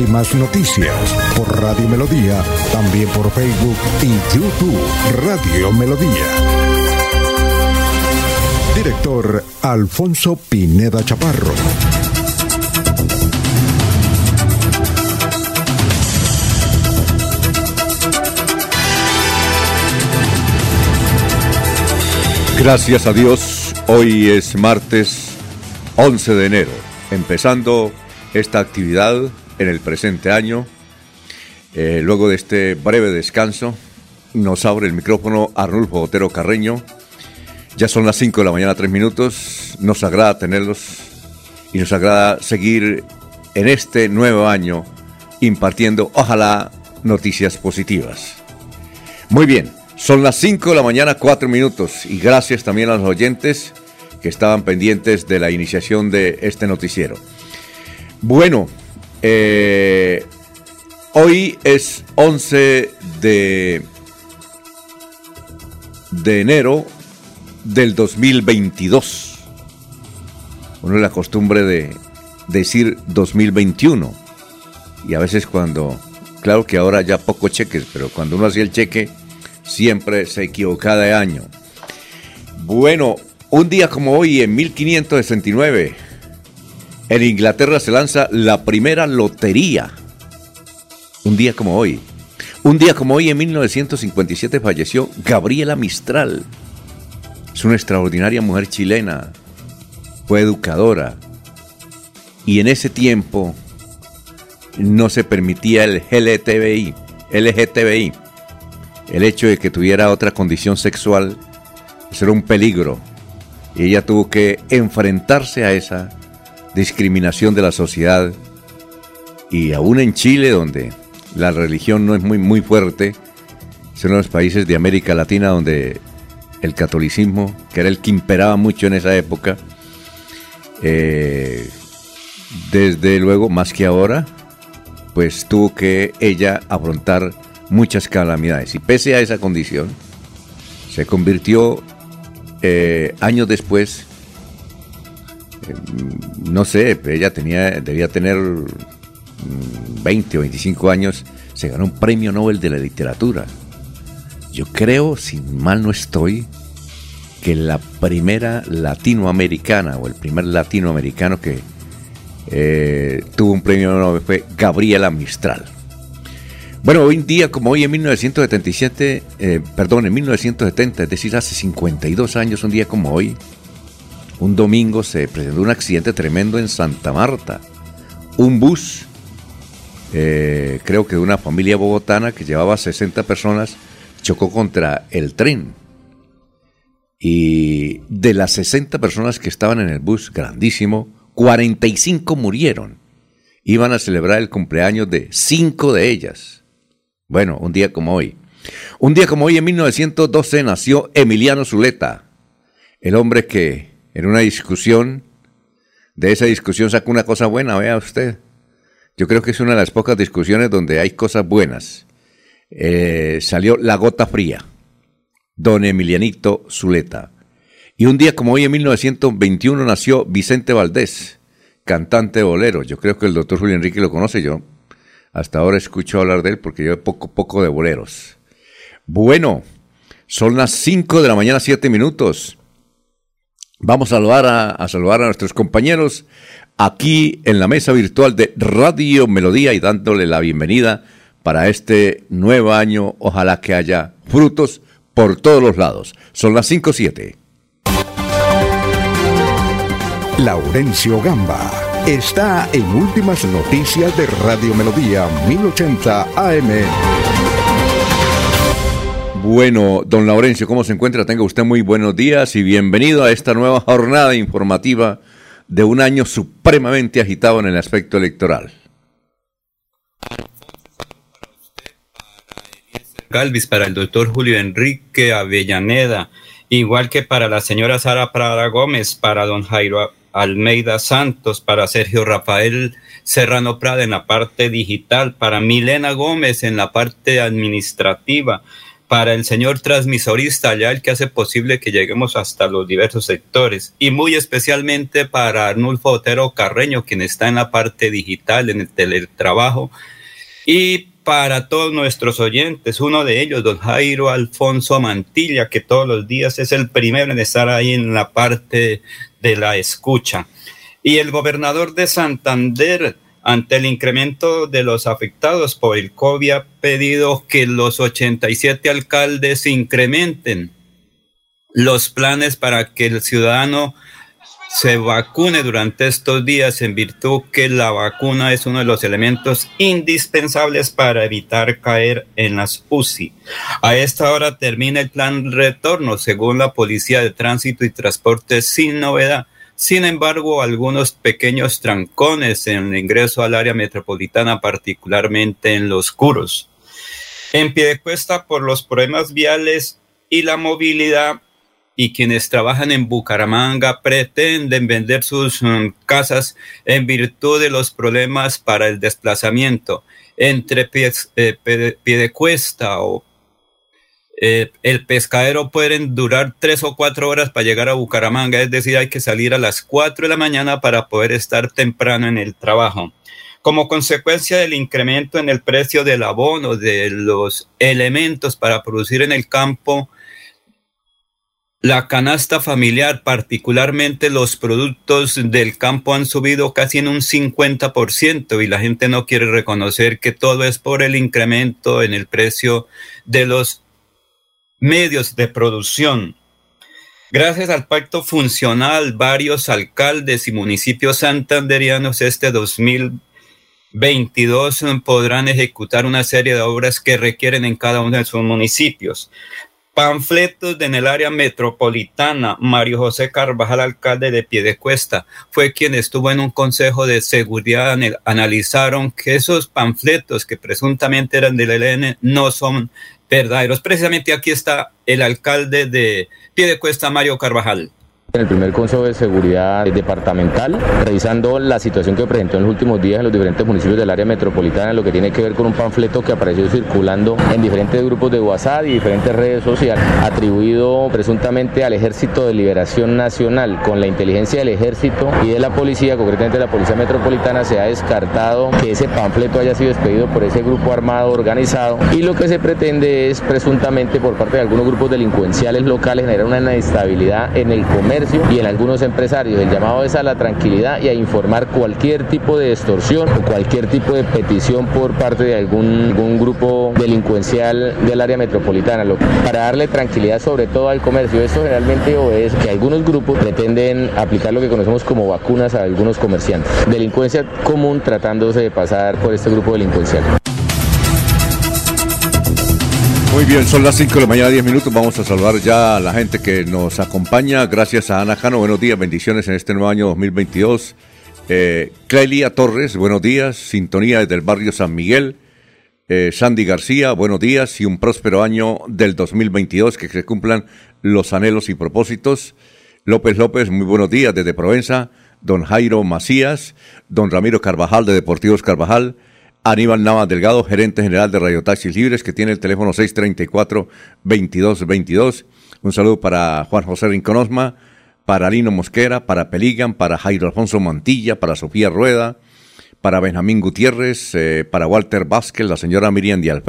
Últimas noticias por Radio Melodía, también por Facebook y YouTube Radio Melodía. Director Alfonso Pineda Chaparro. Gracias a Dios, hoy es martes 11 de enero, empezando esta actividad en el presente año. Eh, luego de este breve descanso, nos abre el micrófono Arnulfo Botero Carreño. Ya son las 5 de la mañana, 3 minutos. Nos agrada tenerlos y nos agrada seguir en este nuevo año impartiendo, ojalá, noticias positivas. Muy bien, son las 5 de la mañana, 4 minutos. Y gracias también a los oyentes que estaban pendientes de la iniciación de este noticiero. Bueno, eh, hoy es 11 de, de enero del 2022. Uno es la costumbre de decir 2021. Y a veces cuando, claro que ahora ya poco cheques, pero cuando uno hacía el cheque, siempre se equivocaba de año. Bueno, un día como hoy, en 1569, en Inglaterra se lanza la primera lotería. Un día como hoy. Un día como hoy, en 1957, falleció Gabriela Mistral. Es una extraordinaria mujer chilena. Fue educadora. Y en ese tiempo no se permitía el LGTBI. El hecho de que tuviera otra condición sexual eso era un peligro. Y ella tuvo que enfrentarse a esa discriminación de la sociedad. Y aún en Chile, donde la religión no es muy, muy fuerte, de los países de América Latina donde el catolicismo, que era el que imperaba mucho en esa época, eh, desde luego, más que ahora, pues tuvo que ella afrontar muchas calamidades. Y pese a esa condición, se convirtió eh, años después, eh, no sé, ella tenía, debía tener 20 o 25 años, se ganó un premio Nobel de la literatura. Yo creo, si mal no estoy, que la primera latinoamericana o el primer latinoamericano que eh, tuvo un premio Nobel fue Gabriela Mistral. Bueno, hoy en día, como hoy en 1977, eh, perdón, en 1970, es decir, hace 52 años, un día como hoy, un domingo se presentó un accidente tremendo en Santa Marta. Un bus, eh, creo que de una familia bogotana que llevaba 60 personas, chocó contra el tren. Y de las 60 personas que estaban en el bus, grandísimo, 45 murieron. Iban a celebrar el cumpleaños de cinco de ellas. Bueno, un día como hoy. Un día como hoy, en 1912, nació Emiliano Zuleta, el hombre que en una discusión, de esa discusión sacó una cosa buena, vea usted. Yo creo que es una de las pocas discusiones donde hay cosas buenas. Eh, salió La Gota Fría, don Emilianito Zuleta. Y un día como hoy, en 1921, nació Vicente Valdés, cantante bolero. Yo creo que el doctor Julio Enrique lo conoce, yo hasta ahora escucho hablar de él porque yo poco poco de boleros. Bueno, son las 5 de la mañana, 7 minutos. Vamos a saludar a, saludar a nuestros compañeros aquí en la mesa virtual de Radio Melodía y dándole la bienvenida para este nuevo año. Ojalá que haya frutos por todos los lados. Son las 5.7. Laurencio Gamba está en Últimas Noticias de Radio Melodía 1080 AM. Bueno, don Laurencio, ¿cómo se encuentra? Tenga usted muy buenos días y bienvenido a esta nueva jornada informativa de un año supremamente agitado en el aspecto electoral. Galvis, para el doctor Julio Enrique Avellaneda, igual que para la señora Sara Prada Gómez, para don Jairo Almeida Santos, para Sergio Rafael Serrano Prada en la parte digital, para Milena Gómez en la parte administrativa, para el señor transmisorista allá, el que hace posible que lleguemos hasta los diversos sectores, y muy especialmente para Arnulfo Otero Carreño, quien está en la parte digital, en el teletrabajo, y para todos nuestros oyentes, uno de ellos, don Jairo Alfonso Mantilla, que todos los días es el primero en estar ahí en la parte de la escucha. Y el gobernador de Santander, ante el incremento de los afectados por el COVID, ha pedido que los 87 alcaldes incrementen los planes para que el ciudadano se vacune durante estos días en virtud que la vacuna es uno de los elementos indispensables para evitar caer en las UCI. A esta hora termina el plan retorno según la Policía de Tránsito y Transporte sin novedad. Sin embargo, algunos pequeños trancones en el ingreso al área metropolitana, particularmente en los curos. En pie de cuesta por los problemas viales y la movilidad, y quienes trabajan en Bucaramanga pretenden vender sus mm, casas en virtud de los problemas para el desplazamiento entre pie, eh, pie de cuesta o eh, el pescadero pueden durar tres o cuatro horas para llegar a Bucaramanga, es decir, hay que salir a las cuatro de la mañana para poder estar temprano en el trabajo. Como consecuencia del incremento en el precio del abono, de los elementos para producir en el campo, la canasta familiar, particularmente los productos del campo, han subido casi en un 50% y la gente no quiere reconocer que todo es por el incremento en el precio de los medios de producción. Gracias al pacto funcional, varios alcaldes y municipios santanderianos este 2022 podrán ejecutar una serie de obras que requieren en cada uno de sus municipios. Panfletos en el área metropolitana. Mario José Carvajal, alcalde de Piedecuesta, fue quien estuvo en un consejo de seguridad. Analizaron que esos panfletos que presuntamente eran del ELN no son verdaderos. Precisamente aquí está el alcalde de Piedecuesta, Mario Carvajal en el primer Consejo de Seguridad Departamental, revisando la situación que presentó en los últimos días en los diferentes municipios del área metropolitana, lo que tiene que ver con un panfleto que apareció circulando en diferentes grupos de WhatsApp y diferentes redes sociales, atribuido presuntamente al Ejército de Liberación Nacional. Con la inteligencia del Ejército y de la Policía, concretamente de la Policía Metropolitana, se ha descartado que ese panfleto haya sido expedido por ese grupo armado organizado y lo que se pretende es presuntamente por parte de algunos grupos delincuenciales locales generar una inestabilidad en el comercio y en algunos empresarios. El llamado es a la tranquilidad y a informar cualquier tipo de extorsión o cualquier tipo de petición por parte de algún, grupo delincuencial del área metropolitana, para darle tranquilidad sobre todo al comercio. Esto generalmente es que algunos grupos pretenden aplicar lo que conocemos como vacunas a algunos comerciantes. Delincuencia común tratándose de pasar por este grupo delincuencial. Muy bien, son las 5 de la mañana, 10 minutos. Vamos a saludar ya a la gente que nos acompaña. Gracias a Ana Jano. Buenos días, bendiciones en este nuevo año 2022. Eh, Clelia Torres, buenos días. Sintonía desde el barrio San Miguel. Eh, Sandy García, buenos días y un próspero año del 2022. Que se cumplan los anhelos y propósitos. López López, muy buenos días desde Provenza. Don Jairo Macías. Don Ramiro Carvajal de Deportivos Carvajal. Aníbal Navas Delgado, gerente general de Radio Taxis Libres, que tiene el teléfono 634-2222. Un saludo para Juan José Rinconosma, para Lino Mosquera, para Peligan, para Jairo Alfonso Mantilla, para Sofía Rueda, para Benjamín Gutiérrez, eh, para Walter Vázquez, la señora Miriam Díaz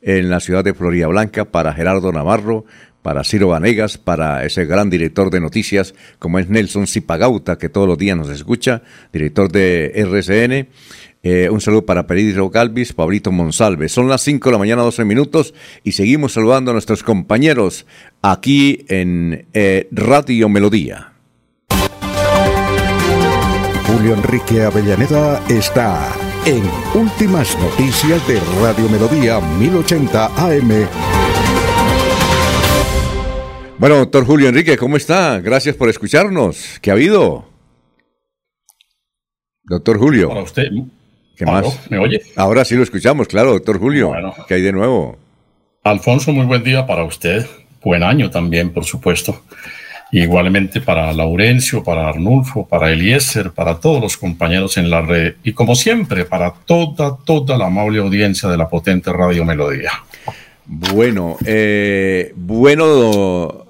en la ciudad de Florida Blanca, para Gerardo Navarro, para Ciro Vanegas, para ese gran director de noticias como es Nelson Zipagauta, que todos los días nos escucha, director de RCN eh, un saludo para Pedro Galvis, Pablito Monsalve. Son las 5 de la mañana, 12 minutos, y seguimos saludando a nuestros compañeros aquí en eh, Radio Melodía. Julio Enrique Avellaneda está en Últimas Noticias de Radio Melodía 1080 AM. Bueno, doctor Julio Enrique, ¿cómo está? Gracias por escucharnos. ¿Qué ha habido? Doctor Julio. Para usted, ¿Qué más? ¿Me oye? Ahora sí lo escuchamos, claro, doctor Julio. ¿Qué hay de nuevo? Alfonso, muy buen día para usted. Buen año también, por supuesto. Igualmente para Laurencio, para Arnulfo, para Eliezer, para todos los compañeros en la red y como siempre para toda, toda la amable audiencia de la potente Radio Melodía. Bueno, eh, bueno,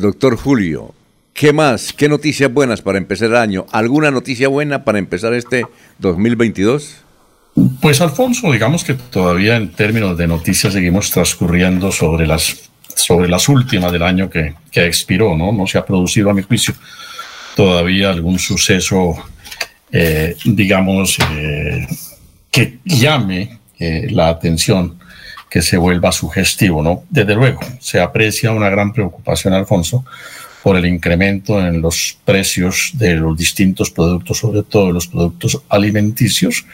doctor Julio, ¿qué más? ¿Qué noticias buenas para empezar el año? ¿Alguna noticia buena para empezar este 2022? Pues Alfonso, digamos que todavía en términos de noticias seguimos transcurriendo sobre las, sobre las últimas del año que, que expiró, ¿no? No se ha producido a mi juicio todavía algún suceso, eh, digamos, eh, que llame eh, la atención, que se vuelva sugestivo, ¿no? Desde luego, se aprecia una gran preocupación, Alfonso, por el incremento en los precios de los distintos productos, sobre todo los productos alimenticios,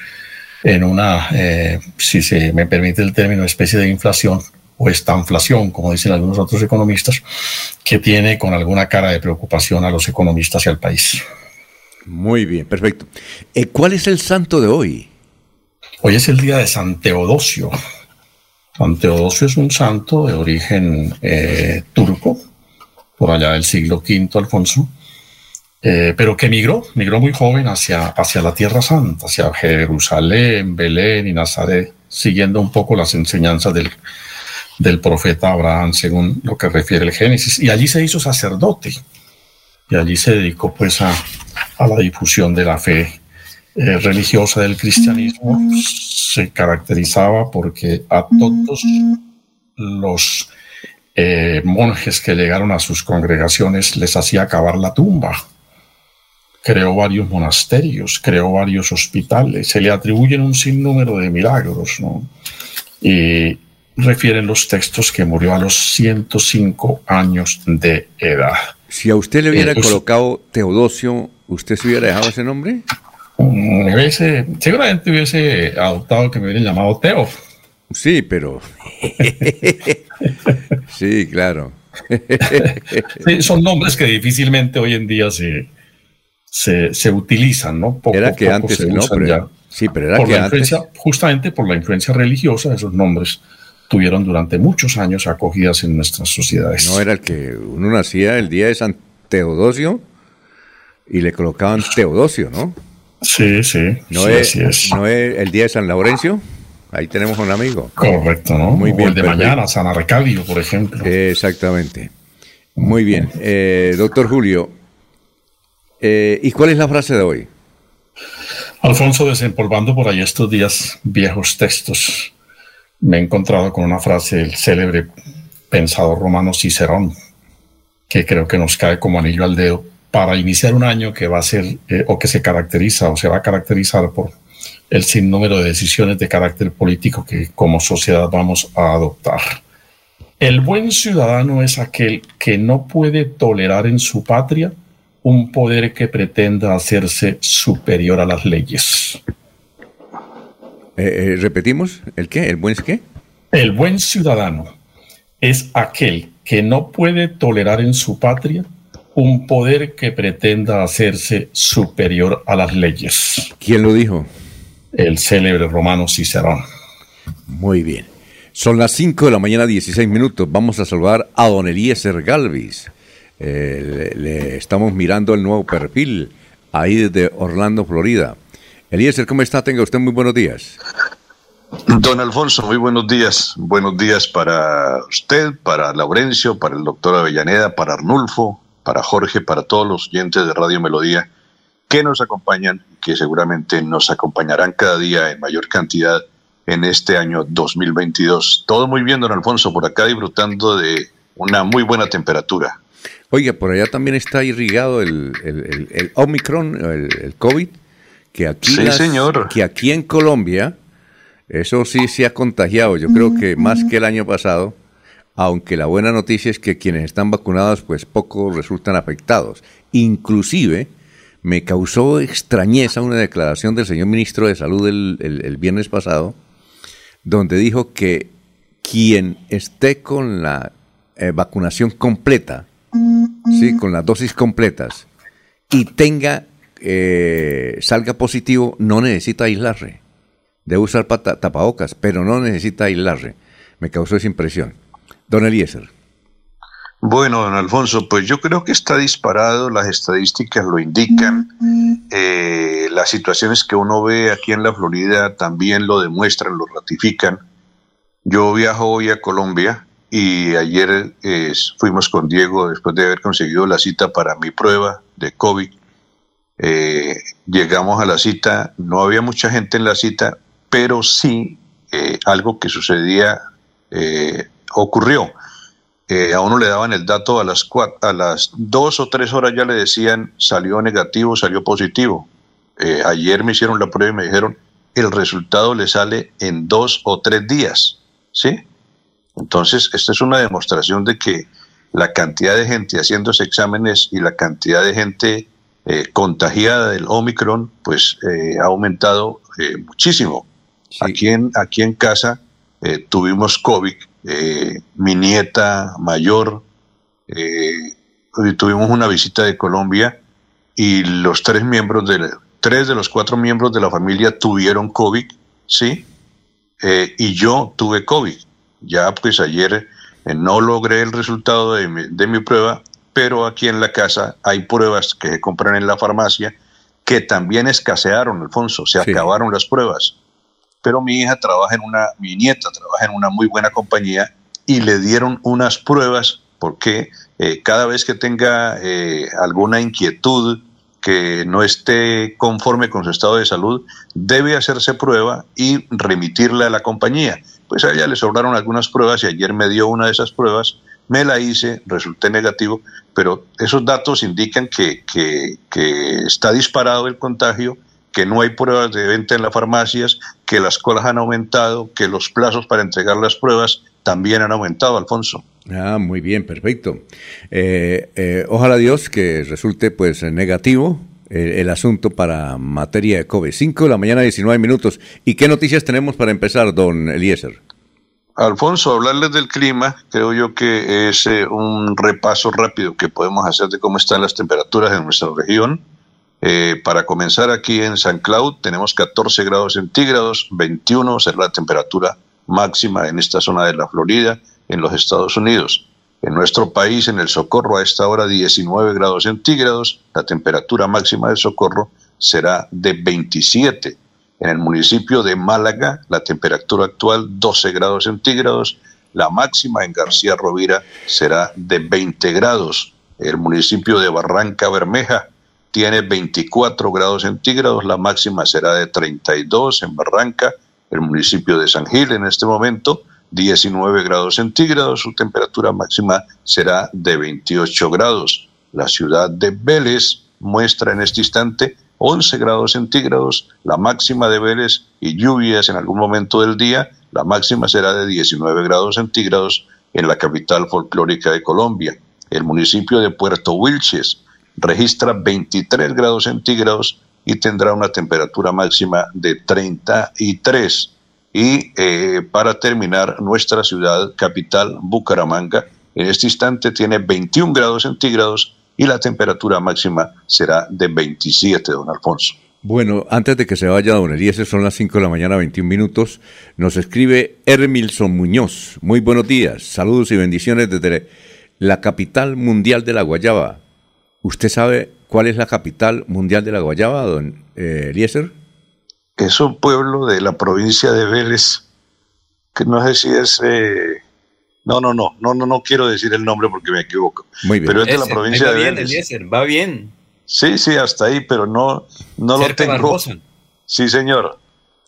en una, eh, si se me permite el término, especie de inflación o estanflación, como dicen algunos otros economistas, que tiene con alguna cara de preocupación a los economistas y al país. Muy bien, perfecto. Eh, ¿Cuál es el santo de hoy? Hoy es el día de San Teodosio. San Teodosio es un santo de origen eh, turco, por allá del siglo V, Alfonso, eh, pero que migró, migró muy joven hacia, hacia la Tierra Santa, hacia Jerusalén, Belén y Nazaret, siguiendo un poco las enseñanzas del, del profeta Abraham, según lo que refiere el Génesis. Y allí se hizo sacerdote, y allí se dedicó pues a, a la difusión de la fe eh, religiosa del cristianismo. Se caracterizaba porque a todos los eh, monjes que llegaron a sus congregaciones les hacía acabar la tumba creó varios monasterios, creó varios hospitales, se le atribuyen un sinnúmero de milagros, ¿no? Y refieren los textos que murió a los 105 años de edad. Si a usted le hubiera colocado Teodosio, ¿usted se hubiera dejado ese nombre? Mm, hubiese, seguramente hubiese adoptado que me hubieran llamado Teo. Sí, pero... sí, claro. son nombres que difícilmente hoy en día se, se, utilizan, ¿no? Poco, era que antes no, pero, Sí, pero era que antes... Justamente por la influencia religiosa, esos nombres tuvieron durante muchos años acogidas en nuestras sociedades. No era el que uno nacía el día de San Teodosio y le colocaban Teodosio, ¿no? Sí, sí. ¿No, es, ¿no es el día de San Laurencio? Ahí tenemos un amigo. Correcto, ¿no? Muy bien. el de mañana, San Arcadio, por ejemplo. Exactamente. Muy bien. Eh, doctor Julio, eh, ¿Y cuál es la frase de hoy? Alfonso, desempolvando por ahí estos días viejos textos, me he encontrado con una frase del célebre pensador romano Cicerón, que creo que nos cae como anillo al dedo para iniciar un año que va a ser eh, o que se caracteriza o se va a caracterizar por el sinnúmero de decisiones de carácter político que como sociedad vamos a adoptar. El buen ciudadano es aquel que no puede tolerar en su patria un poder que pretenda hacerse superior a las leyes. Eh, eh, ¿Repetimos? ¿El qué? ¿El buen qué? El buen ciudadano es aquel que no puede tolerar en su patria un poder que pretenda hacerse superior a las leyes. ¿Quién lo dijo? El célebre romano Cicerón. Muy bien. Son las 5 de la mañana, 16 minutos. Vamos a saludar a Don Eliezer Galvis. Eh, le, estamos mirando el nuevo perfil ahí desde Orlando, Florida. Eliezer, ¿cómo está? Tenga usted muy buenos días. Don Alfonso, muy buenos días. Buenos días para usted, para Laurencio, para el doctor Avellaneda, para Arnulfo, para Jorge, para todos los oyentes de Radio Melodía que nos acompañan, que seguramente nos acompañarán cada día en mayor cantidad en este año 2022. Todo muy bien, don Alfonso, por acá disfrutando de una muy buena temperatura. Oiga, por allá también está irrigado el, el, Omicron, el, COVID, que aquí, que aquí en Colombia, eso sí se ha contagiado, yo creo que más que el año pasado, aunque la buena noticia es que quienes están vacunados, pues poco resultan afectados. Inclusive, me causó extrañeza una declaración del señor ministro de Salud el viernes pasado, donde dijo que quien esté con la eh, vacunación completa, ¿sí? con las dosis completas, y tenga, eh, salga positivo, no necesita aislarse. Debe usar tapabocas, pero no necesita aislarse. me causó esa impresión. Don Eliezer. Bueno, don Alfonso, pues yo creo que está disparado, las estadísticas lo indican, eh, las situaciones que uno ve aquí en la Florida también lo demuestran, lo ratifican. Yo viajo hoy a Colombia y ayer eh, fuimos con Diego después de haber conseguido la cita para mi prueba de COVID. Eh, llegamos a la cita, no había mucha gente en la cita, pero sí algo que sucedía ocurrió a uno le daban el dato a las, a las dos o tres horas ya le decían salió negativo, salió positivo. Eh, ayer me hicieron la prueba y me dijeron el resultado le sale en dos o tres días. ¿Sí? Entonces, esta es una demostración de que la cantidad de gente haciéndose exámenes y la cantidad de gente eh, contagiada del Omicron, pues eh, ha aumentado muchísimo. Aquí, en, aquí en casa tuvimos COVID eh, mi nieta mayor, eh, tuvimos una visita de Colombia y los tres miembros de tres de los cuatro miembros de la familia tuvieron COVID, sí, eh, y yo tuve COVID. Ya pues ayer no logré el resultado de mi, prueba, pero aquí en la casa hay pruebas que se compran en la farmacia que también escasearon, Alfonso, se acabaron las pruebas pero mi hija trabaja en una, mi nieta trabaja en una muy buena compañía y le dieron unas pruebas porque eh, cada vez que tenga eh, alguna inquietud que no esté conforme con su estado de salud, debe hacerse prueba y remitirla a la compañía. Pues a ella le sobraron algunas pruebas y ayer me dio una de esas pruebas, me la hice, resulté negativo, pero esos datos indican que, que, que está disparado el contagio que no hay pruebas de venta en las farmacias, que las colas han aumentado, que los plazos para entregar las pruebas también han aumentado, Alfonso. Ah, muy bien, perfecto. Eh, eh, ojalá Dios que resulte pues negativo eh, el, asunto para materia de COVID. 5 de la mañana, 19 minutos. ¿Y qué noticias tenemos para empezar, don Eliezer? Alfonso, hablarles del clima, creo yo que es un repaso rápido que podemos hacer de cómo están las temperaturas en nuestra región. Eh, para comenzar aquí en San Cloud tenemos 14 grados centígrados, 21 será la temperatura máxima en esta zona de la Florida, en los Estados Unidos. En nuestro país, en el Socorro, a esta hora 19 grados centígrados, la temperatura máxima del Socorro será de 27. En el municipio de Málaga, la temperatura actual 12 grados centígrados, la máxima en García Rovira será de 20 grados. El municipio de Barranca Bermeja, tiene 24 grados centígrados, la máxima será de 32 en Barranca, el municipio de San Gil en este momento, 19 grados centígrados, su temperatura máxima será de 28 grados. La ciudad de Vélez muestra en este instante 11 grados centígrados, la máxima de Vélez y lluvias en algún momento del día, la máxima será de 19 grados centígrados en la capital folclórica de Colombia. El municipio de Puerto Wilches registra 23 grados centígrados y tendrá una temperatura máxima de 33. Y eh, para terminar, nuestra ciudad capital, Bucaramanga, en este instante tiene 21 grados centígrados y la temperatura máxima será de 27, don Alfonso. Bueno, antes de que se vaya don Eliezer, son las 5 de la mañana, 21 minutos, nos escribe Hermilson Muñoz. Muy buenos días, saludos y bendiciones desde la capital mundial de la Guayaba, ¿Usted sabe cuál es la capital mundial de la guayaba, don eh, Eliezer? Es un pueblo de la provincia de Vélez, que no sé si es... Eh, no, no, no, no, no, no quiero decir el nombre porque me equivoco. Muy bien. Pero es de la provincia de bien, Vélez. Eliezer, va bien. Sí, sí, hasta ahí, pero no, no lo tengo. Sí, señor.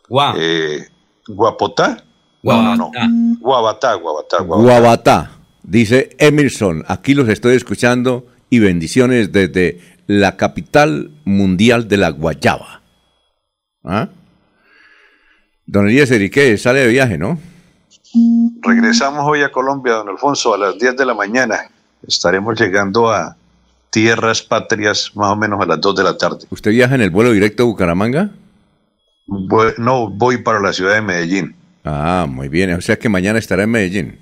Guau. Eh, ¿Guapotá? Guabatá. No, no, Guabatá, Guabatá, Guabatá. Guabatá. Dice Emerson, aquí los estoy escuchando y bendiciones desde la capital mundial de la Guayaba. ¿Ah? Don Eliezer, ¿y qué? Sale de viaje, ¿no? Regresamos hoy a Colombia, don Alfonso, a las 10 de la mañana. Estaremos llegando a tierras patrias más o menos a las 2 de la tarde. ¿Usted viaja en el vuelo directo a Bucaramanga? no, voy para la ciudad de Medellín. Ah, muy bien. O sea que mañana estará en Medellín.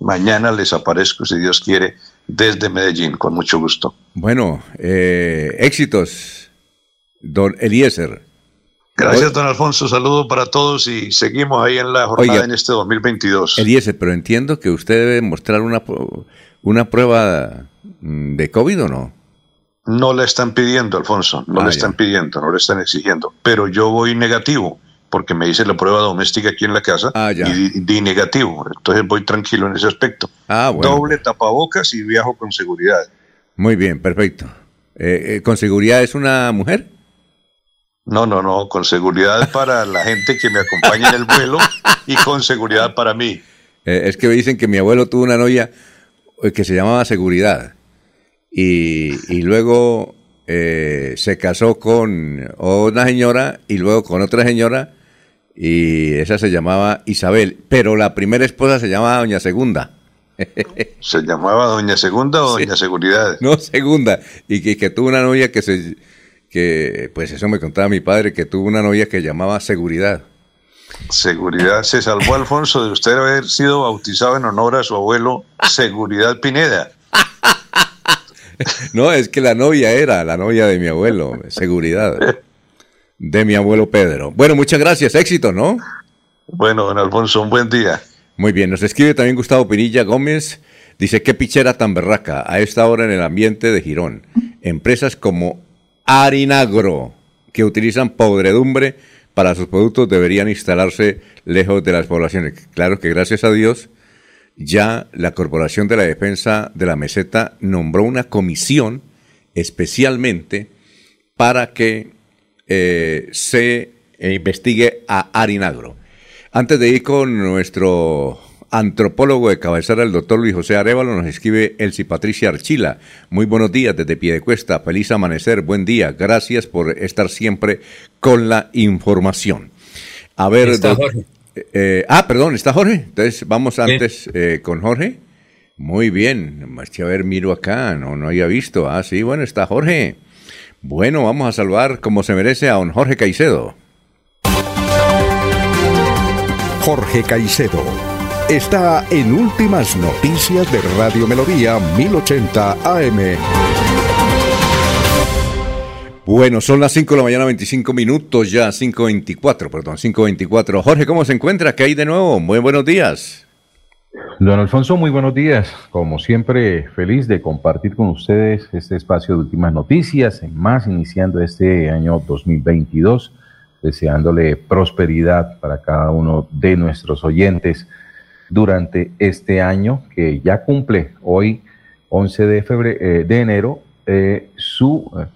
Mañana les aparezco, si Dios quiere, desde Medellín, con mucho gusto. Bueno, eh, éxitos, don Eliezer. Gracias, don Alfonso. Saludo para todos y seguimos ahí en la jornada en este 2022. Eliezer, pero entiendo que usted debe mostrar una, una prueba mm, de COVID o no. No le están pidiendo, Alfonso, no le ah, están pidiendo, no le están exigiendo, pero yo voy negativo porque me hice la prueba doméstica aquí en la casa ah, y di, negativo, entonces voy tranquilo en ese aspecto. Ah, Doble tapabocas y viajo con seguridad. Muy bien, perfecto. Eh, eh, ¿Con seguridad es una mujer? No, no, no, con seguridad para la gente que me acompaña en el vuelo y con seguridad para mí. Eh, es que me dicen que mi abuelo tuvo una novia que se llamaba Seguridad y, luego se casó con una señora y luego con otra señora y esa se llamaba Isabel, pero la primera esposa se llamaba Doña Segunda. ¿Se llamaba Doña Segunda o Doña Seguridad? No, Segunda. Y que, que, tuvo una novia que se. que Pues eso me contaba mi padre, que tuvo una novia que llamaba Seguridad. Seguridad. Se salvó Alfonso de usted haber sido bautizado en honor a su abuelo Seguridad Pineda. no, es que la novia era la novia de mi abuelo, Seguridad. De mi abuelo Pedro. Bueno, muchas gracias. Éxito, ¿no? Bueno, don Alfonso, un buen día. Muy bien, nos escribe también Gustavo Pirilla Gómez. Dice, qué pichera tan berraca a esta hora en el ambiente de Girón. Empresas como Arinagro, que utilizan podredumbre para sus productos, deberían instalarse lejos de las poblaciones. Claro que gracias a Dios, ya la Corporación de la Defensa de la Meseta nombró una comisión especialmente para que eh, se investigue a Arinagro. Antes de ir con nuestro antropólogo de cabecera, el doctor Luis José Arevalo, nos escribe Elsie Patricia Archila. Muy buenos días desde Piedecuesta. Feliz amanecer. Buen día. Gracias por estar siempre con la información. A ver, está Jorge. Eh, ah, perdón, está Jorge. Entonces vamos antes eh, con Jorge. Muy bien. A ver, miro acá. No, no había visto. Ah, sí, bueno, está Jorge. Bueno, vamos a saludar como se merece a don Jorge Caicedo. Jorge Caicedo está en Últimas Noticias de Radio Melodía 1080 AM. Bueno, son las 5 de la mañana, 25 minutos ya, 5.24, perdón, 5.24. Jorge, ¿cómo se encuentra? ¿Qué hay de nuevo? Muy buenos días. Don Alfonso, muy buenos días. Como siempre, feliz de compartir con ustedes este espacio de últimas noticias, más iniciando este año 2022 deseándole prosperidad para cada uno de nuestros oyentes durante este año que ya cumple hoy, 11 de, febrero, eh, de enero, eh, su eh,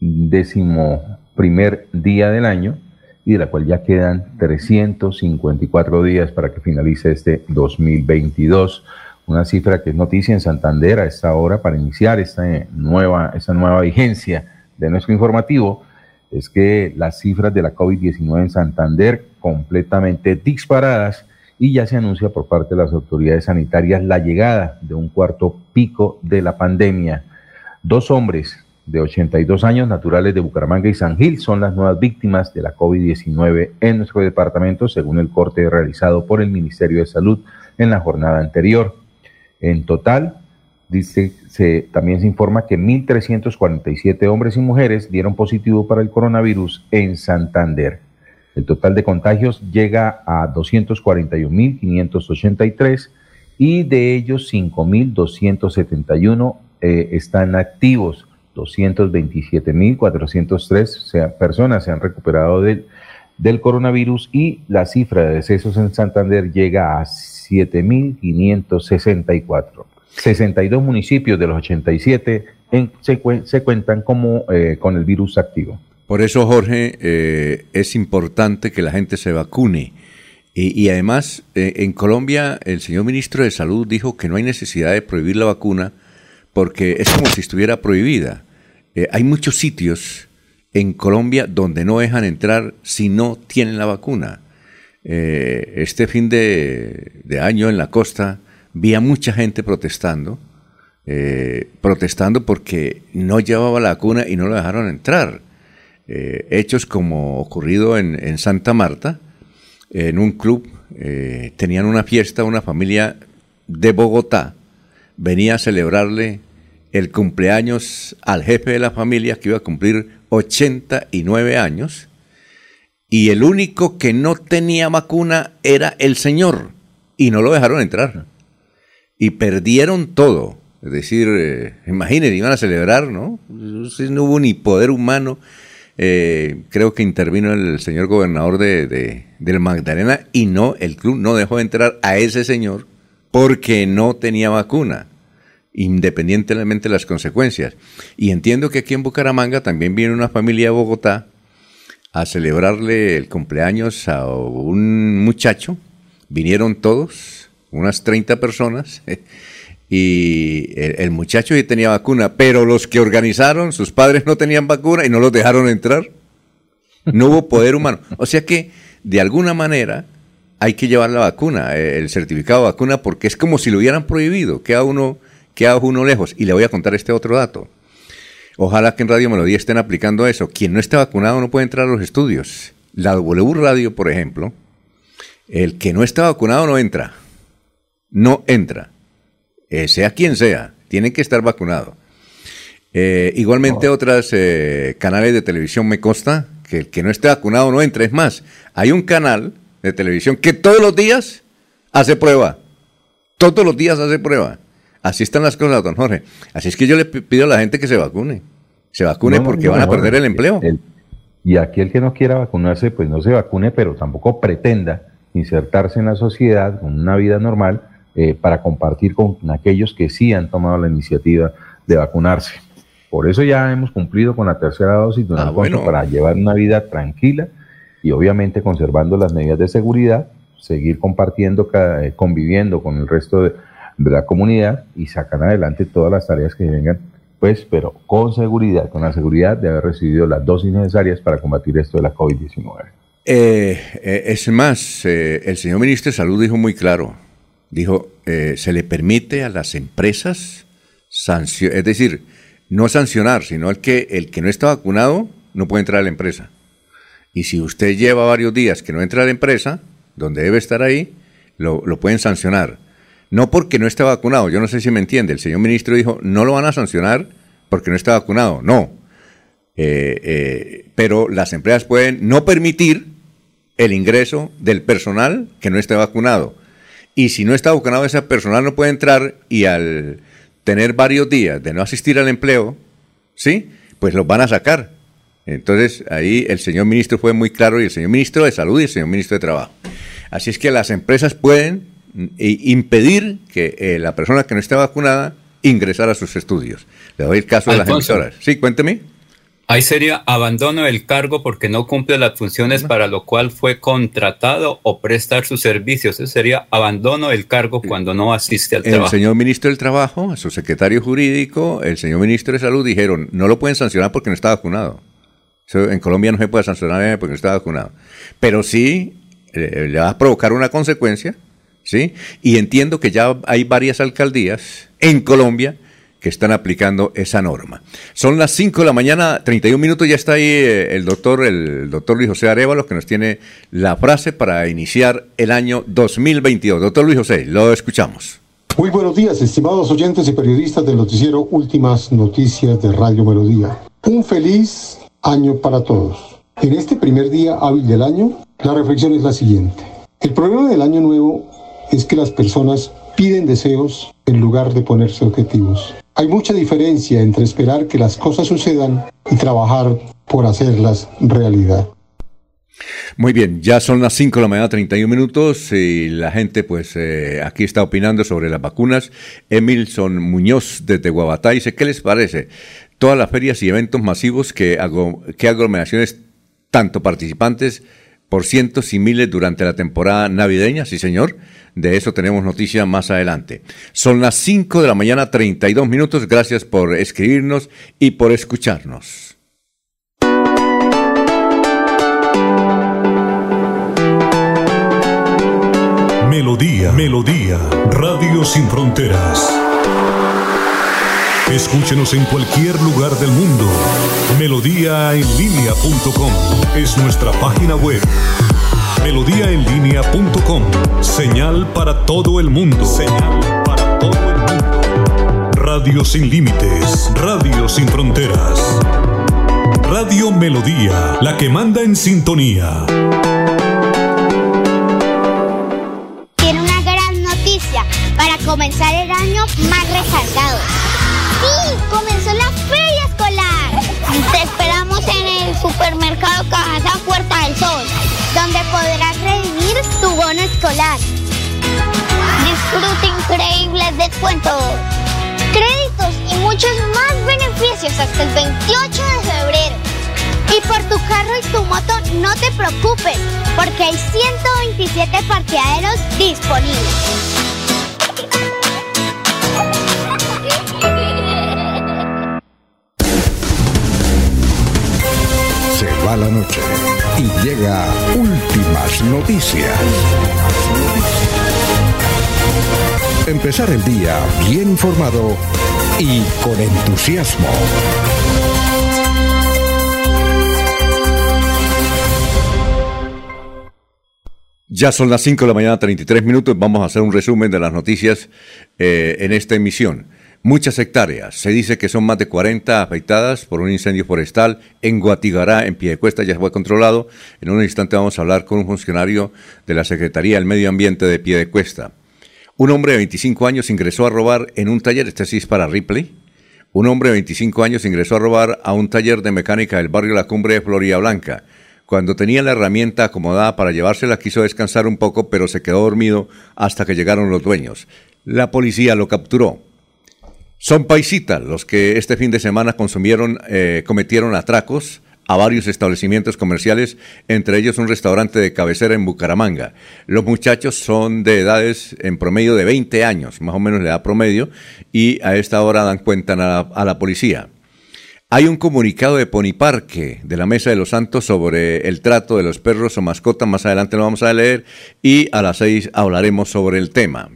décimo primer día del año y de la cual ya quedan 354 días para que finalice este 2022. Una cifra que es noticia en Santander a esta hora para iniciar esta nueva, esta nueva vigencia de nuestro informativo es que las cifras de la COVID-19 en Santander completamente disparadas y ya se anuncia por parte de las autoridades sanitarias la llegada de un cuarto pico de la pandemia. Dos hombres de 82 años, naturales de Bucaramanga y San Gil, son las nuevas víctimas de la COVID-19 en nuestro departamento, según el corte realizado por el Ministerio de Salud en la jornada anterior. En total, Dice, se, también se informa que 1.347 hombres y mujeres dieron positivo para el coronavirus en Santander. El total de contagios llega a 241.583 y de ellos 5.271 eh, están activos. 227.403 personas se han recuperado del, del coronavirus y la cifra de decesos en Santander llega a 7.564. 62 municipios de los 87 se, cuentan como, eh, con el virus activo. Por eso, Jorge, eh, es importante que la gente se vacune. Y, además, eh, en Colombia, el señor ministro de Salud dijo que no hay necesidad de prohibir la vacuna porque es como si estuviera prohibida. Hay muchos sitios en Colombia donde no dejan entrar si no tienen la vacuna. este fin de, año en la costa, vi a mucha gente protestando, eh, protestando porque no llevaba la vacuna y no lo dejaron entrar. Eh, hechos como ocurrido en, Santa Marta, en un club, eh, tenían una fiesta, una familia de Bogotá, venía a celebrarle el cumpleaños al jefe de la familia que iba a cumplir 89 años y el único que no tenía vacuna era el señor y no lo dejaron entrar. Y perdieron todo. Es decir, eh, iban a celebrar, ¿no? No hubo ni poder humano. Eh, creo que intervino el señor gobernador de, de, del Magdalena y no, el club no dejó entrar a ese señor porque no tenía vacuna, independientemente de las consecuencias. Y entiendo que aquí en Bucaramanga también viene una familia de Bogotá a celebrarle el cumpleaños a un muchacho. Vinieron todos, unas 30 personas, y el, muchacho sí tenía vacuna, pero los que organizaron, sus padres no tenían vacuna y no los dejaron entrar. No hubo poder humano. O sea que, de alguna manera, hay que llevar la vacuna, eh, el certificado de vacuna, porque es como si lo hubieran prohibido. Queda uno, queda uno lejos. Y le voy a contar este otro dato. Ojalá que en Radio Melodía estén aplicando eso. Quien no esté vacunado no puede entrar a los estudios. La W Radio, por ejemplo, el que no está vacunado no entra. No entra. Eh, sea quien sea, tiene que estar vacunado. Eh, igualmente otras eh, canales de televisión me consta que el que no esté vacunado no entra. Es más, hay un canal de televisión que todos los días hace prueba. Todos los días hace prueba. Así están las cosas, don Jorge. Así es que yo le pido a la gente que se vacune. Se vacune porque van a perder el empleo. y aquí el que no quiera vacunarse, pues no se vacune, pero tampoco pretenda insertarse en la sociedad con una vida normal eh, para compartir con aquellos que sí han tomado la iniciativa de vacunarse. Por eso ya hemos cumplido con la tercera dosis, ah, para llevar una vida tranquila y obviamente conservando las medidas de seguridad, seguir compartiendo, eh, conviviendo con el resto de, de la comunidad y sacar adelante todas las tareas que vengan, pues, pero con seguridad, con la seguridad de haber recibido las dosis necesarias para combatir esto de la COVID-19. Eh, eh, es más, eh, el señor ministro de Salud dijo muy claro, dijo, se le permite a las empresas sancionar, es decir, no sancionar, sino el que, el que no está vacunado no puede entrar a la empresa. Y si usted lleva varios días que no entra a la empresa, donde debe estar ahí, lo, lo pueden sancionar no porque no esté vacunado. Yo no sé si me entiende. El señor ministro dijo, no lo van a sancionar porque no está vacunado. No. Eh, eh, pero las empresas pueden no permitir el ingreso del personal que no esté vacunado. Y si no está vacunado, ese personal no puede entrar y al tener varios días de no asistir al empleo, ¿sí? Pues los van a sacar. Entonces ahí el señor ministro fue muy claro y el señor ministro de Salud y el señor ministro de Trabajo. Así es que las empresas pueden impedir que eh, la persona que no esté vacunada ingresara a sus estudios. Le doy el caso de las emisoras. Sí, cuénteme. Ahí sería abandono del cargo porque no cumple las funciones para lo cual fue contratado o prestar sus servicios. Eso sería abandono del cargo cuando no asiste al trabajo. El señor ministro del Trabajo, su secretario jurídico, el señor ministro de Salud dijeron, no lo pueden sancionar porque no está vacunado. en Colombia no se puede sancionar porque no está vacunado. Pero sí eh, le va a provocar una consecuencia ¿sí? Y entiendo que ya hay varias alcaldías en Colombia que están aplicando esa norma. Son las 5 de la mañana, 31 minutos, ya está ahí eh, el doctor, el doctor Luis José Arevalo, que nos tiene la frase para iniciar el año 2022. Doctor Luis José, lo escuchamos. Muy buenos días, estimados oyentes y periodistas del noticiero Últimas Noticias de Radio Melodía. Un feliz año para todos. En este primer día hábil del año, la reflexión es la siguiente. El problema del año nuevo es que las personas piden deseos en lugar de ponerse objetivos. Hay mucha diferencia entre esperar que las cosas sucedan y trabajar por hacerlas realidad. Muy bien, ya son las 5 de la mañana, 31 minutos, y la gente pues eh, aquí está opinando sobre las vacunas. Emilson Muñoz desde Guabatá dice, ¿qué les parece? Todas las ferias y eventos masivos que, hago, que aglomeraciones, tanto participantes por cientos y miles durante la temporada navideña, sí señor. De eso tenemos noticias más adelante. Son las 5 de la mañana, 32 minutos. Gracias por escribirnos y por escucharnos. Melodía, Melodía, Radio Sin Fronteras. Escúchenos en cualquier lugar del mundo. Melodíaenlínea.com es nuestra página web. Melodíaenlínea.com. Señal para todo el mundo. Señal para todo el mundo. Radio sin límites. Radio sin fronteras. Radio Melodía, la que manda en sintonía. Tiene una gran noticia para comenzar el año más recargado. ¡Comenzó la feria escolar! Te esperamos en el supermercado Cajasa Puerta del Sol, donde podrás redimir tu bono escolar. Disfruta increíbles descuentos, créditos y muchos más beneficios hasta el 28 de febrero. Y por tu carro y tu moto no te preocupes, porque hay 127 parqueaderos disponibles. Va la noche y llega últimas noticias. Empezar el día bien informado y con entusiasmo. Ya son las 5 de la mañana, 33 minutos. Vamos a hacer un resumen de las noticias eh, en esta emisión. Muchas hectáreas. Se dice que son más de 40 afectadas por un incendio forestal en Guatigará, en Piedecuesta, ya fue controlado. En un instante vamos a hablar con un funcionario de la Secretaría del Medio Ambiente de Piedecuesta. Un hombre de 25 años ingresó a robar en un taller, este sí es para Ripley. Un hombre de 25 años ingresó a robar a un taller de mecánica del barrio La Cumbre de Florida Blanca. Cuando tenía la herramienta acomodada para llevársela, quiso descansar un poco, pero se quedó dormido hasta que llegaron los dueños. La policía lo capturó. Son paisitas los que este fin de semana consumieron, eh, cometieron atracos a varios establecimientos comerciales, entre ellos un restaurante de cabecera en Bucaramanga. Los muchachos son de edades en promedio de 20 años, más o menos la edad promedio, y a esta hora dan cuenta a la, a la policía. Hay un comunicado de Poniparque, de la Mesa de los Santos, sobre el trato de los perros o mascotas. Más adelante lo vamos a leer y a las seis hablaremos sobre el tema.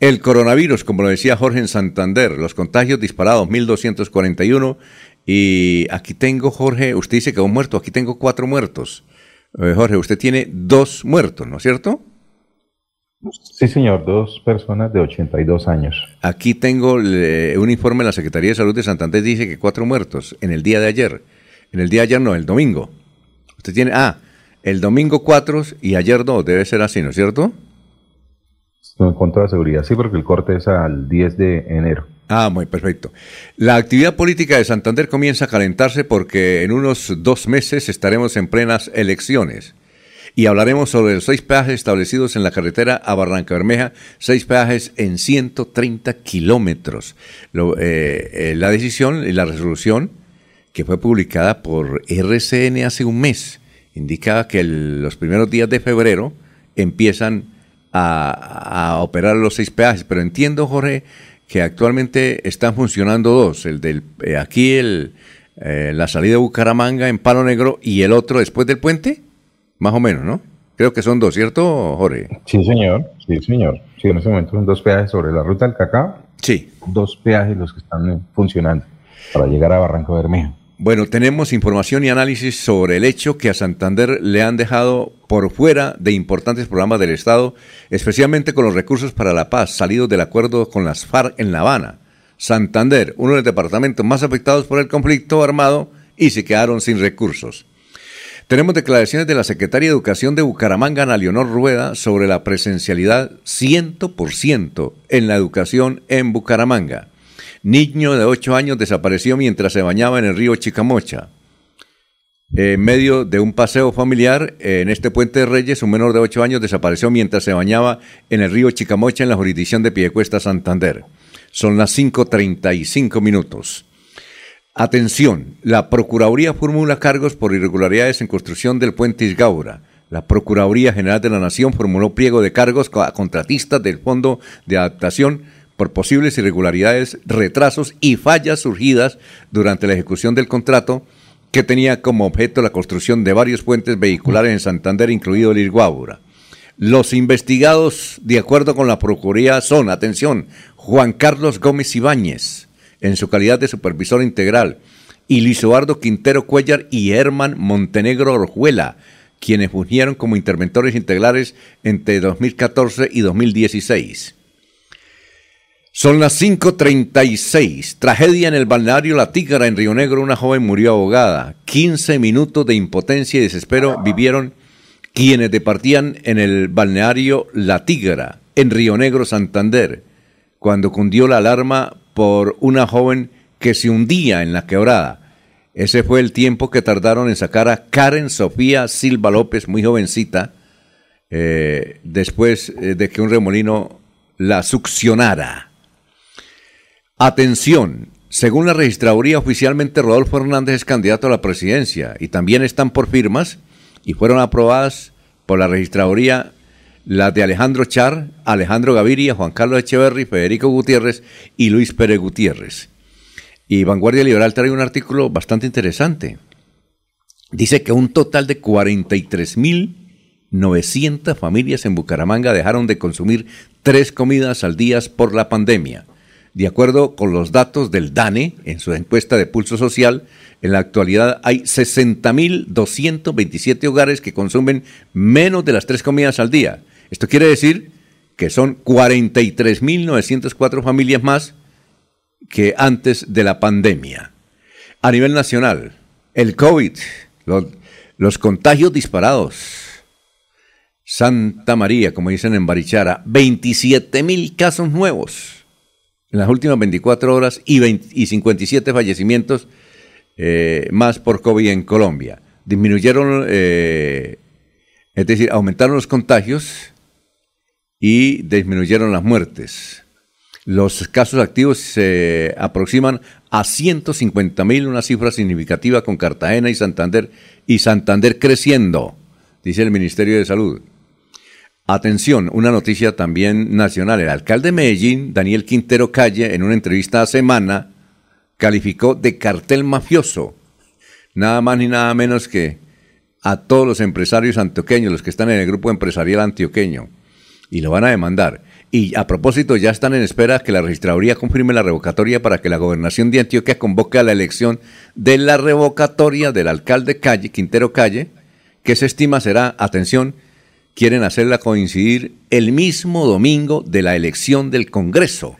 El coronavirus, como lo decía Jorge en Santander, los contagios disparados 1241 y aquí tengo, Jorge, usted dice que un muerto, aquí tengo cuatro muertos. Eh, Jorge, usted tiene dos muertos, ¿no es cierto? Sí, señor, dos personas de 82 años. Aquí tengo eh, un informe de la Secretaría de Salud de Santander, dice que cuatro muertos en el día de ayer. En el día de ayer no, el domingo. Usted tiene, ah, el domingo cuatro y ayer dos, debe ser así, ¿no es cierto? Con toda seguridad, sí, porque el corte es al 10 de enero. Ah, muy perfecto. La actividad política de Santander comienza a calentarse porque en unos dos meses estaremos en plenas elecciones y hablaremos sobre los seis peajes establecidos en la carretera a Barranca Bermeja, seis peajes en 130 kilómetros. Eh, eh, la decisión y la resolución que fue publicada por RCN hace un mes indicaba que los primeros días de febrero empiezan a, a operar los seis peajes, pero entiendo, Jorge, que actualmente están funcionando dos, el del eh, aquí el eh, la salida de Bucaramanga en Palo Negro y el otro después del puente, más o menos, ¿no? Creo que son dos, ¿cierto, Jorge? Sí, señor, sí, señor. Sí, en ese momento son dos peajes sobre la ruta del cacao. Sí. Dos peajes los que están funcionando para llegar a Barranco Bermejo. Bueno, tenemos información y análisis sobre el hecho que a Santander le han dejado por fuera de importantes programas del Estado, especialmente con los recursos para la paz salidos del acuerdo con las FARC en La Habana. Santander, uno de los departamentos más afectados por el conflicto armado, y se quedaron sin recursos. Tenemos declaraciones de la Secretaria de Educación de Bucaramanga, Ana Leonor Rueda, sobre la presencialidad 100% en la educación en Bucaramanga. Niño de 8 años desapareció mientras se bañaba en el río Chicamocha. En medio de un paseo familiar en este puente de Reyes, un menor de 8 años desapareció mientras se bañaba en el río Chicamocha en la jurisdicción de Piedecuesta, Santander. Son las 5.35 minutos. Atención, la Procuraduría formula cargos por irregularidades en construcción del puente Isgaura. La Procuraduría General de la Nación formuló pliego de cargos a contratistas del Fondo de Adaptación por posibles irregularidades, retrasos y fallas surgidas durante la ejecución del contrato que tenía como objeto la construcción de varios puentes vehiculares en Santander, incluido el Irguábura. Los investigados, de acuerdo con la Procuraduría, son, atención, Juan Carlos Gómez Ibáñez, en su calidad de supervisor integral, y Luis Eduardo Quintero Cuellar y Herman Montenegro Orjuela, quienes fungieron como interventores integrales entre 2014 y 2016. Son las 5.36. Tragedia en el balneario La Tigra en Río Negro. Una joven murió ahogada. 15 minutos de impotencia y desespero vivieron quienes departían en el balneario La Tigra en Río Negro, Santander, cuando cundió la alarma por una joven que se hundía en la quebrada. Ese fue el tiempo que tardaron en sacar a Karen Sofía Silva López, muy jovencita, eh, después eh, de que un remolino la succionara. Atención, según la registraduría oficialmente Rodolfo Hernández es candidato a la presidencia y también están por firmas y fueron aprobadas por la registraduría las de Alejandro Char, Alejandro Gaviria, Juan Carlos Echeverry, Federico Gutiérrez y Luis Pérez Gutiérrez. Y Vanguardia Liberal trae un artículo bastante interesante. Dice que un total de 43.900 familias en Bucaramanga dejaron de consumir tres comidas al día por la pandemia. De acuerdo con los datos del DANE en su encuesta de pulso social, en la actualidad hay 60.227 hogares que consumen menos de las tres comidas al día. Esto quiere decir que son 43.904 familias más que antes de la pandemia. A nivel nacional, el COVID, los, los contagios disparados. Santa María, como dicen en Barichara, 27.000 casos nuevos en las últimas 24 horas y, 57 fallecimientos eh, más por COVID en Colombia. Disminuyeron, eh, es decir, aumentaron los contagios y disminuyeron las muertes. Los casos activos se aproximan a 150 mil, una cifra significativa con Cartagena y Santander, y Santander creciendo, dice el Ministerio de Salud. Atención, una noticia también nacional. El alcalde de Medellín, Daniel Quintero Calle, en una entrevista a semana, calificó de cartel mafioso, nada más ni nada menos que a todos los empresarios antioqueños, los que están en el grupo empresarial antioqueño, y lo van a demandar. Y a propósito, ya están en espera que la registraduría confirme la revocatoria para que la gobernación de Antioquia convoque a la elección de la revocatoria del alcalde Calle, Quintero Calle, que se estima será, atención, quieren hacerla coincidir el mismo domingo de la elección del Congreso,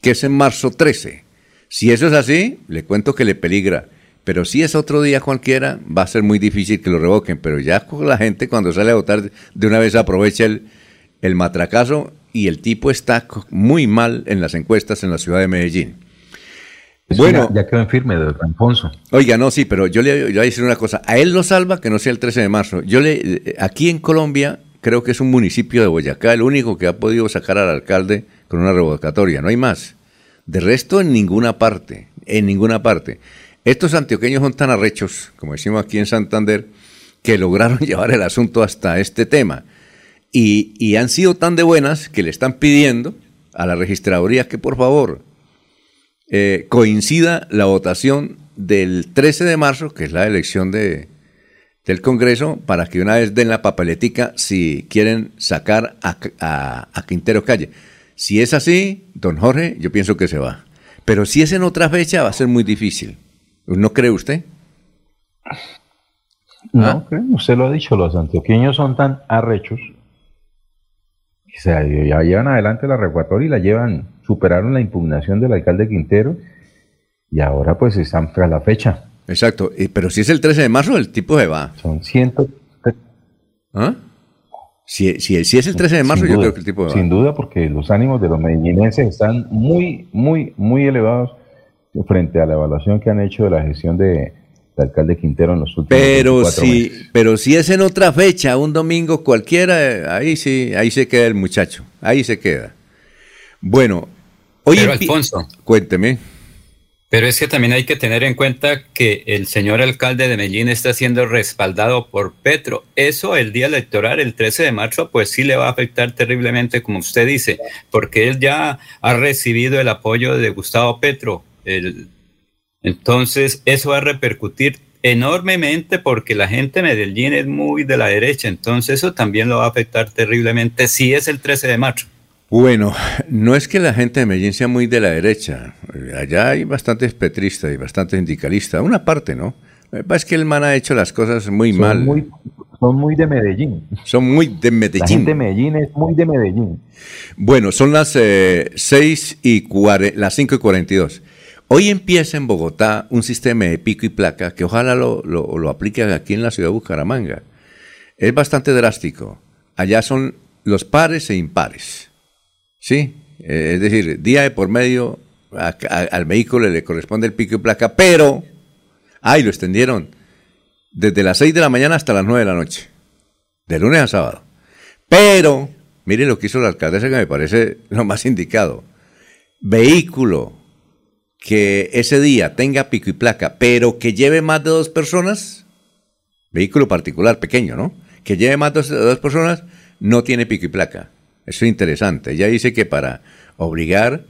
que es en marzo 13. Si eso es así, le cuento que le peligra. Pero si es otro día cualquiera, va a ser muy difícil que lo revoquen. Pero ya la gente cuando sale a votar de una vez aprovecha el, el matracazo y el tipo está muy mal en las encuestas en la ciudad de Medellín. bueno, ya, quedó en firme de Alfonso. Oiga, no, sí, pero yo le, voy a decir una cosa. A él lo salva que no sea el 13 de marzo. Yo le, eh, aquí en Colombia creo que es un municipio de Boyacá el único que ha podido sacar al alcalde con una revocatoria, no hay más. De resto, en ninguna parte, en ninguna parte. Estos antioqueños son tan arrechos, como decimos aquí en Santander, que lograron llevar el asunto hasta este tema. Y, han sido tan de buenas que le están pidiendo a la registraduría que por favor eh, coincida la votación del 13 de marzo, que es la elección de, del Congreso para que una vez den la papeletica si quieren sacar a, Quintero Calle. Si es así, don Jorge, yo pienso que se va. Pero si es en otra fecha, va a ser muy difícil. ¿No cree usted? No, ¿Ah? usted lo ha dicho, los antioqueños son tan arrechos que se, ya llevan adelante la recuatoria y la llevan, superaron la impugnación del alcalde Quintero y ahora pues están tras la fecha. Exacto, pero si es el 13 de marzo, el tipo se va. Son ciento... ¿Ah? Si, si, si, es el 13 de marzo, yo creo que el tipo va. Sin duda, porque los ánimos de los medellinenses están muy, muy, muy elevados frente a la evaluación que han hecho de la gestión de, alcalde Quintero en los últimos pero si, Pero si es en otra fecha, un domingo cualquiera, ahí sí, ahí se queda el muchacho, ahí se queda. Bueno, oye, Alfonso, cuénteme. Pero es que también hay que tener en cuenta que el señor alcalde de Medellín está siendo respaldado por Petro. Eso el día electoral, el 13 de marzo, pues sí le va a afectar terriblemente, como usted dice, porque él ya ha recibido el apoyo de Gustavo Petro. entonces, eso va a repercutir enormemente porque la gente de Medellín es muy de la derecha. Entonces, eso también lo va a afectar terriblemente si es el 13 de marzo. Bueno, no es que la gente de Medellín sea muy de la derecha. Allá hay bastantes petristas y bastantes sindicalistas, una parte, ¿no? Es que el man ha hecho las cosas muy mal. son muy de Medellín. Son muy de Medellín. La gente de Medellín es muy de Medellín. Bueno, son las eh, y las 5 y 42. Hoy empieza en Bogotá un sistema de pico y placa que ojalá lo, lo, lo apliquen aquí en la ciudad de Bucaramanga. Es bastante drástico. Allá son los pares e impares. ¿Sí? Eh, es decir, día de por medio al vehículo le corresponde el pico y placa, pero, ay, lo extendieron desde las 6 de la mañana hasta las 9 de la noche, de lunes a sábado. Pero, mire lo que hizo la alcaldesa que me parece lo más indicado. Vehículo que ese día tenga pico y placa, pero que lleve más de dos personas, vehículo particular pequeño, ¿no? Que lleve más de dos personas, no tiene pico y placa. Eso es interesante. Ella dice que para obligar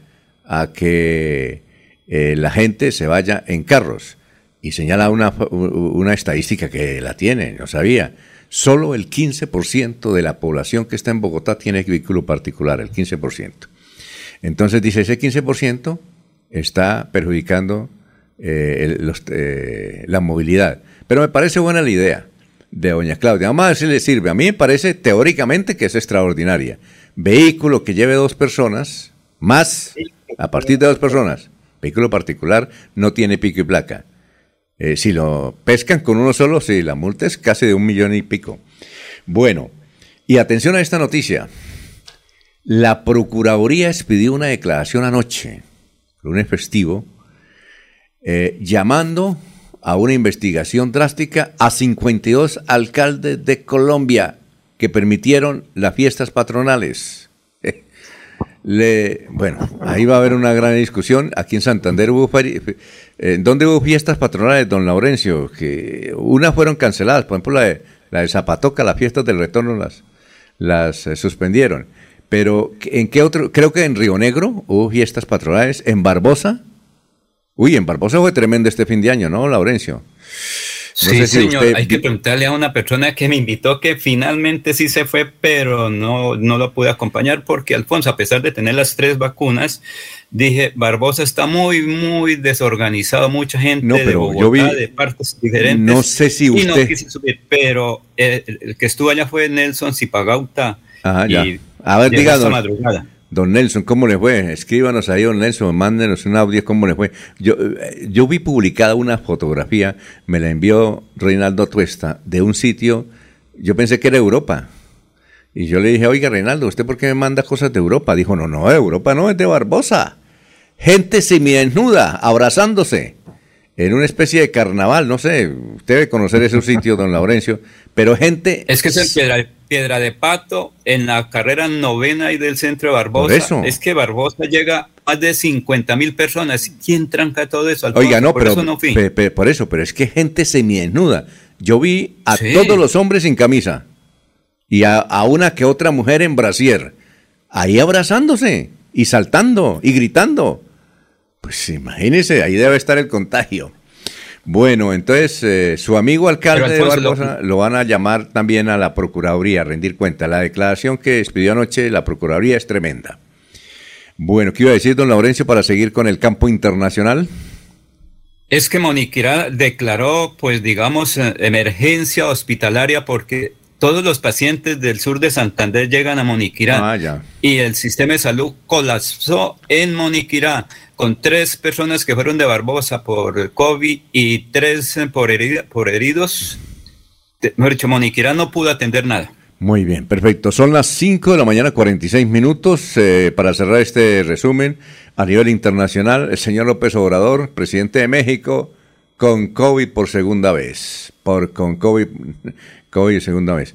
a que eh, la gente se vaya en carros. Y señala una, una estadística que la tiene, no sabía. Solo el 15% de la población que está en Bogotá tiene vehículo particular, el 15%. Entonces dice, ese 15% está perjudicando eh, eh, la movilidad. Pero me parece buena la idea de doña Claudia. Vamos a ver si le sirve. A mí me parece teóricamente que es extraordinaria. Vehículo que lleve dos personas, más a partir de dos personas. Vehículo particular no tiene pico y placa. Eh, si lo pescan con uno solo, sí, la multa es casi de un millón y pico. Bueno, y atención a esta noticia. La Procuraduría expidió una declaración anoche, lunes festivo, eh, llamando a una investigación drástica a 52 alcaldes de Colombia que permitieron las fiestas patronales. Le, bueno, ahí va a haber una gran discusión. Aquí en Santander hubo, eh, ¿dónde hubo fiestas patronales, don Laurencio? Que unas fueron canceladas, por ejemplo la de, la de Zapatoca, las fiestas del retorno las, las eh, suspendieron. Pero ¿en qué otro? Creo que en Río Negro hubo fiestas patronales, en Barbosa Uy, en Barbosa fue tremendo este fin de año, ¿no, Laurencio? Sí, señor, hay que preguntarle a una persona que me invitó que finalmente sí se fue, pero no, no lo pude acompañar porque Alfonso, a pesar de tener las tres vacunas, dije, Barbosa está muy, muy desorganizado, mucha gente de Bogotá, de partes diferentes. No sé si usted... Y no quise subir, pero el, que estuvo allá fue Nelson Zipagauta. Ajá, ya. A ver, diga, madrugada. Don Nelson, ¿cómo le fue? Escríbanos ahí, don Nelson, mándenos un audio, ¿cómo le fue? Yo, eh, yo vi publicada una fotografía, me la envió Reinaldo Tuesta, de un sitio, yo pensé que era Europa. Y yo le dije, oiga, Reinaldo, ¿usted por qué me manda cosas de Europa? Dijo, no, no, Europa no, es de Barbosa. Gente semidesnuda, abrazándose, en una especie de carnaval, no sé, usted debe conocer ese sitio, don Laurencio, pero gente... Es que es en Piedra, de Pato, en la carrera novena y del centro de Barbosa. Es que Barbosa llega a más de 50 mil personas. ¿Quién tranca todo eso? Oiga, no, por pero, eso no por eso, pero es que gente semidesnuda. Yo vi a todos los hombres sin camisa y a, a, una que otra mujer en brasier, ahí abrazándose y saltando y gritando. Pues imagínese, ahí debe estar el contagio. Bueno, entonces eh, su amigo alcalde de Barbosa lo... van a llamar también a la Procuraduría a rendir cuenta. La declaración que expidió anoche la Procuraduría es tremenda. Bueno, ¿qué iba a decir don Laurencio para seguir con el campo internacional? Es que Moniquirá declaró, pues digamos, eh, emergencia hospitalaria porque todos los pacientes del sur de Santander llegan a Moniquirá. Ah, y el sistema de salud colapsó en Moniquirá con tres personas que fueron de Barbosa por COVID y tres por, por heridos. Mejor dicho, no pudo atender nada. Muy bien, perfecto. Son las 5 de la mañana, 46 minutos. Eh, para cerrar este resumen, a nivel internacional, el señor López Obrador, presidente de México, con COVID por segunda vez. Por, con COVID, COVID segunda vez.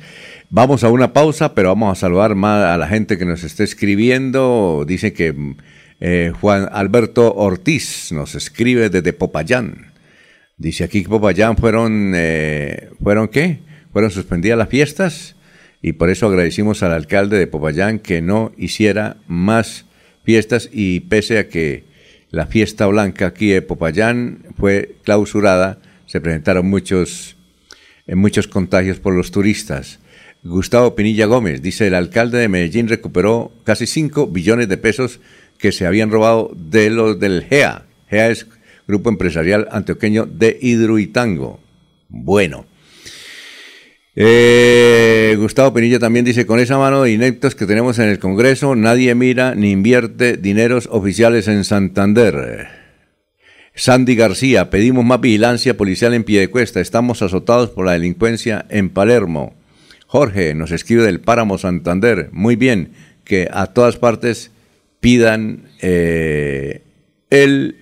Vamos a una pausa, pero vamos a saludar más a la gente que nos está escribiendo. Dice que eh, Juan Alberto Ortiz nos escribe desde Popayán. Dice aquí que Popayán fueron, eh, ¿fueron qué? Fueron suspendidas las fiestas y por eso agradecimos al alcalde de Popayán que no hiciera más fiestas y pese a que la fiesta blanca aquí de Popayán fue clausurada, se presentaron muchos, eh, muchos contagios por los turistas. Gustavo Pinilla Gómez dice, el alcalde de Medellín recuperó casi 5 billones de pesos que se habían robado de los del GEA. GEA es Grupo Empresarial Antioqueño de Hidroitango. Bueno. Eh, Gustavo Penilla también dice, con esa mano de ineptos que tenemos en el Congreso, nadie mira ni invierte dineros oficiales en Santander. Sandy García, pedimos más vigilancia policial en Piedecuesta, estamos azotados por la delincuencia en Palermo. Jorge nos escribe del Páramo Santander, muy bien, que a todas partes pidan eh, el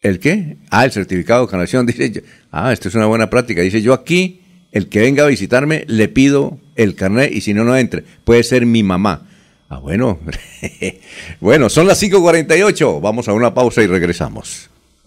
¿El qué? Ah, el certificado de canación. Dice, ah, esto es una buena práctica. Dice, yo aquí, el que venga a visitarme, le pido el carnet y si no, no entre. Puede ser mi mamá. Ah, bueno. bueno, son las 5.48. Vamos a una pausa y regresamos.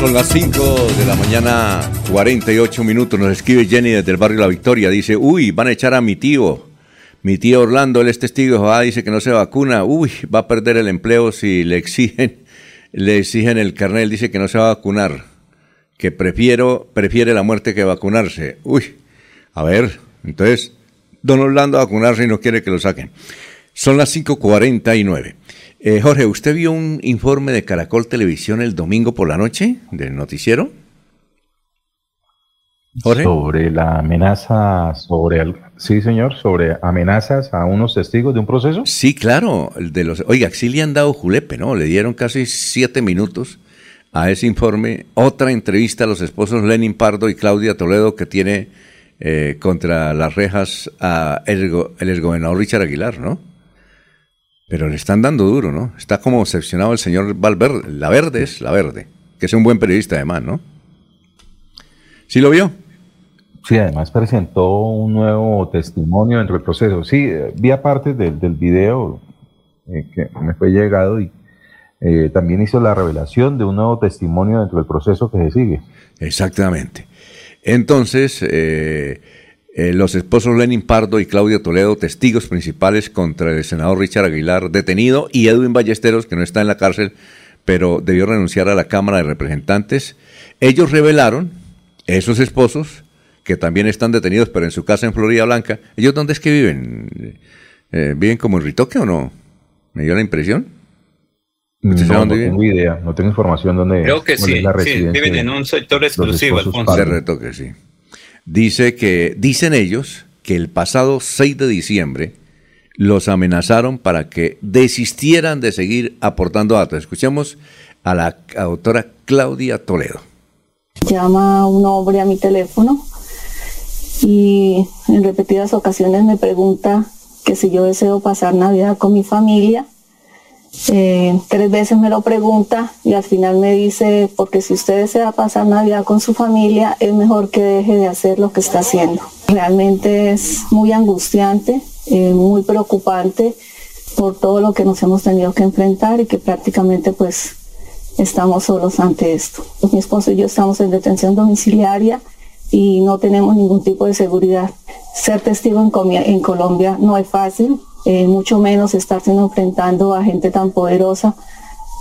Son las 5 de la mañana, 48 minutos. Nos escribe Jenny desde el barrio La Victoria. Dice, uy, van a echar a mi tío. Mi tío Orlando, él es testigo Jehová, dice que no se vacuna. Uy, va a perder el empleo si le exigen, le exigen el carnet. Dice que no se va a vacunar. Que prefiero, prefiere la muerte que vacunarse. Uy, a ver, entonces, don Orlando a vacunarse y no quiere que lo saquen. Son las 5.49. Eh, Jorge, ¿usted vio un informe de Caracol Televisión el domingo por la noche del noticiero? Jorge. Sobre la amenaza, sobre el, sí señor, sobre amenazas a unos testigos de un proceso. Sí, claro, el de los, oiga, sí le han dado julepe, ¿no? Le dieron casi siete minutos a ese informe. Otra entrevista a los esposos Lenin Pardo y Claudia Toledo que tiene eh, contra las rejas a el, el exgobernador Richard Aguilar, ¿no? Pero le están dando duro, ¿no? Está como excepcionado el señor Valverde. La Verde es La Verde, que es un buen periodista además, ¿no? ¿Sí lo vio? Sí, además presentó un nuevo testimonio dentro del proceso. Sí, eh, vi aparte del, del video eh, que me fue llegado y eh, también hizo la revelación de un nuevo testimonio dentro del proceso que se sigue. Exactamente. Entonces, eh, los esposos Lenin Pardo y Claudia Toledo, testigos principales contra el senador Richard Aguilar, detenido, y Edwin Ballesteros, que no está en la cárcel, pero debió renunciar a la Cámara de Representantes. Ellos revelaron, esos esposos, que también están detenidos, pero en su casa en Florida Blanca, ¿ellos dónde es que viven? Eh, ¿Viven como en Ritoque o no? ¿Me dio la impresión? No, no tengo idea, no tengo información dónde Creo que sí, sí, viven en un sector exclusivo, Alfonso. De Ritoque, sí dice que, dicen ellos, que el pasado 6 de diciembre los amenazaron para que desistieran de seguir aportando datos. Escuchemos a la autora Claudia Toledo. Llama un hombre a mi teléfono y en repetidas ocasiones me pregunta que si yo deseo pasar Navidad con mi familia eh, tres veces me lo pregunta y al final me dice, porque si usted desea pasar Navidad con su familia, es mejor que deje de hacer lo que está haciendo. Realmente es muy angustiante, eh, muy preocupante por todo lo que nos hemos tenido que enfrentar y que prácticamente pues estamos solos ante esto. Mi esposo y yo estamos en detención domiciliaria y no tenemos ningún tipo de seguridad. Ser testigo en, en Colombia no es fácil, eh, mucho menos estarse enfrentando a gente tan poderosa,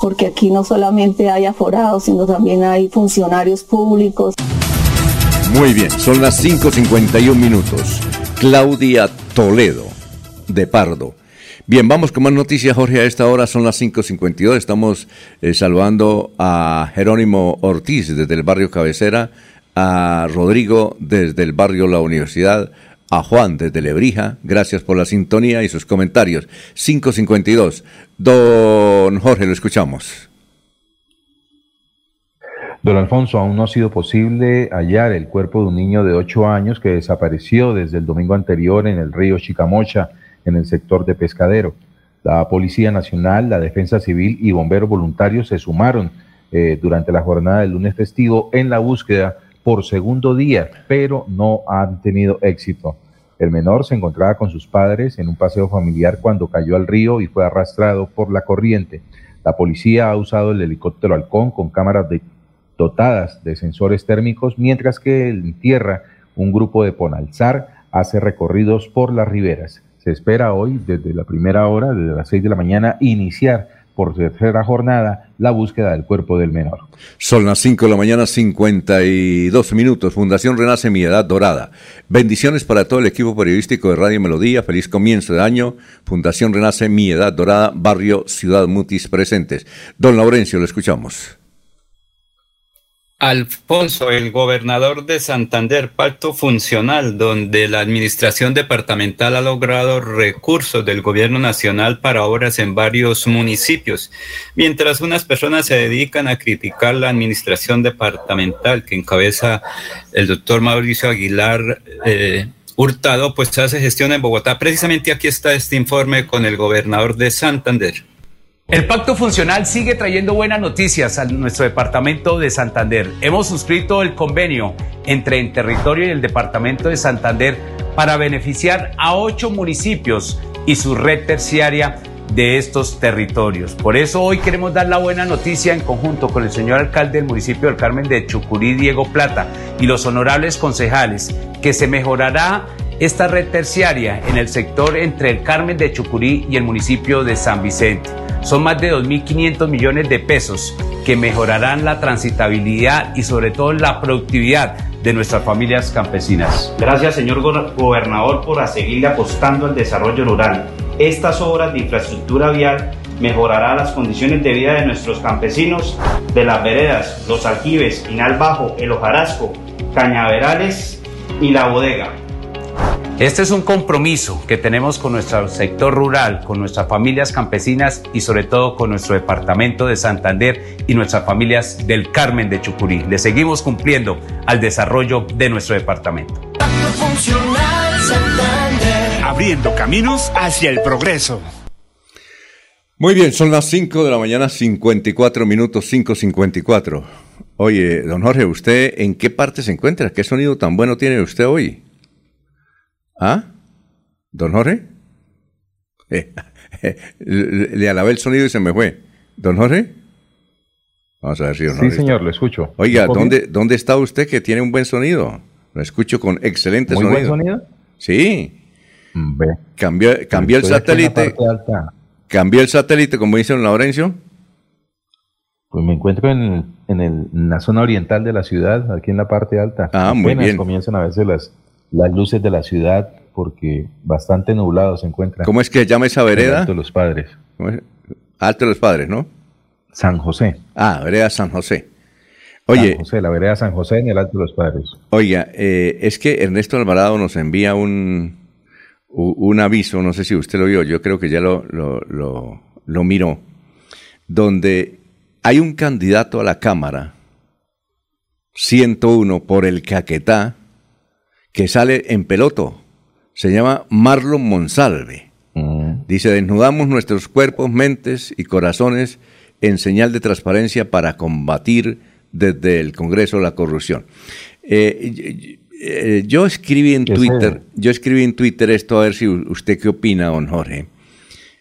porque aquí no solamente hay aforados, sino también hay funcionarios públicos. Muy bien, son las 5.51 minutos. Claudia Toledo, de Pardo. Bien, vamos con más noticias, Jorge. A esta hora son las 5.52. Estamos eh, saludando a Jerónimo Ortiz desde el barrio Cabecera, a Rodrigo desde el barrio La Universidad, a Juan desde Lebrija, gracias por la sintonía y sus comentarios. 552. Don Jorge, lo escuchamos. Don Alfonso, aún no ha sido posible hallar el cuerpo de un niño de 8 años que desapareció desde el domingo anterior en el río Chicamocha, en el sector de Pescadero. La Policía Nacional, la Defensa Civil y bomberos voluntarios se sumaron eh, durante la jornada del lunes festivo en la búsqueda por segundo día, pero no han tenido éxito. El menor se encontraba con sus padres en un paseo familiar cuando cayó al río y fue arrastrado por la corriente. La policía ha usado el helicóptero Halcón con cámaras de dotadas de sensores térmicos, mientras que en tierra un grupo de Ponalzar hace recorridos por las riberas. Se espera hoy, desde la primera hora, desde las 6 de la mañana, iniciar por tercera jornada la búsqueda del cuerpo del menor. Son las 5 de la mañana, 52 minutos. Fundación Renace Mi Edad Dorada. Bendiciones para todo el equipo periodístico de Radio Melodía. Feliz comienzo de año. Fundación Renace Mi Edad Dorada, barrio Ciudad Mutis presentes. Don Laurencio, lo escuchamos. Alfonso, el gobernador de Santander, pacto funcional, donde la administración departamental ha logrado recursos del gobierno nacional para obras en varios municipios, mientras unas personas se dedican a criticar la administración departamental que encabeza el doctor Mauricio Aguilar. Eh, Hurtado, pues hace gestión en Bogotá. Precisamente aquí está este informe con el gobernador de Santander. El pacto funcional sigue trayendo buenas noticias a nuestro departamento de Santander. Hemos suscrito el convenio entre el territorio y el departamento de Santander para beneficiar a ocho municipios y su red terciaria de estos territorios. Por eso hoy queremos dar la buena noticia en conjunto con el señor alcalde del municipio del Carmen de Chucurí, Diego Plata, y los honorables concejales, que se mejorará esta red terciaria en el sector entre el Carmen de Chucurí y el municipio de San Vicente. Son más de 2.500 millones de pesos que mejorarán la transitabilidad y sobre todo la productividad de nuestras familias campesinas. Gracias, señor gobernador, por seguirle apostando al desarrollo rural. Estas obras de infraestructura vial mejorarán las condiciones de vida de nuestros campesinos, de las veredas, los aljibes, Inal Bajo, El Hojarasco, Cañaverales y La Bodega. Este es un compromiso que tenemos con nuestro sector rural, con nuestras familias campesinas y sobre todo con nuestro departamento de Santander y nuestras familias del Carmen de Chucurí. Le seguimos cumpliendo al desarrollo de nuestro departamento. Abriendo caminos hacia el progreso. Muy bien, son las 5 de la mañana, 54 minutos, 5.54. Oye, don Jorge, ¿usted en qué parte se encuentra? ¿Qué sonido tan bueno tiene usted hoy? ¿Ah? ¿Don Jorge? Eh, le, alabé el sonido y se me fue. ¿Don Jorge? Vamos a ver si don Sí, señor, lo escucho. Oiga, ¿dónde, ¿dónde está usted que tiene un buen sonido? Lo escucho con excelente ¿Muy sonido. buen sonido? Sí. Ve. Cambió, cambió el satélite. Cambió el satélite, como dice don Laurencio. Pues me encuentro en, en, el, en, la zona oriental de la ciudad, aquí en la parte alta. Ah, muy bien. comienzan a veces las, las luces de la ciudad porque bastante nublado se encuentra. ¿Cómo es que llama esa vereda? Alto de los Padres. Alto de los Padres, ¿no? San José. Ah, vereda San José. Oye, San José, la vereda San José en el Alto de los Padres. Oiga, eh, es que Ernesto Alvarado nos envía un, un aviso, no sé si usted lo vio, yo creo que ya lo, lo, lo, lo miró, donde hay un candidato a la Cámara, 101 por el Caquetá, que sale en peloto. Se llama Marlon Monsalve. Mm. Dice, desnudamos nuestros cuerpos, mentes y corazones en señal de transparencia para combatir desde el Congreso la corrupción. Eh, eh, yo escribí en Twitter, yo escribí en Twitter esto, a ver si usted qué opina, don Jorge.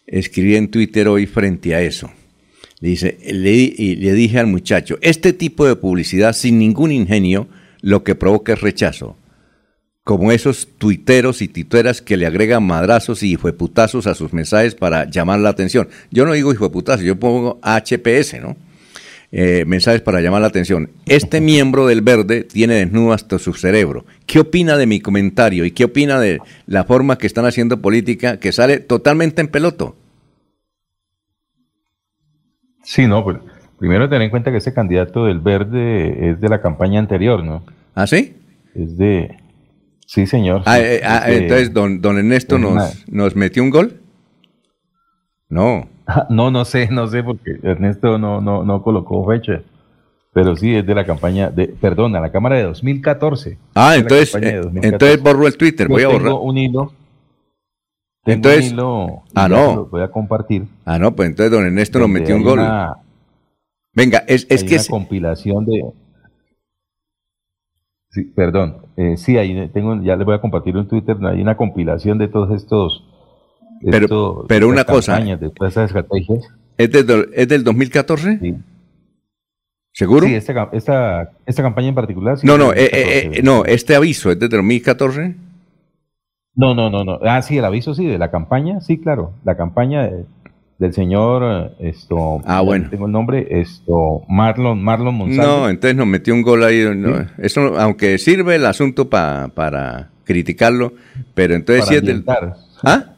Escribí en Twitter hoy frente a eso. Dice, le, y le dije al muchacho, este tipo de publicidad sin ningún ingenio lo que provoca es rechazo como esos tuiteros y tuiteras que le agregan madrazos y hijueputazos a sus mensajes para llamar la atención. Yo no digo hijueputazos, yo pongo HPS, ¿no? Eh, mensajes para llamar la atención. Este miembro del verde tiene desnudo hasta su cerebro. ¿Qué opina de mi comentario y qué opina de la forma que están haciendo política que sale totalmente en peloto? Sí, no, pues primero tener en cuenta que ese candidato del verde es de la campaña anterior, ¿no? ¿Ah, sí? Es de, Sí, señor. Ah, eh, ah, entonces, don, don Ernesto nos, nos metió un gol. No. no, no sé, no sé, porque Ernesto no, no, no colocó fecha. Pero sí, es de la campaña, de, perdón, a la Cámara de 2014. Ah, entonces, eh, entonces borro el Twitter, voy a borrar. un hilo. entonces, un hilo ah, no. voy a compartir. Ah, no, pues entonces don Ernesto nos metió un gol. Venga, es, es hay que... Una compilación de... Sí, perdón, eh, sí, ahí tengo, ya les voy a compartir en Twitter, hay una compilación de todos estos... Pero, pero una cosa... De todas esas estrategias. ¿Es del, ¿Es del 2014? Sí. ¿Seguro? Sí, esta, esta, esta campaña en particular. Sí, no, no, eh, eh, no, este aviso es desde 2014. No, no, no, no. Ah, sí, el aviso sí, de la campaña, sí, claro. La campaña del señor, esto. Ah, bueno. Tengo el nombre, esto, Marlon, Marlon Monsalve. No, entonces nos metió un gol ahí. No, Eso, aunque sirve el asunto para criticarlo, pero entonces para sí es del. ¿Ah?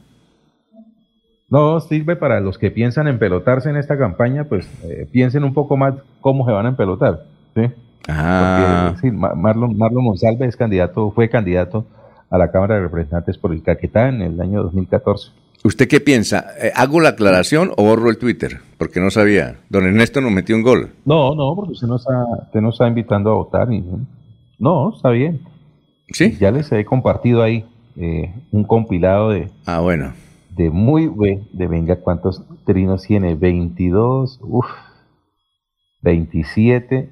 No, sirve para los que piensan en pelotarse en esta campaña, pues eh, piensen un poco más cómo se van a empelotar. ¿sí? Ah. Porque, sí, Marlon, Marlon Monsalve es candidato, fue candidato a la Cámara de Representantes por el Caquetá en el año 2014. ¿Usted qué piensa? Eh, ¿Hago la aclaración o borro el Twitter? Porque no sabía. Don Ernesto nos metió un gol. No, no, porque usted no está, usted no está invitando a votar. No, está bien. Sí. Ya les he compartido ahí eh, un compilado de. Ah, bueno de muy buen, de venga, ¿cuántos trinos tiene? 22, uff, 27,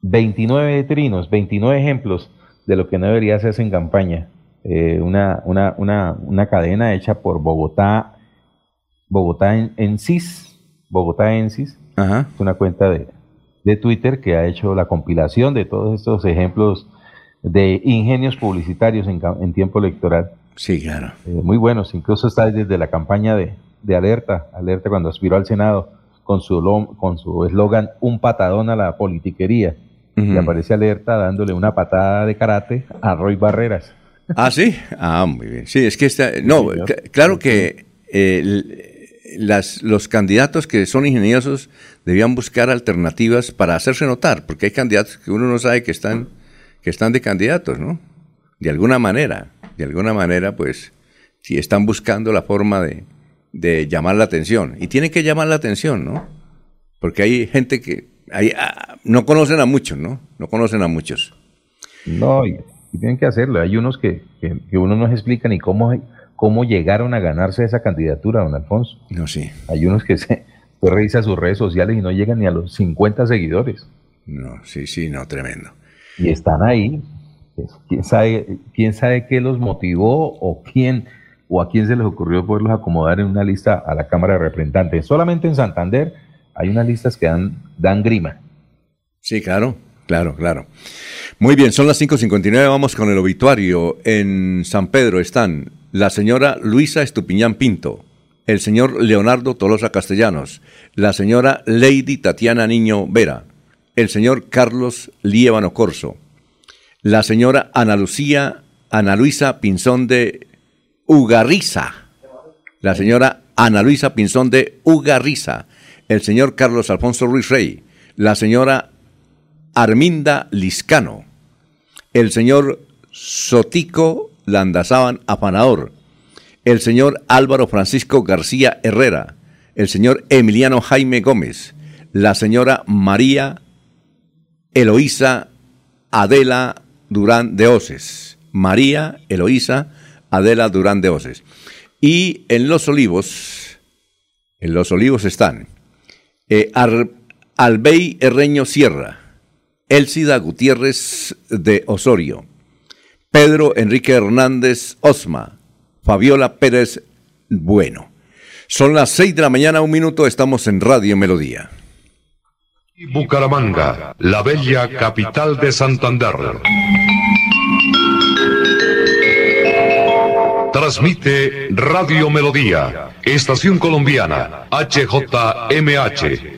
29 trinos, 29 ejemplos de lo que no debería hacerse en campaña. Eh, una, una, una, una, cadena hecha por Bogotá, Bogotá en, en CIS, Bogotá en CIS, Ajá. es una cuenta de, de Twitter que ha hecho la compilación de todos estos ejemplos de ingenios publicitarios en, en tiempo electoral. Sí, claro. Eh, muy buenos, incluso está desde la campaña de, de Alerta, Alerta cuando aspiró al Senado con su con su eslogan un patadón a la politiquería. Y aparece Alerta dándole una patada de karate a Roy Barreras. Ah, sí. Ah, muy bien. Sí, es que está. No, claro que eh, las, los candidatos que son ingeniosos debían buscar alternativas para hacerse notar, porque hay candidatos que uno no sabe que están, que están de candidatos, ¿no? De alguna manera de alguna manera, pues, si están buscando la forma de, de llamar la atención. Y tienen que llamar la atención, ¿no? Porque hay gente que hay, ah, no conocen a muchos, ¿no? No conocen a muchos. No, y, tienen que hacerlo. Hay unos que, que, uno no explica ni cómo, cómo llegaron a ganarse esa candidatura, don Alfonso. No, sí. Hay unos que se pues, revisa sus redes sociales y no llegan ni a los 50 seguidores. No, sí, sí, no, tremendo. Y están ahí, ¿Quién sabe, quién sabe qué los motivó o quién o a quién se les ocurrió poderlos acomodar en una lista a la Cámara de Representantes? Solamente en Santander hay unas listas que dan, dan grima. Sí, claro, claro, claro. Muy bien, son las 5.59, vamos con el obituario. En San Pedro están la señora Luisa Estupiñán Pinto, el señor Leonardo Tolosa Castellanos, la señora Lady Tatiana Niño Vera, el señor Carlos Líbano Corso, la señora Ana Lucía, Ana Luisa Pinzón de Ugarriza, la señora Ana Luisa Pinzón de Ugarriza, el señor Carlos Alfonso Ruiz Rey, la señora Arminda Liscano, el señor Sotico Landazában Afanador, el señor Álvaro Francisco García Herrera, el señor Emiliano Jaime Gómez, la señora María Eloísa Adela Durán de Oces. María Eloísa Adela Durán de Oces. Y en Los Olivos, en Los Olivos están eh, Albey Herreño Sierra, Elcida Gutiérrez de Osorio, Pedro Enrique Hernández Osma, Fabiola Pérez Bueno. Son las seis de la mañana, un minuto, estamos en Radio Melodía. Bucaramanga, la bella capital de Santander. Transmite Radio Melodía, Estación Colombiana, HJMH,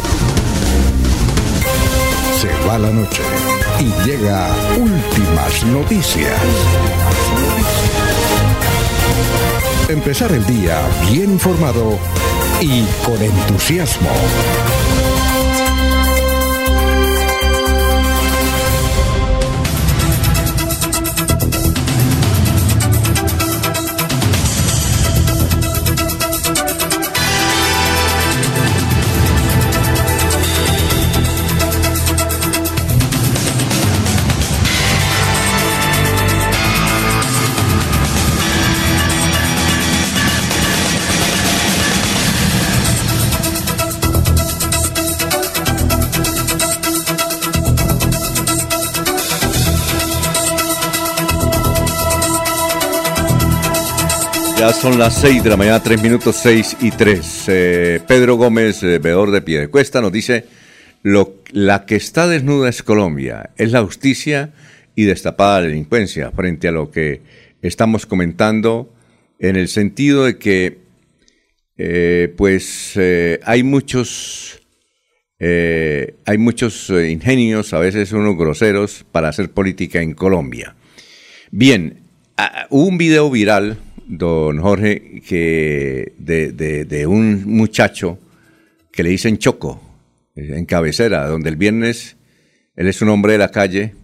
va la noche y llega últimas noticias. Empezar el día bien informado y con entusiasmo. Ya son las 6 de la mañana, 3 minutos 6 y 3. Eh, Pedro Gómez, eh, veedor de Piedecuesta, nos dice, lo, la que está desnuda es Colombia, es la justicia y destapada la delincuencia, frente a lo que estamos comentando, en el sentido de que, eh, pues, hay muchos... hay muchos ingenios, a veces unos groseros, para hacer política en Colombia. Bien, ah, hubo un video viral don Jorge, que de, un muchacho que le dicen Choco, en cabecera, donde el viernes, él es un hombre de la calle,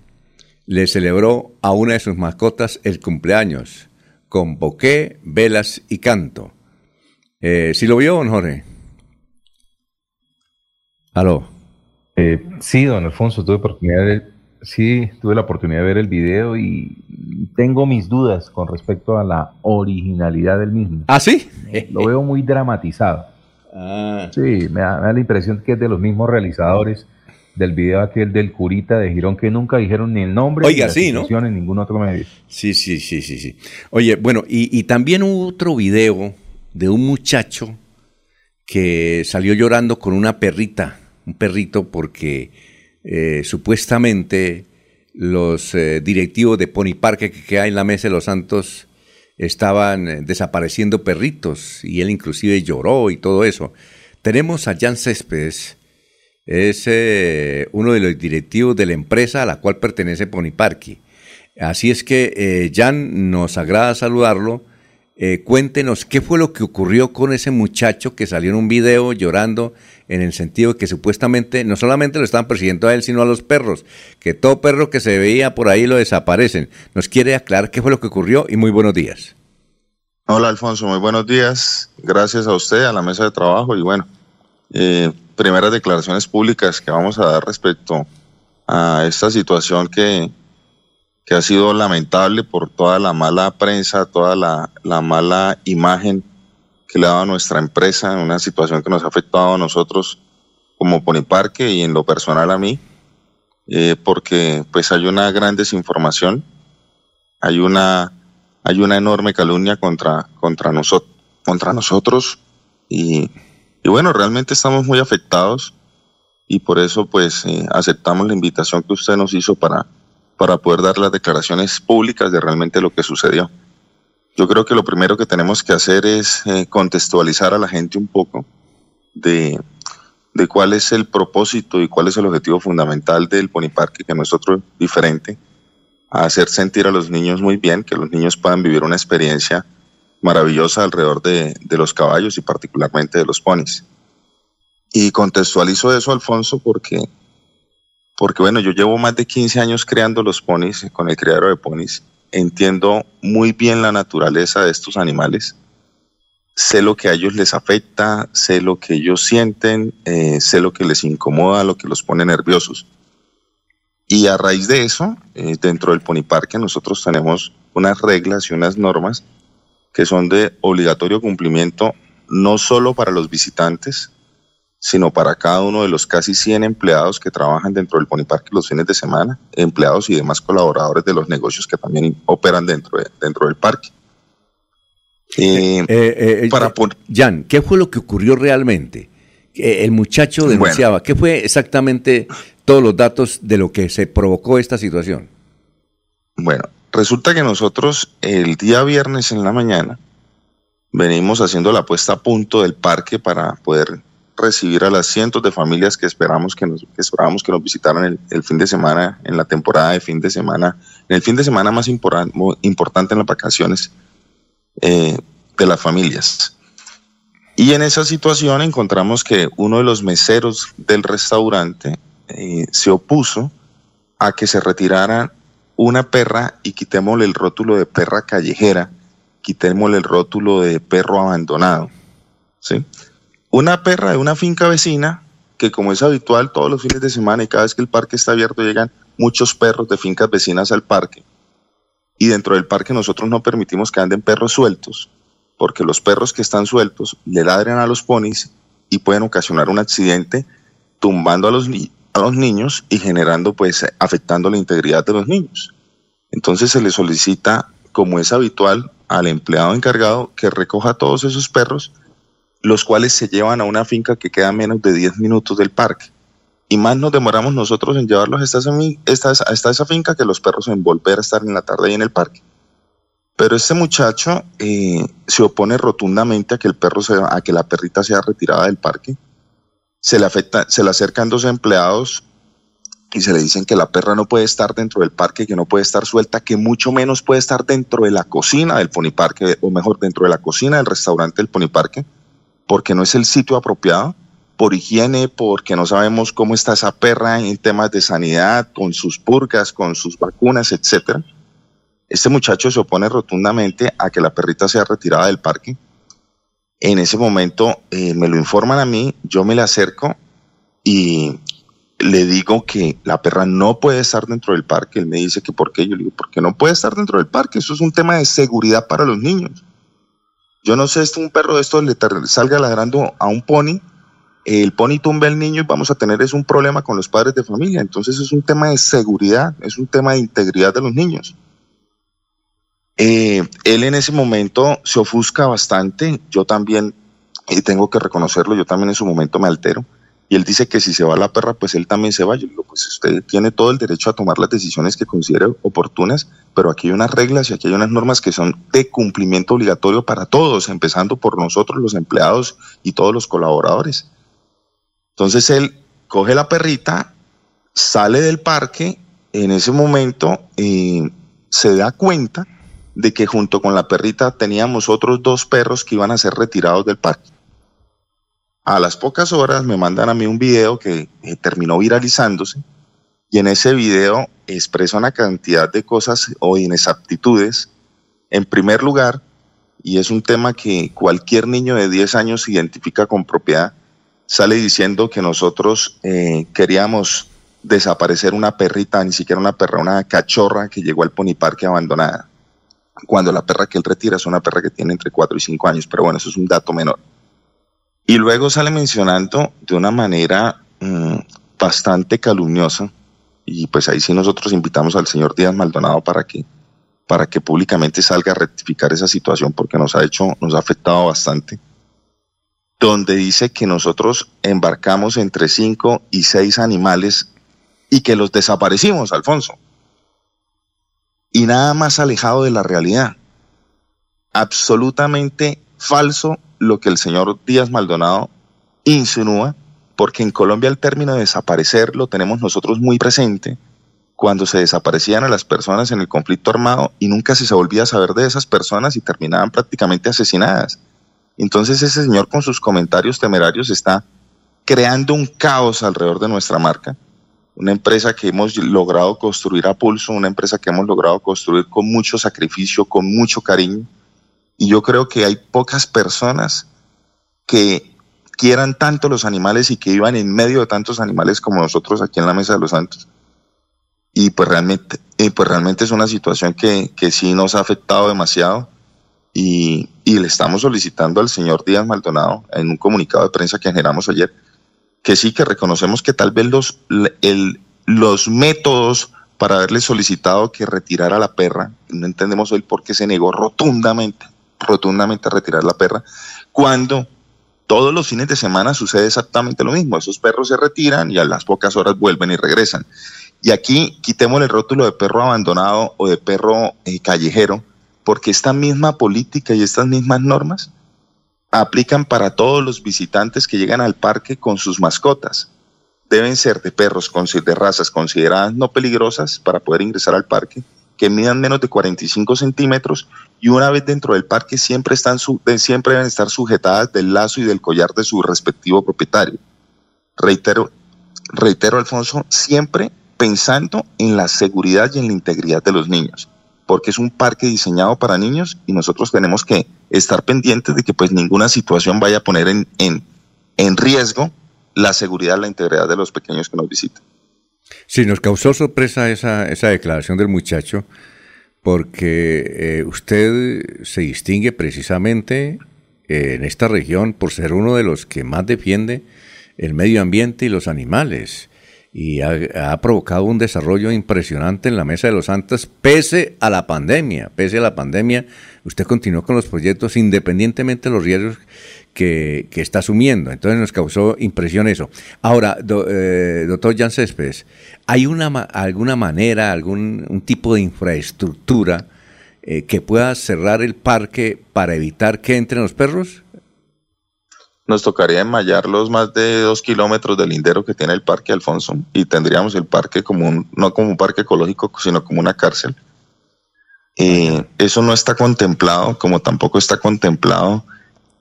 le celebró a una de sus mascotas el cumpleaños, con boqué, velas y canto. Eh, ¿Sí lo vio, don Jorge? ¿Aló? Eh, sí, don Alfonso, tuve oportunidad de Sí, tuve la oportunidad de ver el video y tengo mis dudas con respecto a la originalidad del mismo. ¿Ah, sí? Lo veo muy dramatizado. Ah. Sí, me da, la impresión que es de los mismos realizadores del video aquel del curita de Girón que nunca dijeron ni el nombre Oiga, ni la sí, en ningún otro medio. Sí, sí, sí, sí, sí. Oye, bueno, y, y también otro video de un muchacho que salió llorando con una perrita, un perrito porque eh, supuestamente los eh, directivos de Pony Park que queda en la Mesa de los Santos estaban eh, desapareciendo perritos y él inclusive lloró y todo eso. Tenemos a Jan Céspedes, es uno de los directivos de la empresa a la cual pertenece Pony Park. Así es que Jan nos agrada saludarlo. Cuéntenos qué fue lo que ocurrió con ese muchacho que salió en un video llorando en el sentido de que supuestamente no solamente lo estaban persiguiendo a él, sino a los perros, que todo perro que se veía por ahí lo desaparecen. ¿Nos quiere aclarar qué fue lo que ocurrió? Y muy buenos días. Hola Alfonso, muy buenos días. Gracias a usted, a la mesa de trabajo y bueno, eh, primeras declaraciones públicas que vamos a dar respecto a esta situación que, que ha sido lamentable por toda la mala prensa, toda la, la mala imagen que le ha dado a nuestra empresa, en una situación que nos ha afectado a nosotros como Poniparque y en lo personal a mí, eh, porque pues hay una gran desinformación, hay una, hay una enorme calumnia contra, contra, nosotros contra nosotros y, y, bueno, realmente estamos muy afectados y por eso pues eh, aceptamos la invitación que usted nos hizo para, para poder dar las declaraciones públicas de realmente lo que sucedió. Yo creo que lo primero que tenemos que hacer es eh, contextualizar a la gente un poco de, de, cuál es el propósito y cuál es el objetivo fundamental del Pony Park, que no es diferente, a hacer sentir a los niños muy bien, que los niños puedan vivir una experiencia maravillosa alrededor de, de los caballos y particularmente de los ponis. Y contextualizo eso, Alfonso, porque, porque bueno, yo llevo más de 15 años creando los ponis, con el criadero de ponis, entiendo muy bien la naturaleza de estos animales, sé lo que a ellos les afecta, sé lo que ellos sienten, eh, sé lo que les incomoda, lo que los pone nerviosos. Y a raíz de eso, eh, dentro del Pony Parque nosotros tenemos unas reglas y unas normas que son de obligatorio cumplimiento no solo para los visitantes, sino para cada uno de los casi 100 empleados que trabajan dentro del Pony Parque los fines de semana, empleados y demás colaboradores de los negocios que también operan dentro, de, dentro del parque. Eh, eh, eh, para Jan, ¿qué fue lo que ocurrió realmente? El muchacho denunciaba. ¿Qué fue exactamente todos los datos de lo que se provocó esta situación? Bueno, resulta que nosotros el día viernes en la mañana venimos haciendo la puesta a punto del parque para poder recibir a las cientos de familias que esperamos que nos, que esperábamos que nos visitaran el, fin de semana, en la temporada de fin de semana, en el fin de semana más importante en las vacaciones eh, de las familias. Y en esa situación encontramos que uno de los meseros del restaurante eh, se opuso a que se retirara una perra y quitémosle el rótulo de perra callejera, quitémosle el rótulo de perro abandonado. ¿sí? Una perra de una finca vecina, que como es habitual todos los fines de semana y cada vez que el parque está abierto llegan muchos perros de fincas vecinas al parque. Y dentro del parque nosotros no permitimos que anden perros sueltos, porque los perros que están sueltos le ladran a los ponis y pueden ocasionar un accidente tumbando a los, a los niños y generando, pues, afectando la integridad de los niños. Entonces se le solicita, como es habitual, al empleado encargado que recoja todos esos perros los cuales se llevan a una finca que queda a menos de 10 minutos del parque. Y más nos demoramos nosotros en llevarlos hasta esa, finca que los perros en volver a estar en la tarde ahí en el parque. Pero este muchacho eh, se opone rotundamente a que el perro a que la perrita sea retirada del parque. Se le se le acercan dos empleados y se le dicen que la perra no puede estar dentro del parque, que no puede estar suelta, que mucho menos puede estar dentro de la cocina del poniparque, o mejor, dentro de la cocina del restaurante del poniparque, porque no es el sitio apropiado, por higiene, porque no sabemos cómo está esa perra en temas de sanidad, con sus purgas, con sus vacunas, etc. Este muchacho se opone rotundamente a que la perrita sea retirada del parque. En ese momento eh, me lo informan a mí, yo me le acerco y le digo que la perra no puede estar dentro del parque. Él me dice que por qué. Yo le digo, porque no puede estar dentro del parque. Eso es un tema de seguridad para los niños. Yo no sé, si un perro de estos le salga ladrando a un pony, el pony tumba al niño y vamos a tener es un problema con los padres de familia. Entonces es un tema de seguridad, es un tema de integridad de los niños. Eh, él en ese momento se ofusca bastante, yo también, y tengo que reconocerlo, yo también en su momento me altero. Y él dice que si se va la perra, pues él también se va. Yo digo, pues usted tiene todo el derecho a tomar las decisiones que considere oportunas, pero aquí hay unas reglas y aquí hay unas normas que son de cumplimiento obligatorio para todos, empezando por nosotros, los empleados y todos los colaboradores. Entonces él coge la perrita, sale del parque, en ese momento eh, se da cuenta de que junto con la perrita teníamos otros dos perros que iban a ser retirados del parque. A las pocas horas me mandan a mí un video que eh, terminó viralizándose y en ese video expresa una cantidad de cosas o inexactitudes. En primer lugar, y es un tema que cualquier niño de 10 años identifica con propiedad, sale diciendo que nosotros eh, queríamos desaparecer una perrita, ni siquiera una perra, una cachorra que llegó al poniparque abandonada. Cuando la perra que él retira es una perra que tiene entre 4 y 5 años, pero bueno, eso es un dato menor. Y luego sale mencionando de una manera mm, bastante calumniosa, y pues ahí sí nosotros invitamos al señor Díaz Maldonado para que, para que públicamente salga a rectificar esa situación porque nos ha hecho, nos ha afectado bastante, donde dice que nosotros embarcamos entre cinco y seis animales y que los desaparecimos, Alfonso. Y nada más alejado de la realidad. Absolutamente falso lo que el señor Díaz Maldonado insinúa, porque en Colombia el término de desaparecer lo tenemos nosotros muy presente cuando se desaparecían a las personas en el conflicto armado y nunca se volvía a saber de esas personas y terminaban prácticamente asesinadas. Entonces ese señor con sus comentarios temerarios está creando un caos alrededor de nuestra marca una empresa que hemos logrado construir a pulso, una empresa que hemos logrado construir con mucho sacrificio, con mucho cariño. Y yo creo que hay pocas personas que quieran tanto los animales y que vivan en medio de tantos animales como nosotros aquí en la Mesa de los Santos. Y pues realmente, pues realmente es una situación que, que sí nos ha afectado demasiado y, y, le estamos solicitando al señor Díaz Maldonado en un comunicado de prensa que generamos ayer que sí que reconocemos que tal vez los, el, los métodos para haberle solicitado que retirara la perra, no entendemos hoy por qué se negó rotundamente, rotundamente a retirar la perra, cuando todos los fines de semana sucede exactamente lo mismo. Esos perros se retiran y a las pocas horas vuelven y regresan. Y aquí quitemos el rótulo de perro abandonado o de perro eh, callejero, porque esta misma política y estas mismas normas aplican para todos los visitantes que llegan al parque con sus mascotas. Deben ser de perros de razas consideradas no peligrosas para poder ingresar al parque, que midan menos de 45 centímetros y una vez dentro del parque siempre, están siempre deben estar sujetadas del lazo y del collar de su respectivo propietario. Reitero, reitero, Alfonso, siempre pensando en la seguridad y en la integridad de los niños porque es un parque diseñado para niños y nosotros tenemos que estar pendientes de que pues ninguna situación vaya a poner en, en, en riesgo la seguridad, la integridad de los pequeños que nos visitan. Sí, nos causó sorpresa esa, esa declaración del muchacho, porque eh, usted se distingue precisamente eh, en esta región por ser uno de los que más defiende el medio ambiente y los animales y ha, provocado un desarrollo impresionante en la Mesa de los Santos, pese a la pandemia. Pese a la pandemia, usted continuó con los proyectos independientemente de los riesgos que, está asumiendo. Entonces nos causó impresión eso. Ahora, eh, doctor Jan Céspedes, ¿hay una, alguna manera, algún un tipo de infraestructura eh, que pueda cerrar el parque para evitar que entren los perros? nos tocaría enmayar los más de dos kilómetros del lindero que tiene el Parque Alfonso y tendríamos el parque como un, no como un parque ecológico, sino como una cárcel. Eh, eso no está contemplado, como tampoco está contemplado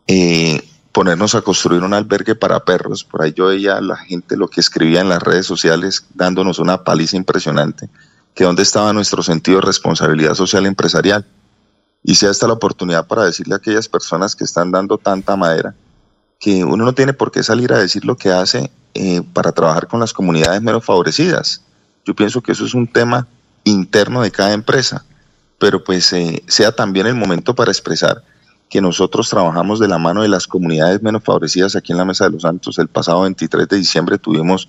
eh, ponernos a construir un albergue para perros. Por ahí yo veía a la gente lo que escribía en las redes sociales dándonos una paliza impresionante, que dónde estaba nuestro sentido de responsabilidad social y empresarial. Y sea esta la oportunidad para decirle a aquellas personas que están dando tanta madera, que uno no tiene por qué salir a decir lo que hace eh, para trabajar con las comunidades menos favorecidas. Yo pienso que eso es un tema interno de cada empresa, pero pues eh, sea también el momento para expresar que nosotros trabajamos de la mano de las comunidades menos favorecidas aquí en la Mesa de los Santos. El pasado 23 de diciembre tuvimos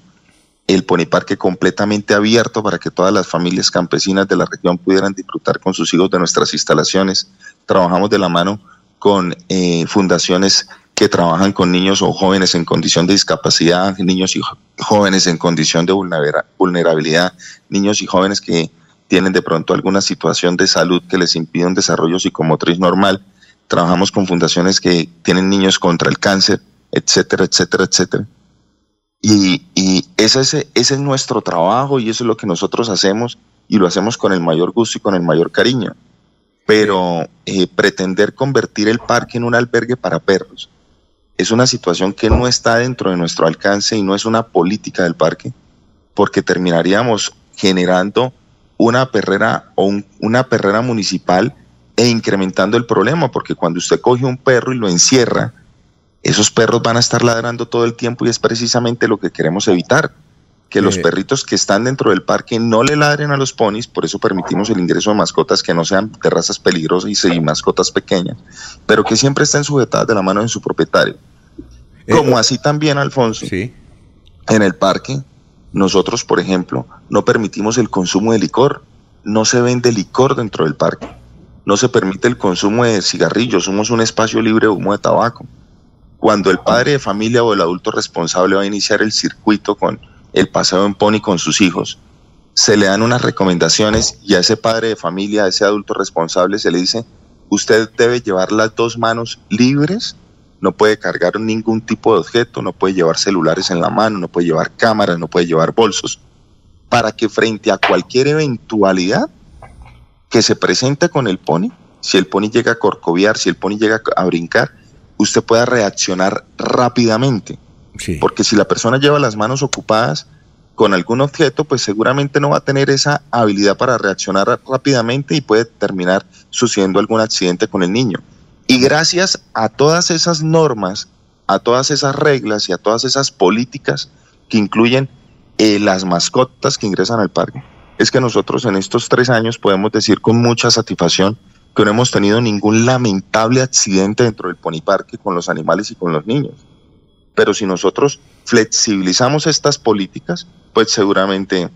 el Poniparque completamente abierto para que todas las familias campesinas de la región pudieran disfrutar con sus hijos de nuestras instalaciones. Trabajamos de la mano con eh, fundaciones que trabajan con niños o jóvenes en condición de discapacidad, niños y jóvenes en condición de vulnerabilidad, niños y jóvenes que tienen de pronto alguna situación de salud que les impide un desarrollo psicomotriz normal. Trabajamos con fundaciones que tienen niños contra el cáncer, etcétera, etcétera, etcétera. Y, ese, es, nuestro trabajo y eso es lo que nosotros hacemos y lo hacemos con el mayor gusto y con el mayor cariño. Pero eh, pretender convertir el parque en un albergue para perros, es una situación que no está dentro de nuestro alcance y no es una política del parque, porque terminaríamos generando una perrera o una perrera municipal e incrementando el problema, porque cuando usted coge un perro y lo encierra, esos perros van a estar ladrando todo el tiempo y es precisamente lo que queremos evitar, que los perritos que están dentro del parque no le ladren a los ponis, por eso permitimos el ingreso de mascotas que no sean de razas peligrosas y mascotas pequeñas, pero que siempre estén sujetadas de la mano de su propietario. Eh, Como así también, Alfonso, sí. en el parque, nosotros, por ejemplo, no permitimos el consumo de licor, no se vende licor dentro del parque, no se permite el consumo de cigarrillos, somos un espacio libre de humo de tabaco. Cuando el padre de familia o el adulto responsable va a iniciar el circuito con el paseo en pony con sus hijos, se le dan unas recomendaciones y a ese padre de familia, a ese adulto responsable se le dice, usted debe llevar las dos manos libres no puede cargar ningún tipo de objeto, no puede llevar celulares en la mano, no puede llevar cámaras, no puede llevar bolsos, para que frente a cualquier eventualidad que se presente con el pony, si el pony llega a corcoviar, si el pony llega a brincar, usted pueda reaccionar rápidamente. Porque si la persona lleva las manos ocupadas, con algún objeto, pues seguramente no va a tener esa habilidad para reaccionar rápidamente y puede terminar sucediendo algún accidente con el niño. Y gracias a todas esas normas, a todas esas reglas y a todas esas políticas que incluyen eh, las mascotas que ingresan al parque, es que nosotros en estos tres años podemos decir con mucha satisfacción que no hemos tenido ningún lamentable accidente dentro del Pony Parque con los animales y con los niños. Pero si nosotros flexibilizamos estas políticas, pues seguramente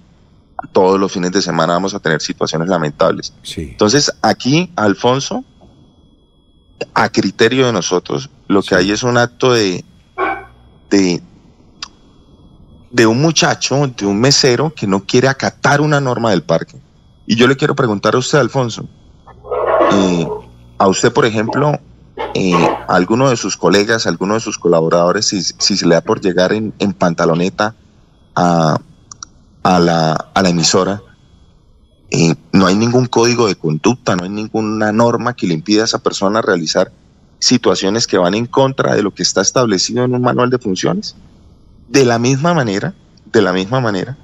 todos los fines de semana vamos a tener situaciones lamentables. Entonces, aquí, Alfonso, a criterio de nosotros, lo que hay es un acto de, de, de un muchacho, de un mesero que no quiere acatar una norma del parque. Y yo le quiero preguntar a usted, Alfonso, eh, a usted, por ejemplo, eh, a alguno de sus colegas, a alguno de sus colaboradores, si, se le da por llegar en, en pantaloneta a, la, a la emisora, no hay ningún código de conducta, no hay ninguna norma que le impida a esa persona realizar situaciones que van en contra de lo que está establecido en un manual de funciones. De la misma manera, de la misma manera,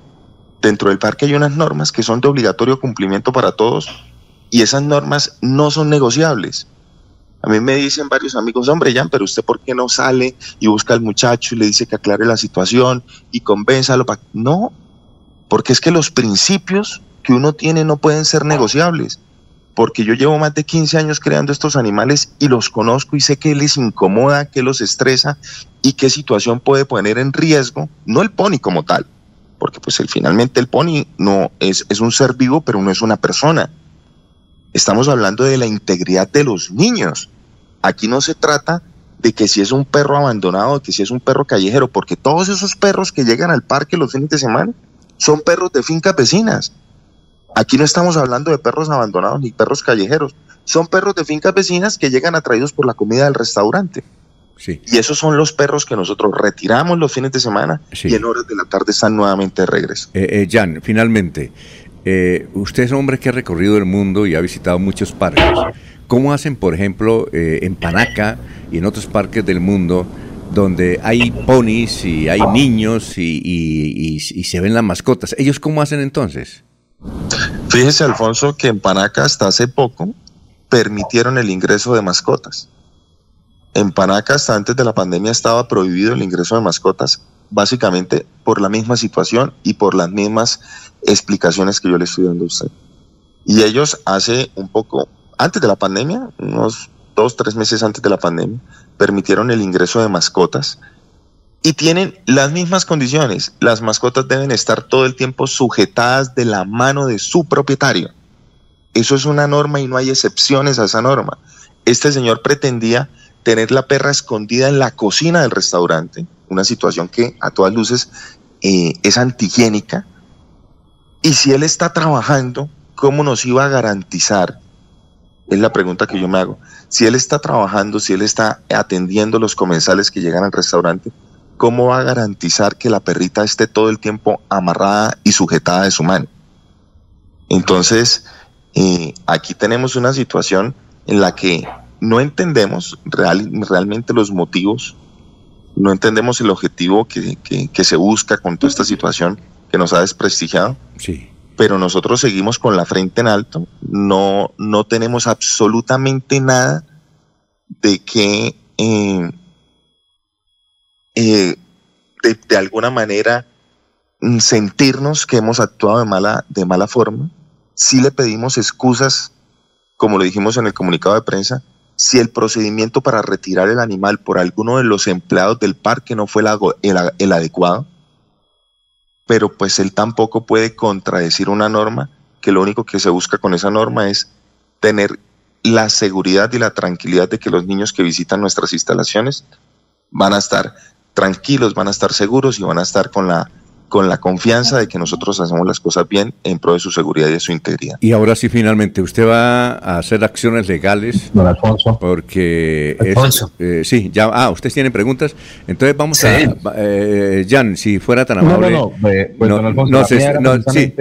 dentro del parque hay unas normas que son de obligatorio cumplimiento para todos y esas normas no son negociables. A mí me dicen varios amigos, hombre, Jan, pero usted por qué no sale y busca al muchacho y le dice que aclare la situación y convénzalo. No, porque es que los principios que uno tiene no pueden ser negociables, porque yo llevo más de 15 años creando estos animales y los conozco y sé que les incomoda, que los estresa y qué situación puede poner en riesgo, no el pony como tal, porque pues el, finalmente el pony no es, es un ser vivo, pero no es una persona. Estamos hablando de la integridad de los niños. Aquí no se trata de que si es un perro abandonado, que si es un perro callejero, porque todos esos perros que llegan al parque los fines de semana son perros de fincas vecinas Aquí no estamos hablando de perros abandonados ni perros callejeros. Son perros de fincas vecinas que llegan atraídos por la comida del restaurante. Sí. Y esos son los perros que nosotros retiramos los fines de semana y en horas de la tarde están nuevamente de regreso. Eh, eh, Jan, finalmente, eh, usted es un hombre que ha recorrido el mundo y ha visitado muchos parques. ¿Cómo hacen, por ejemplo, en Panaca y en otros parques del mundo donde hay ponis y hay niños y, y se ven las mascotas? ¿Ellos cómo hacen entonces? Fíjese, Alfonso, que en Panaca hasta hace poco permitieron el ingreso de mascotas. En Panaca hasta antes de la pandemia estaba prohibido el ingreso de mascotas, básicamente por la misma situación y por las mismas explicaciones que yo le estoy dando a usted. Y ellos hace un poco, antes de la pandemia, unos dos, tres meses antes de la pandemia, permitieron el ingreso de mascotas y tienen las mismas condiciones. Las mascotas deben estar todo el tiempo sujetadas de la mano de su propietario. Eso es una norma y no hay excepciones a esa norma. Este señor pretendía tener la perra escondida en la cocina del restaurante, una situación que a todas luces eh, es antihigiénica. Y si él está trabajando, ¿cómo nos iba a garantizar? Es la pregunta que yo me hago. Si él está trabajando, si él está atendiendo los comensales que llegan al restaurante, ¿cómo va a garantizar que la perrita esté todo el tiempo amarrada y sujetada de su mano? Entonces, eh, aquí tenemos una situación en la que no entendemos realmente los motivos, no entendemos el objetivo que, se busca con toda esta situación que nos ha desprestigiado. Sí. Pero nosotros seguimos con la frente en alto, no, no tenemos absolutamente nada de que eh, eh, de, alguna manera mm, sentirnos que hemos actuado de mala, de mala forma. Si le pedimos excusas, como lo dijimos en el comunicado de prensa, si el procedimiento para retirar el animal por alguno de los empleados del parque no fue el, adecuado, pero pues él tampoco puede contradecir una norma que lo único que se busca con esa norma es tener la seguridad y la tranquilidad de que los niños que visitan nuestras instalaciones van a estar tranquilos, van a estar seguros y van a estar con la con la confianza de que nosotros hacemos las cosas bien en pro de su seguridad y de su integridad. Y ahora sí, finalmente, usted va a hacer acciones legales. Don Alfonso. Porque. Alfonso. Eh, sí, ya. Ah, ustedes tienen preguntas. Entonces vamos a. Eh, Jan, si fuera tan amable. No, no, no. Pues, don Alfonso, no, sí,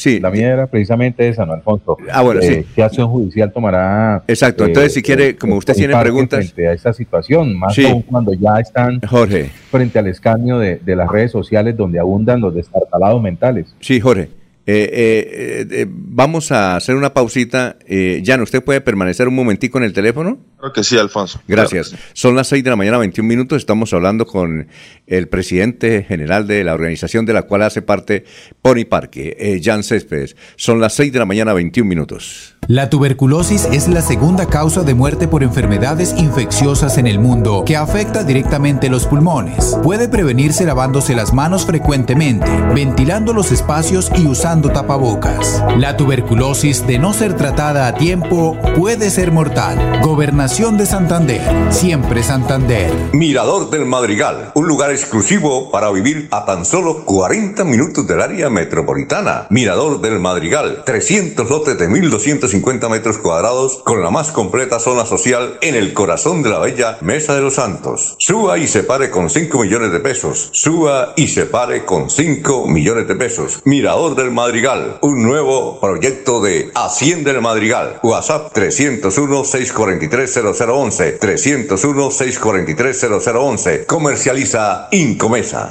Sí. La mía era precisamente esa, ¿no, Alfonso? Ah, bueno, sí. ¿Qué acción judicial tomará? Exacto. Entonces, si quiere, como usted tiene preguntas. Frente a esta situación, más aún cuando ya están Jorge. frente al escaño de, de las redes sociales donde abundan los destartalados mentales. Sí, Jorge. Eh, eh, eh, vamos a hacer una pausita. Eh, Jan, ¿usted puede permanecer un momentico en el teléfono? Creo que sí, Alfonso. Gracias. Son las 6 de la mañana, 21 minutos. Estamos hablando con el presidente general de la organización de la cual hace parte Pony Parque, Jan Céspedes. Son las 6 de la mañana, 21 minutos. La tuberculosis es la segunda causa de muerte por enfermedades infecciosas en el mundo que afecta directamente los pulmones. Puede prevenirse lavándose las manos frecuentemente, ventilando los espacios y usando tapabocas. La tuberculosis, de no ser tratada a tiempo, puede ser mortal. Gobernación de Santander, siempre Santander. Mirador del Madrigal, un lugar exclusivo para vivir a tan solo 40 minutos del área metropolitana. Mirador del Madrigal, 300 lotes de 1250 50 metros cuadrados con la más completa zona social en el corazón de la bella Mesa de los Santos. Suba y se pare con 5 millones de pesos. Suba y se pare con 5 millones de pesos. Mirador del Madrigal, un nuevo proyecto de Hacienda del Madrigal. WhatsApp 301-643-0011. 301-643-0011. Comercializa Incomesa.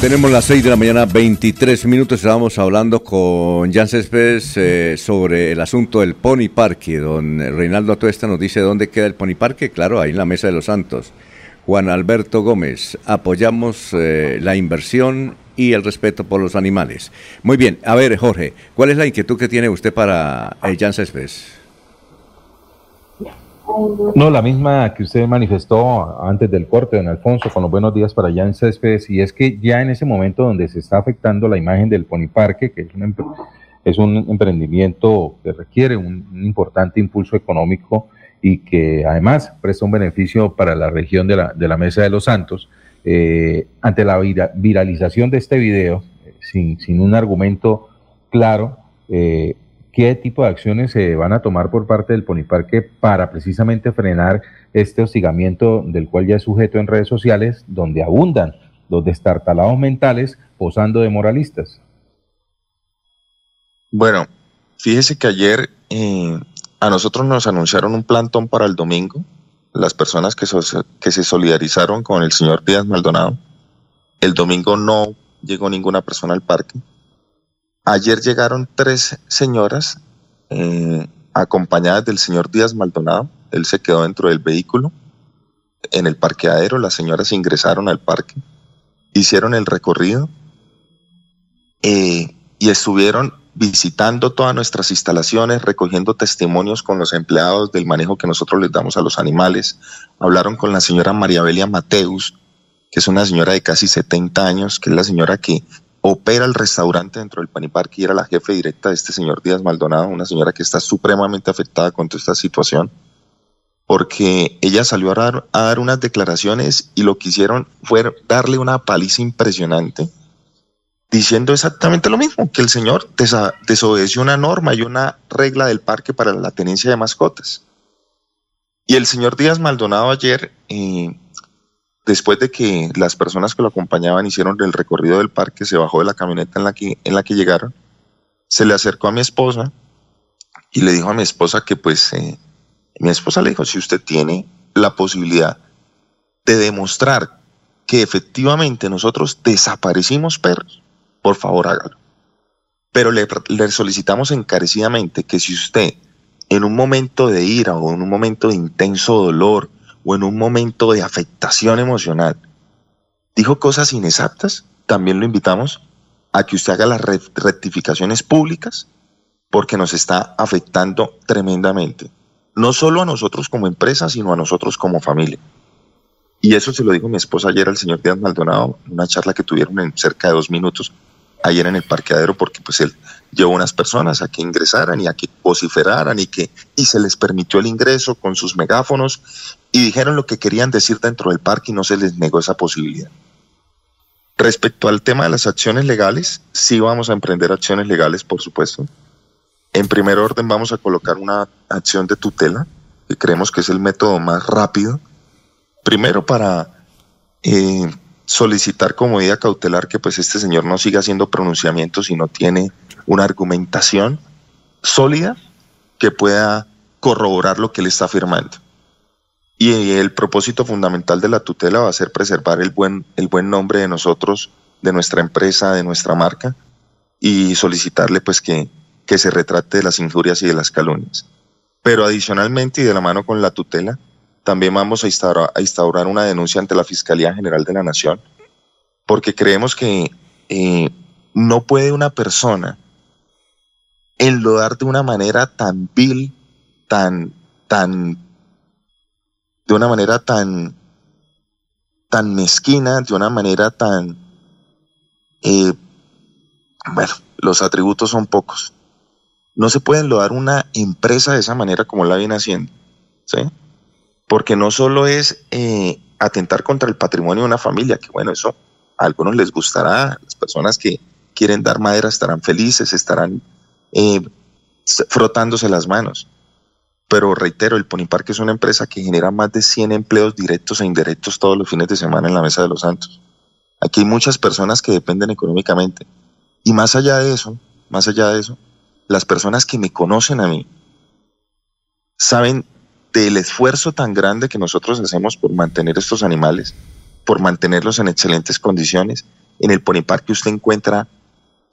Tenemos las 6 de la mañana, 23 minutos. Estábamos hablando con Jan Céspedes eh, sobre el asunto del Pony Parque. Don Reinaldo Atuesta nos dice dónde queda el Pony Parque. Claro, ahí en la Mesa de los Santos. Juan Alberto Gómez, apoyamos eh, la inversión y el respeto por los animales. Muy bien, a ver, Jorge, ¿cuál es la inquietud que tiene usted para eh, Jan Céspedes? No, la misma que usted manifestó antes del corte, don Alfonso, con los buenos días para Jan Céspedes, y es que ya en ese momento donde se está afectando la imagen del Pony Parque, que es un, es un emprendimiento que requiere un, importante impulso económico y que además presta un beneficio para la región de la, de la Mesa de los Santos, eh, ante la viralización de este video, eh, sin, sin un argumento claro, eh, qué tipo de acciones se van a tomar por parte del Poniparque para precisamente frenar este hostigamiento del cual ya es sujeto en redes sociales, donde abundan los destartalados mentales posando de moralistas. Bueno, fíjese que ayer eh, a nosotros nos anunciaron un plantón para el domingo, las personas que se solidarizaron con el señor Díaz Maldonado. El domingo no llegó ninguna persona al parque Ayer llegaron tres señoras eh, acompañadas del señor Díaz Maldonado. Él se quedó dentro del vehículo. En el parqueadero las señoras ingresaron al parque, hicieron el recorrido eh, y estuvieron visitando todas nuestras instalaciones, recogiendo testimonios con los empleados del manejo que nosotros les damos a los animales. Hablaron con la señora María Belia Mateus, que es una señora de casi 70 años, que es la señora que opera el restaurante dentro del Paniparque y era la jefe directa de este señor Díaz Maldonado, una señora que está supremamente afectada con toda esta situación, porque ella salió a dar, unas declaraciones y lo que hicieron fue darle una paliza impresionante, diciendo exactamente lo mismo, que el señor desobedeció una norma y una regla del parque para la tenencia de mascotas. Y el señor Díaz Maldonado ayer... Eh, Después de que las personas que lo acompañaban hicieron el recorrido del parque, se bajó de la camioneta en la que, en la que llegaron, se le acercó a mi esposa y le dijo a mi esposa que pues eh, mi esposa le dijo, si usted tiene la posibilidad de demostrar que efectivamente nosotros desaparecimos perros, por favor hágalo. Pero le, le, solicitamos encarecidamente que si usted en un momento de ira o en un momento de intenso dolor o en un momento de afectación emocional dijo cosas inexactas, también lo invitamos a que usted haga las rectificaciones públicas porque nos está afectando tremendamente. No solo a nosotros como empresa, sino a nosotros como familia. Y eso se lo dijo mi esposa ayer al señor Díaz Maldonado en una charla que tuvieron en cerca de dos minutos ayer en el parqueadero porque pues él llevó unas personas a que ingresaran y a que vociferaran y que y se les permitió el ingreso con sus megáfonos y dijeron lo que querían decir dentro del parque y no se les negó esa posibilidad. Respecto al tema de las acciones legales, sí vamos a emprender acciones legales, por supuesto. En primer orden vamos a colocar una acción de tutela, que creemos que es el método más rápido. Primero para eh, solicitar como medida cautelar que pues este señor no siga haciendo pronunciamientos y no tiene una argumentación sólida que pueda corroborar lo que él está afirmando. Y el propósito fundamental de la tutela va a ser preservar el buen, el buen nombre de nosotros, de nuestra empresa, de nuestra marca, y solicitarle pues que, que se retrate de las injurias y de las calumnias. Pero adicionalmente y de la mano con la tutela, también vamos a instaurar, a instaurar una denuncia ante la Fiscalía General de la Nación, porque creemos que eh, no puede una persona enlodar de una manera tan vil, tan, tan de una manera tan, tan mezquina, de una manera tan... Eh, bueno, los atributos son pocos. No se puede enlodar una empresa de esa manera como la viene haciendo, ¿sí? Porque no solo es eh, atentar contra el patrimonio de una familia, que bueno, eso a algunos les gustará, las personas que quieren dar madera estarán felices, estarán eh, frotándose las manos, pero reitero, el Poniparque es una empresa que genera más de 100 empleos directos e indirectos todos los fines de semana en la Mesa de los Santos. Aquí hay muchas personas que dependen económicamente. Y más allá de eso, más allá de eso, las personas que me conocen a mí saben del esfuerzo tan grande que nosotros hacemos por mantener estos animales, por mantenerlos en excelentes condiciones. En el Poniparque usted encuentra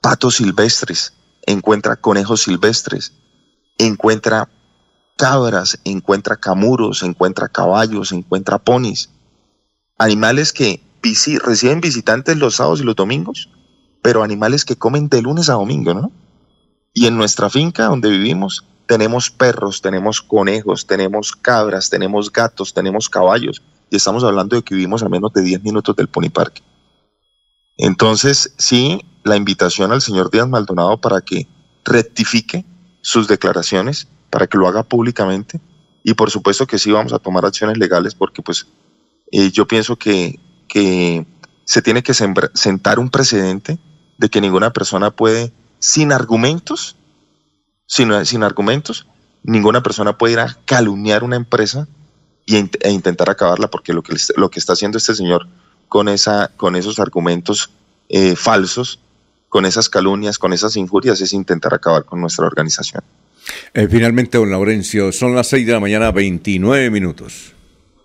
patos silvestres, encuentra conejos silvestres, encuentra cabras, encuentra camuros, encuentra caballos, encuentra ponis. Animales que reciben visitantes los sábados y los domingos, pero animales que comen de lunes a domingo, ¿no? Y en nuestra finca donde vivimos tenemos perros, tenemos conejos, tenemos cabras, tenemos gatos, tenemos caballos. Y estamos hablando de que vivimos a menos de 10 minutos del Pony Park. Entonces, sí, la invitación al señor Díaz Maldonado para que rectifique sus declaraciones, para que lo haga públicamente y por supuesto que sí vamos a tomar acciones legales porque pues eh, yo pienso que, que se tiene que sentar un precedente de que ninguna persona puede, sin argumentos, sin, sin argumentos, ninguna persona puede ir a calumniar una empresa y, e intentar acabarla porque lo que, lo que está haciendo este señor con, esa, con esos argumentos eh, falsos, con esas calumnias, con esas injurias, es intentar acabar con nuestra organización. Eh, finalmente, don Laurencio, son las 6 de la mañana, 29 minutos.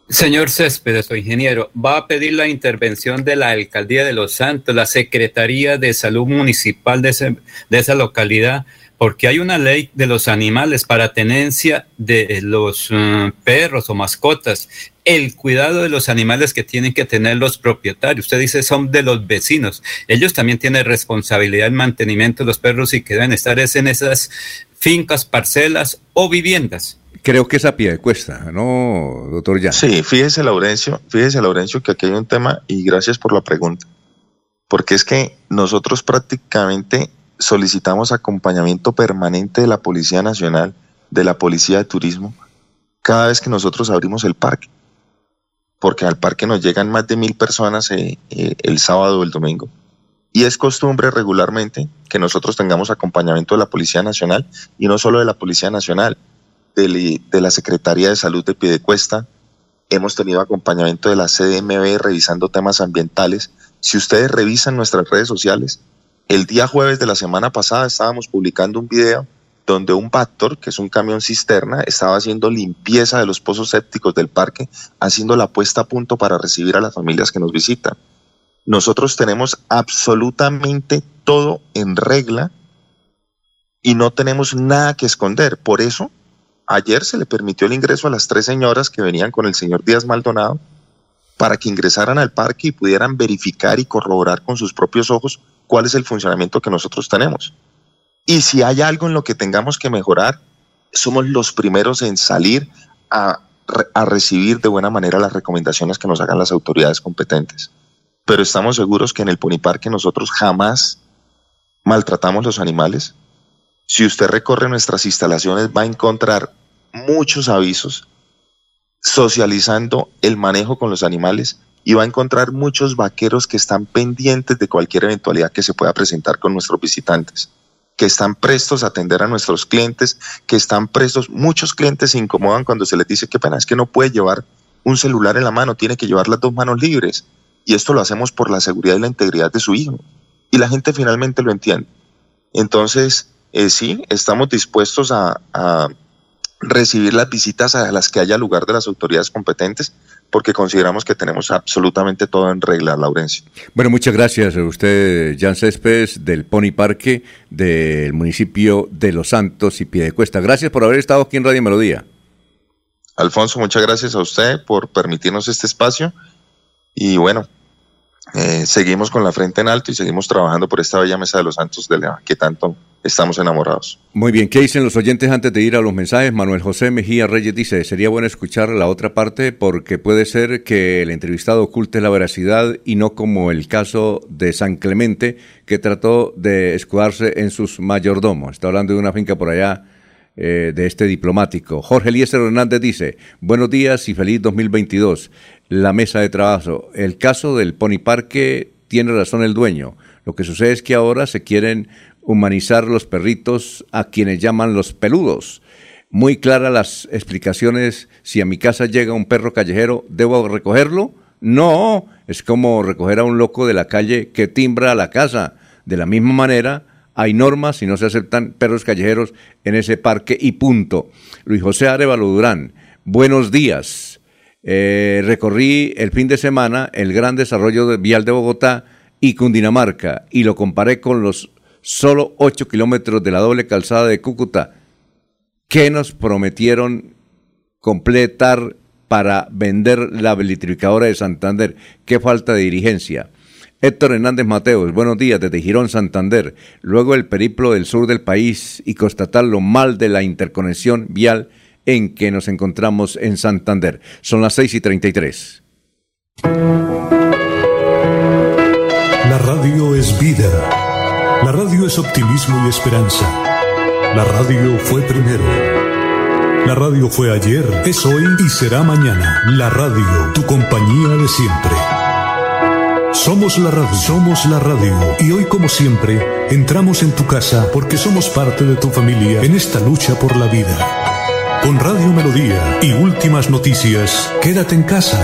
Señor Céspedes, o ingeniero, va a pedir la intervención de la Alcaldía de Los Santos, la Secretaría de Salud Municipal de, de esa localidad, porque hay una ley de los animales para tenencia de los mm, perros o mascotas, el cuidado de los animales que tienen que tener los propietarios. Usted dice son de los vecinos. Ellos también tienen responsabilidad en mantenimiento de los perros y que deben estar en esas fincas, parcelas o viviendas. Creo que es a pie de cuesta, ¿no, doctor Ya? Sí, fíjese, Laurencio, fíjese, Laurencio, que aquí hay un tema y gracias por la pregunta. Porque es que nosotros prácticamente solicitamos acompañamiento permanente de la Policía Nacional, de la Policía de Turismo, cada vez que nosotros abrimos el parque. Porque al parque nos llegan más de mil personas eh, eh, el sábado o el domingo. Y es costumbre regularmente que nosotros tengamos acompañamiento de la Policía Nacional y no solo de la Policía Nacional, de, la Secretaría de Salud de Piedecuesta. Hemos tenido acompañamiento de la CDMB revisando temas ambientales. Si ustedes revisan nuestras redes sociales, el día jueves de la semana pasada estábamos publicando un video donde un Bactor, que es un camión cisterna, estaba haciendo limpieza de los pozos sépticos del parque, haciendo la puesta a punto para recibir a las familias que nos visitan. Nosotros tenemos absolutamente todo en regla y no tenemos nada que esconder. Por eso, ayer se le permitió el ingreso a las tres señoras que venían con el señor Díaz Maldonado para que ingresaran al parque y pudieran verificar y corroborar con sus propios ojos cuál es el funcionamiento que nosotros tenemos. Y si hay algo en lo que tengamos que mejorar, somos los primeros en salir a, a recibir de buena manera las recomendaciones que nos hagan las autoridades competentes pero estamos seguros que en el Pony Parque nosotros jamás maltratamos los animales. Si usted recorre nuestras instalaciones va a encontrar muchos avisos socializando el manejo con los animales y va a encontrar muchos vaqueros que están pendientes de cualquier eventualidad que se pueda presentar con nuestros visitantes, que están prestos a atender a nuestros clientes, que están prestos, muchos clientes se incomodan cuando se les dice que pena es que no puede llevar un celular en la mano, tiene que llevar las dos manos libres. Y esto lo hacemos por la seguridad y la integridad de su hijo. Y la gente finalmente lo entiende. Entonces, eh, sí, estamos dispuestos a, a recibir las visitas a las que haya lugar de las autoridades competentes, porque consideramos que tenemos absolutamente todo en regla, Laurencio. Bueno, muchas gracias a usted, Jan Céspedes, del Pony Parque, del municipio de Los Santos y Piedecuesta. Gracias por haber estado aquí en Radio Melodía. Alfonso, muchas gracias a usted por permitirnos este espacio y bueno, eh, seguimos con la frente en alto y seguimos trabajando por esta bella mesa de los santos de León, que tanto estamos enamorados. Muy bien, ¿qué dicen los oyentes antes de ir a los mensajes? Manuel José Mejía Reyes dice, sería bueno escuchar la otra parte porque puede ser que el entrevistado oculte la veracidad y no como el caso de San Clemente que trató de escudarse en sus mayordomos. Está hablando de una finca por allá eh, de este diplomático. Jorge Eliezer Hernández dice, buenos días y feliz 2022. La mesa de trabajo. El caso del Pony Parque tiene razón el dueño. Lo que sucede es que ahora se quieren humanizar los perritos a quienes llaman los peludos. Muy claras las explicaciones. Si a mi casa llega un perro callejero, ¿debo recogerlo? No, es como recoger a un loco de la calle que timbra a la casa. De la misma manera, hay normas y no se aceptan perros callejeros en ese parque y punto. Luis José Arevalo Durán, buenos días. Eh, recorrí el fin de semana el gran desarrollo de vial de Bogotá y Cundinamarca y lo comparé con los solo 8 kilómetros de la doble calzada de Cúcuta. ¿Qué nos prometieron completar para vender la electrificadora de Santander? ¿Qué falta de dirigencia? Héctor Hernández Mateos, buenos días desde Girón, Santander. Luego el periplo del sur del país y constatar lo mal de la interconexión vial en que nos encontramos en Santander. Son las 6 y 33. La radio es vida. La radio es optimismo y esperanza. La radio fue primero. La radio fue ayer, es hoy y será mañana. La radio, tu compañía de siempre. Somos la radio, somos la radio. Y hoy como siempre, entramos en tu casa porque somos parte de tu familia en esta lucha por la vida. Con Radio Melodía y últimas noticias, quédate en casa.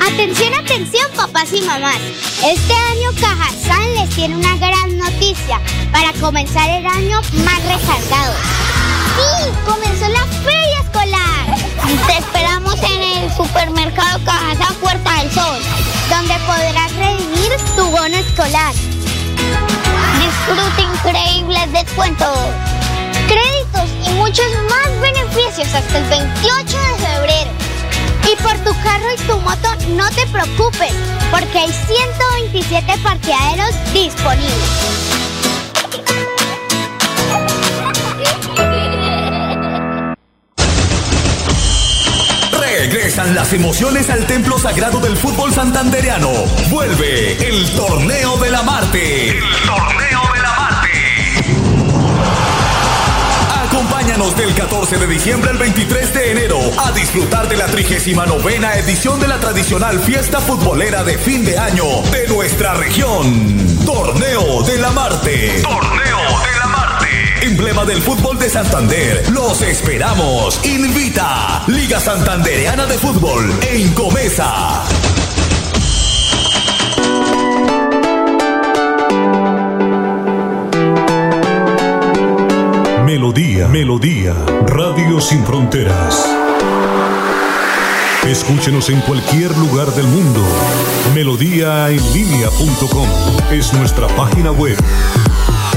Atención, atención, papás y mamás. Este año Cajazán les tiene una gran noticia para comenzar el año más recargado. ¡Sí! ¡Comenzó la feria escolar! Te esperamos supermercado Cajazán Puerta del Sol, donde podrás redimir tu bono escolar. Disfruta increíbles descuentos, créditos y muchos más beneficios hasta el 28 de febrero. Y por tu carro y tu moto no te preocupes, porque hay 127 parqueaderos disponibles. Regresan las emociones al templo sagrado del fútbol santandereano. Vuelve el torneo de la Marte. El torneo de la Marte. Acompáñanos del 14 de diciembre al 23 de enero a disfrutar de la 39 edición de la tradicional fiesta futbolera de fin de año de nuestra región. Torneo de la Marte. Torneo de la Marte. Emblema del fútbol de Santander. Los esperamos. Invita Liga Santandereana de Fútbol en Comesa. Melodía, Melodía, Radio Sin Fronteras. Escúchenos en cualquier lugar del mundo. Melodíaenlínea.com es nuestra página web.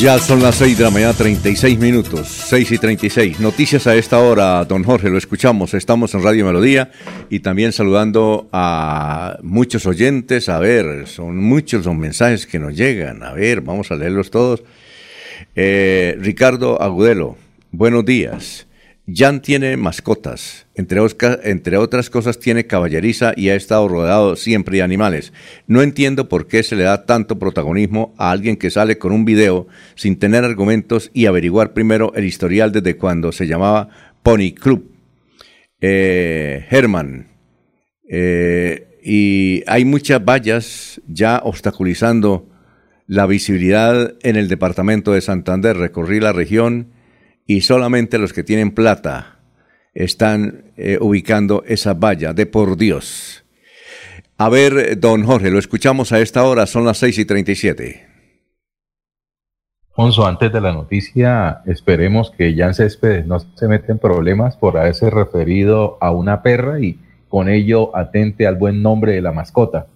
Ya son las 6 de la mañana, 36 minutos, 6 y 36. Noticias a esta hora, don Jorge, lo escuchamos. Estamos en Radio Melodía y también saludando a muchos oyentes. A ver, son muchos los mensajes que nos llegan. A ver, vamos a leerlos todos. Eh, Ricardo Agudelo, buenos días. Jan tiene mascotas, entre, otras cosas tiene caballeriza y ha estado rodeado siempre de animales. No entiendo por qué se le da tanto protagonismo a alguien que sale con un video sin tener argumentos y averiguar primero el historial desde cuando se llamaba Pony Club. Eh, Herman, eh, y hay muchas vallas ya obstaculizando la visibilidad en el departamento de Santander. Recorrí la región y solamente los que tienen plata están eh, ubicando esa valla de por Dios. A ver, don Jorge, lo escuchamos a esta hora, son las 6 y 37. Alfonso, antes de la noticia, esperemos que Jan Céspedes no se meta en problemas por haberse referido a una perra y con ello atente al buen nombre de la mascota.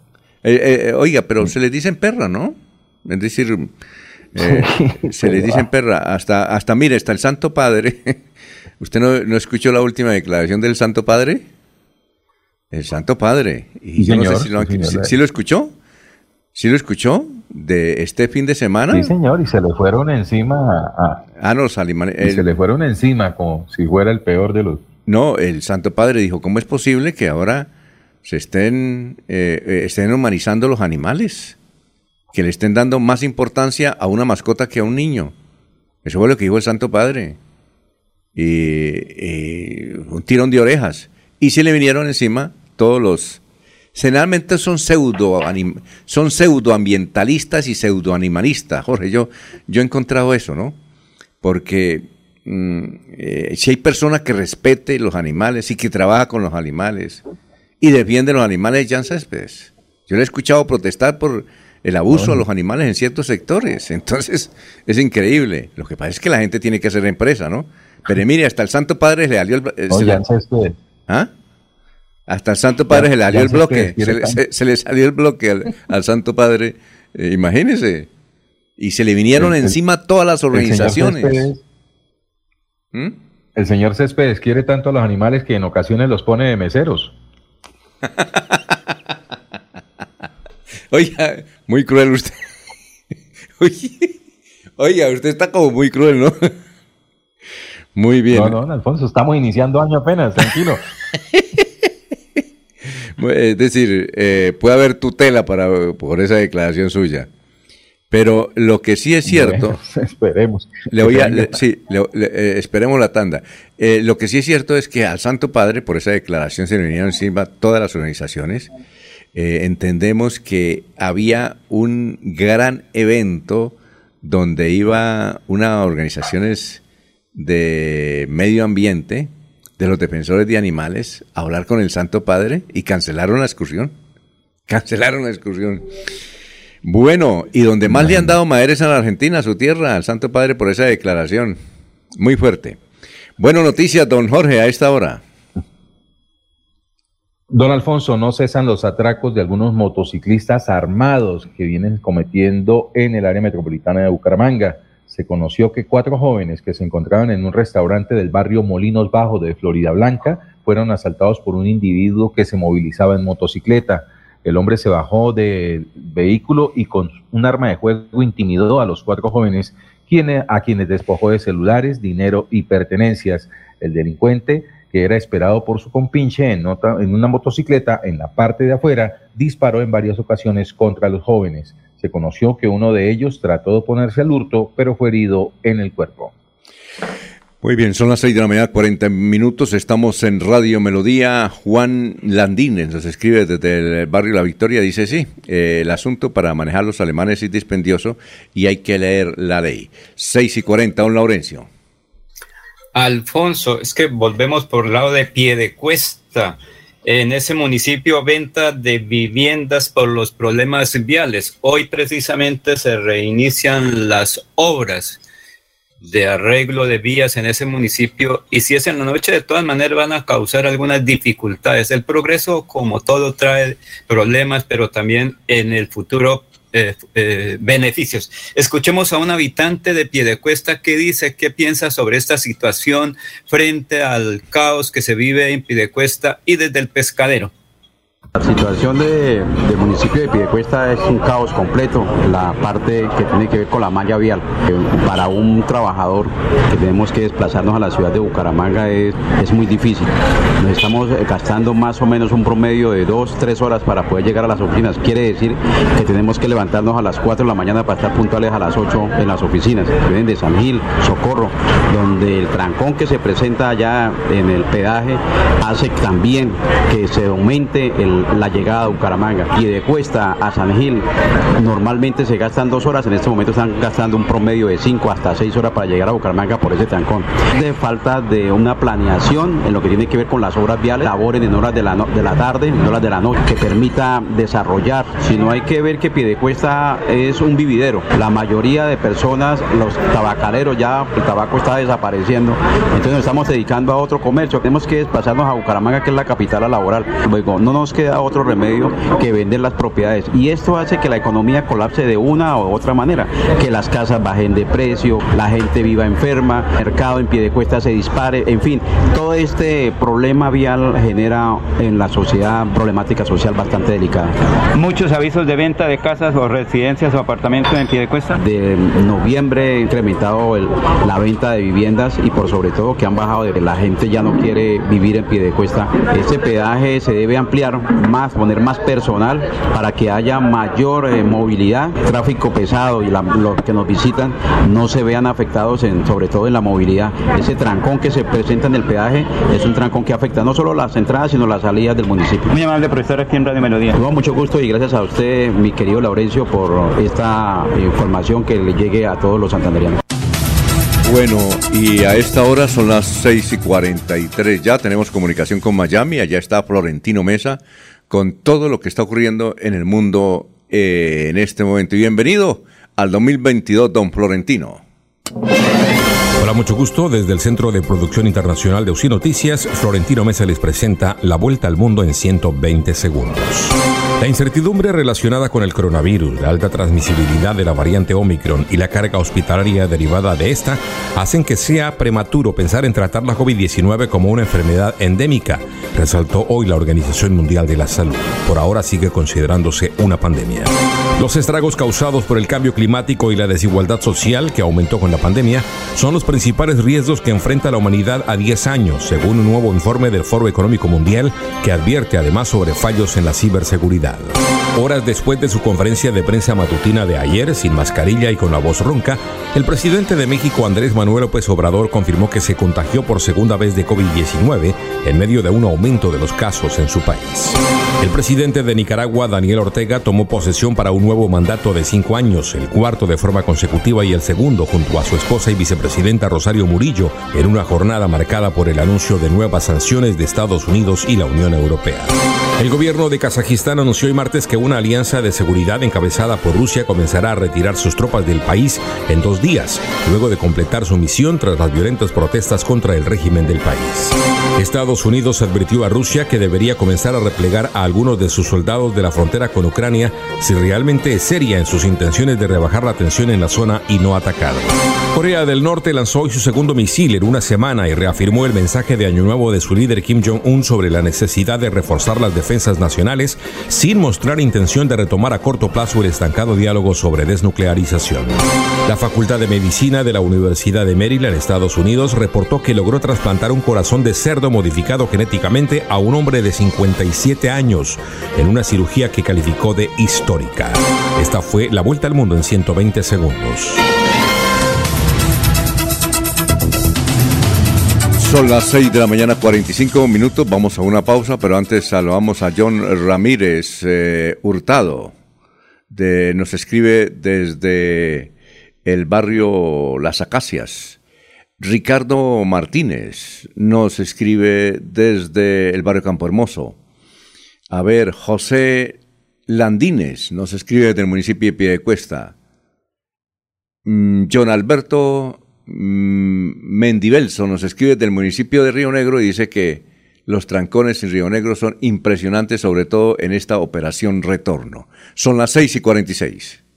Eh, eh, oiga, pero se le dicen perra, ¿no? Es decir, eh, se le dicen perra, hasta, hasta mire, está el Santo Padre. ¿Usted no, escuchó la última declaración del Santo Padre? El Santo Padre. Y yo no sé si lo, si, lo escuchó. ¿Sí lo escuchó? De este fin de semana. Sí, señor, y se le fueron encima a. Ah, no, los se le fueron encima como si fuera el peor de los. No, el Santo Padre dijo: ¿Cómo es posible que ahora se estén, eh, eh, estén humanizando los animales? que le estén dando más importancia a una mascota que a un niño. Eso fue lo que dijo el Santo Padre. Y, un tirón de orejas. Y se le vinieron encima todos los... Generalmente son pseudo, son pseudoambientalistas y pseudoanimalistas. Jorge, yo, yo he encontrado eso, ¿no? Porque mm, eh, si hay personas que respete los animales y que trabaja con los animales y defiende los animales, Jan Céspedes. Yo le he escuchado protestar por el abuso a los animales en ciertos sectores. Entonces, es increíble. Lo que pasa es que la gente tiene que hacer empresa, ¿no? Pero mire, hasta el Santo Padre le salió el... Eh, ¿Ah? Hasta el Santo Padre se le salió el bloque. Se, le salió el bloque al, Santo Padre. Eh, imagínese. Y se le vinieron encima todas las organizaciones. ¿Mm? El señor Céspedes quiere tanto a los animales que en ocasiones los pone de meseros. Oiga, muy cruel usted. Oiga, usted está como muy cruel, ¿no? Muy bien. No, no, Alfonso, estamos iniciando año apenas, tranquilo. es decir, eh, puede haber tutela para, por esa declaración suya. Pero lo que sí es cierto. esperemos. Le voy a, sí, eh, esperemos la tanda. Eh, lo que sí es cierto es que al Santo Padre, por esa declaración, se le vinieron encima todas las organizaciones. Eh, entendemos que había un gran evento donde iba unas organizaciones de medio ambiente, de los defensores de animales, a hablar con el Santo Padre y cancelaron la excursión. Cancelaron la excursión. Bueno, y donde más le han dado madres a la Argentina, a su tierra, al Santo Padre, por esa declaración. Muy fuerte. Bueno, noticias, don Jorge, a esta hora. Don Alfonso, no cesan los atracos de algunos motociclistas armados que vienen cometiendo en el área metropolitana de Bucaramanga. Se conoció que cuatro jóvenes que se encontraban en un restaurante del barrio Molinos Bajo de Florida Blanca fueron asaltados por un individuo que se movilizaba en motocicleta. El hombre se bajó del vehículo y con un arma de juego intimidó a los cuatro jóvenes, a quienes despojó de celulares, dinero y pertenencias. El delincuente que era esperado por su compinche en, en una motocicleta en la parte de afuera, disparó en varias ocasiones contra los jóvenes. Se conoció que uno de ellos trató de oponerse al hurto, pero fue herido en el cuerpo. Muy bien, son las seis de la mañana, 40 minutos. Estamos en Radio Melodía. Juan Landines nos escribe desde el barrio La Victoria. Dice: Sí, eh, el asunto para manejar los alemanes es dispendioso y hay que leer la ley. 6 y 40, don Laurencio. Alfonso, es que volvemos por el lado de Piedecuesta. En ese municipio, venta de viviendas por los problemas viales. Hoy precisamente se reinician las obras de arreglo de vías en ese municipio y si es en la noche de todas maneras van a causar algunas dificultades. El progreso como todo trae problemas, pero también en el futuro eh, eh, beneficios. Escuchemos a un habitante de Piedecuesta que dice qué piensa sobre esta situación frente al caos que se vive en Piedecuesta y desde el pescadero. La situación del municipio de Piedecuesta es un caos completo, la parte que tiene que ver con la malla vial. Para un trabajador que tenemos que desplazarnos a la ciudad de Bucaramanga es, es muy difícil. Nos estamos gastando más o menos un promedio de dos, tres horas para poder llegar a las oficinas. Quiere decir que tenemos que levantarnos a las 4 de la mañana para estar puntuales a las 8 en las oficinas. Vienen de San Gil, Socorro, donde el trancón que se presenta allá en el pedaje hace también que se aumente el la llegada a Bucaramanga. Y de Cuesta a San Gil normalmente se gastan dos horas, en este momento están gastando un promedio de cinco hasta seis horas para llegar a Bucaramanga por ese trancón. De falta de una planeación en lo que tiene que ver con las obras viales, labores en horas de la, de la tarde, en horas de la noche, que permita desarrollar. Si no hay que ver que Piedecuesta es un vividero. La mayoría de personas, los tabacaleros ya, el tabaco está desapareciendo. Entonces nos estamos dedicando a otro comercio. Tenemos que desplazarnos a Bucaramanga, que es la capital laboral. Luego, no nos queda otro remedio que vender las propiedades. Y esto hace que la economía colapse de una u otra manera, que las casas bajen de precio, la gente viva enferma, el mercado en pie de cuesta se dispare, en fin, todo este problema vial genera en la sociedad problemática social bastante delicada. Muchos avisos de venta de casas o residencias o apartamentos en pie de cuesta. De noviembre incrementado la venta de viviendas y por sobre todo que han bajado de la gente ya no quiere vivir en pie de cuesta. Este pedaje se debe ampliar más, poner más personal para que haya mayor eh, movilidad, tráfico pesado y los que nos visitan no se vean afectados en, sobre todo en la movilidad. Ese trancón que se presenta en el peaje es un trancón que afecta no solo las entradas sino las salidas del municipio. Muy amable profesor aquí en Radio Melodía. Con mucho gusto y gracias a usted, mi querido Laurencio, por esta información que le llegue a todos los santanderianos. Bueno, y a esta hora son las 6 y 43. Ya tenemos comunicación con Miami. Allá está Florentino Mesa con todo lo que está ocurriendo en el mundo eh, en este momento. Y bienvenido al 2022, don Florentino. Hola, mucho gusto. Desde el Centro de Producción Internacional de UCI Noticias, Florentino Mesa les presenta La Vuelta al Mundo en 120 segundos. La incertidumbre relacionada con el coronavirus, la alta transmisibilidad de la variante Omicron y la carga hospitalaria derivada de esta hacen que sea prematuro pensar en tratar la COVID-19 como una enfermedad endémica, resaltó hoy la Organización Mundial de la Salud. Por ahora sigue considerándose una pandemia. Los estragos causados por el cambio climático y la desigualdad social que aumentó con la pandemia son los principales riesgos que enfrenta la humanidad a 10 años, según un nuevo informe del Foro Económico Mundial que advierte además sobre fallos en la ciberseguridad. Horas después de su conferencia de prensa matutina de ayer, sin mascarilla y con la voz ronca, el presidente de México, Andrés Manuel López Obrador, confirmó que se contagió por segunda vez de COVID-19 en medio de un aumento de los casos en su país. El presidente de Nicaragua, Daniel Ortega, tomó posesión para un nuevo mandato de cinco años, el cuarto de forma consecutiva y el segundo junto a su esposa y vicepresidenta Rosario Murillo, en una jornada marcada por el anuncio de nuevas sanciones de Estados Unidos y la Unión Europea. El gobierno de Kazajistán anunció hoy martes que una alianza de seguridad encabezada por Rusia comenzará a retirar sus tropas del país en dos días, luego de completar su misión tras las violentas protestas contra el régimen del país. Estados Unidos advirtió a Rusia que debería comenzar a replegar a algunos de sus soldados de la frontera con Ucrania si realmente es seria en sus intenciones de rebajar la tensión en la zona y no atacar. Corea del Norte lanzó hoy su segundo misil en una semana y reafirmó el mensaje de Año Nuevo de su líder Kim Jong-un sobre la necesidad de reforzar las defensas nacionales sin mostrar intención de retomar a corto plazo el estancado diálogo sobre desnuclearización. La Facultad de Medicina de la Universidad de Maryland, Estados Unidos, reportó que logró trasplantar un corazón de cerdo modificado genéticamente a un hombre de 57 años en una cirugía que calificó de histórica. Esta fue la vuelta al mundo en 120 segundos. Son las 6 de la mañana, 45 minutos. Vamos a una pausa, pero antes saludamos a John Ramírez eh, Hurtado. De, nos escribe desde el barrio Las Acacias. Ricardo Martínez nos escribe desde el barrio Campo Hermoso. A ver, José Landines nos escribe desde el municipio de Piedecuesta. Mm, John Alberto mm, Mendivelso nos escribe del municipio de Río Negro y dice que los trancones en Río Negro son impresionantes, sobre todo en esta operación retorno. Son las 6 y 46.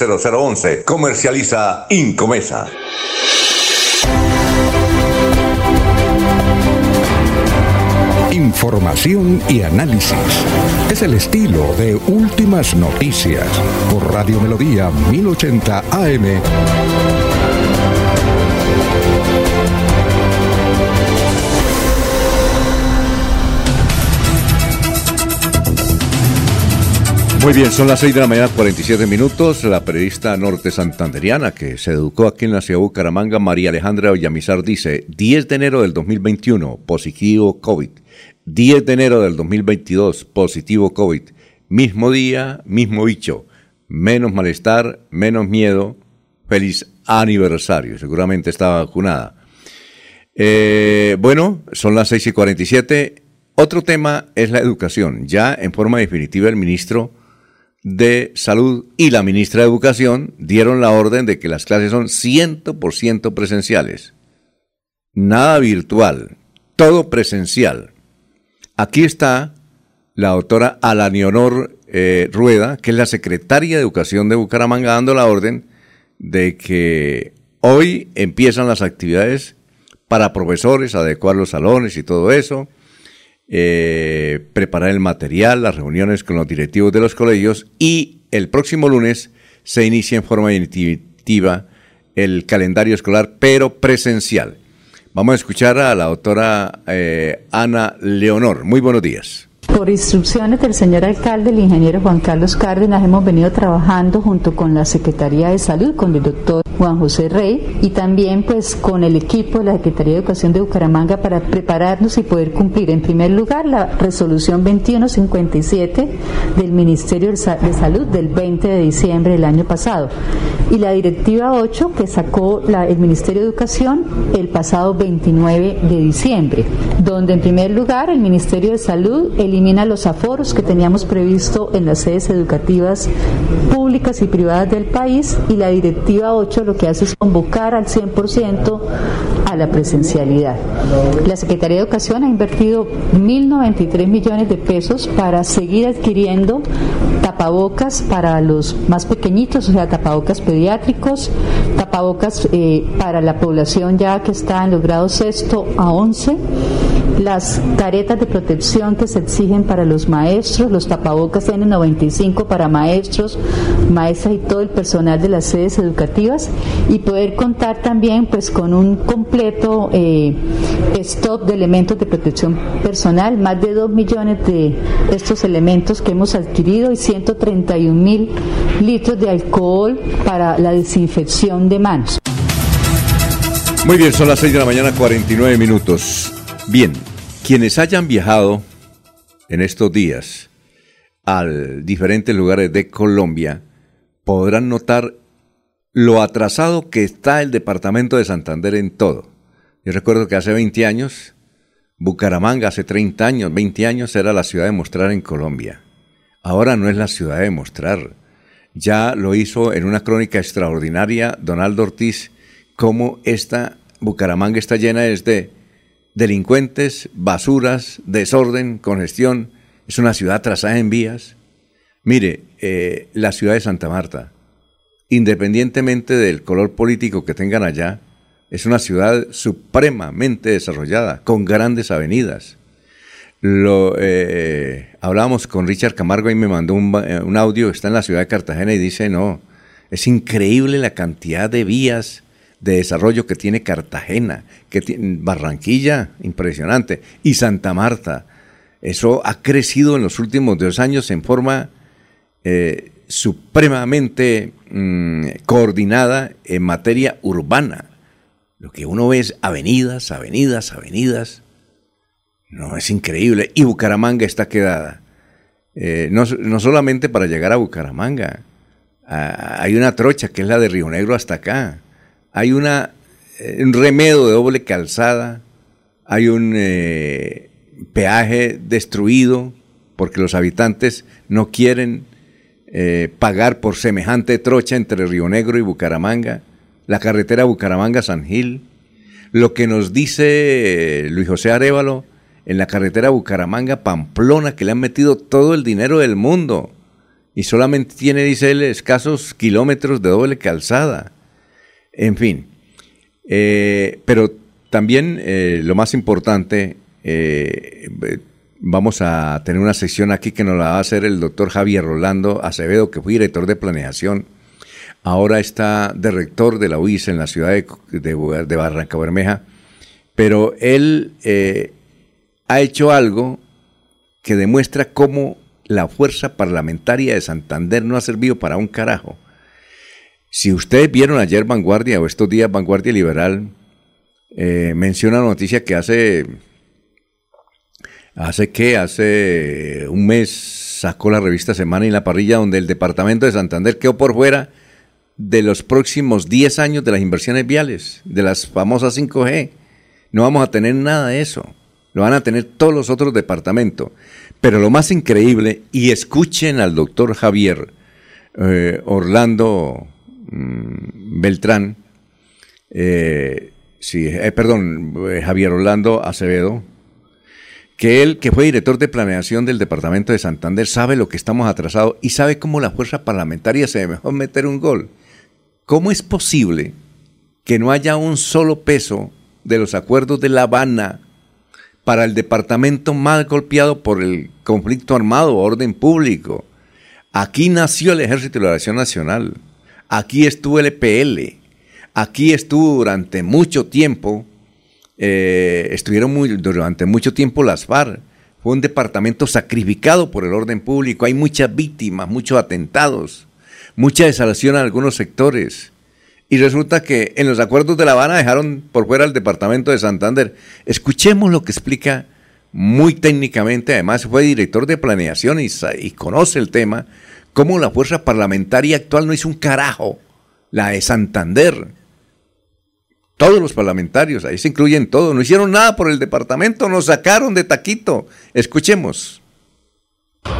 0011 301 643 0011. Comercializa Incomesa. Información y análisis. Es el estilo de Últimas Noticias por Radio Melodía 1080 AM. Muy bien, son las 6 de la mañana, 47 minutos. La periodista norte santanderiana que se educó aquí en la ciudad de Bucaramanga, María Alejandra Villamizar, dice: 10 de enero del 2021, positivo COVID. 10 de enero del 2022, positivo COVID. Mismo día, mismo bicho. Menos malestar, menos miedo. Feliz aniversario. Seguramente estaba vacunada. Eh, bueno, son las 6 y 47. Otro tema es la educación. Ya en forma definitiva el ministro de Salud y la ministra de Educación dieron la orden de que las clases son 100% presenciales. Nada virtual, todo presencial. Aquí está la doctora Alanionor eh, Rueda, que es la secretaria de Educación de Bucaramanga, dando la orden de que hoy empiezan las actividades para profesores, adecuar los salones y todo eso eh, preparar el material, las reuniones con los directivos de los colegios y el próximo lunes se inicia en forma definitiva el calendario escolar, pero presencial. Vamos a escuchar a la doctora eh, Ana Leonor. Muy buenos días. Por instrucciones del señor alcalde, el ingeniero Juan Carlos Cárdenas, hemos venido trabajando junto con la Secretaría de Salud, con el doctor Juan José Rey y también pues con el equipo de la Secretaría de Educación de Bucaramanga para prepararnos y poder cumplir. En primer lugar la resolución 2157 del Ministerio de Salud del 20 de diciembre del año pasado y la directiva 8 que sacó el Ministerio de Educación el pasado 29 de diciembre, donde en primer lugar el Ministerio de Salud elimina los aforos que teníamos previsto en las sedes educativas públicas y privadas del país y la Directiva 8 lo que hace es convocar al 100% a la presencialidad. La Secretaría de Educación ha invertido 1.093 millones de pesos para seguir adquiriendo tapabocas para los más pequeñitos, o sea, tapabocas pediátricos, tapabocas eh, para la población ya que está en los grados sexto a 11 las caretas de protección que se exigen para los maestros, los tapabocas N95 para maestros, maestras y todo el personal de las sedes educativas y poder contar también pues con un completo eh, de elementos de protección personal, más de 2 millones de estos elementos que hemos adquirido y 131 mil litros de alcohol para la desinfección de manos. Muy bien, son las 6 de la mañana, 49 minutos. Bien, quienes hayan viajado en estos días a diferentes lugares de Colombia podrán notar lo atrasado que está el departamento de Santander en todo. Yo recuerdo que hace 20 años, Bucaramanga hace 30 años, 20 años era la ciudad de mostrar en Colombia. Ahora no es la ciudad de mostrar. Ya lo hizo en una crónica extraordinaria Donaldo Ortiz, cómo esta Bucaramanga está llena de delincuentes, basuras, desorden, congestión. Es una ciudad atrasada en vías. Mire, eh, la ciudad de Santa Marta, independientemente del color político que tengan allá, es una ciudad supremamente desarrollada, con grandes avenidas. Lo, eh, hablábamos con Richard Camargo y me mandó un, eh, un, audio, está en la ciudad de Cartagena y dice, no, es increíble la cantidad de vías de desarrollo que tiene Cartagena, que tiene Barranquilla, impresionante, y Santa Marta. Eso ha crecido en los últimos dos años en forma eh, supremamente mm, coordinada en materia urbana. Lo que uno ve es avenidas, avenidas, avenidas. No, es increíble. Y Bucaramanga está quedada. Eh, no, no solamente para llegar a Bucaramanga, hay una trocha que es la de Río Negro hasta acá. Hay una, eh, un remedo de doble calzada. Hay un eh, peaje destruido porque los habitantes no quieren pagar por semejante trocha entre Río Negro y Bucaramanga. La carretera Bucaramanga-San Gil. Lo que nos dice Luis José Arevalo en la carretera Bucaramanga-Pamplona, que le han metido todo el dinero del mundo y solamente tiene, dice él, escasos kilómetros de doble calzada. En fin, eh, pero también eh, lo más importante, eh, vamos a tener una sección aquí que nos la va a hacer el doctor Javier Rolando Acevedo, que fue director de planeación, ahora está de rector de la UIS en la ciudad de, Barranca Bermeja, pero él ha hecho algo que demuestra cómo la fuerza parlamentaria de Santander no ha servido para un carajo. Si ustedes vieron ayer Vanguardia o estos días Vanguardia Liberal, eh, menciona la noticia que hace, hace que, hace un mes sacó la revista Semana y la parrilla donde el departamento de Santander quedó por fuera de los próximos 10 años de las inversiones viales, de las famosas 5G. No vamos a tener nada de eso. Lo van a tener todos los otros departamentos. Pero lo más increíble, y escuchen al doctor Javier eh, Orlando mm, Beltrán, eh, sí, eh, perdón, Javier Orlando Acevedo, que él, que fue director de planeación del departamento de Santander, sabe lo que estamos atrasados y sabe cómo la fuerza parlamentaria se mejor meter un gol. ¿Cómo es posible que no haya un solo peso de los acuerdos de La Habana para el departamento más golpeado por el conflicto armado, orden público. Aquí nació el Ejército de Liberación Nacional. Aquí estuvo el EPL. Aquí estuvo durante mucho tiempo, eh, estuvieron durante mucho tiempo las FARC. Fue un departamento sacrificado por el orden público. Hay muchas víctimas, muchos atentados, mucha desalación en algunos sectores. Y resulta que en los acuerdos de La Habana dejaron por fuera el departamento de Santander. Escuchemos lo que explica muy técnicamente, además fue director de planeación y, conoce el tema, cómo la fuerza parlamentaria actual no hizo un carajo, la de Santander. Todos los parlamentarios, ahí se incluyen todos, no hicieron nada por el departamento, nos sacaron de taquito. Escuchemos.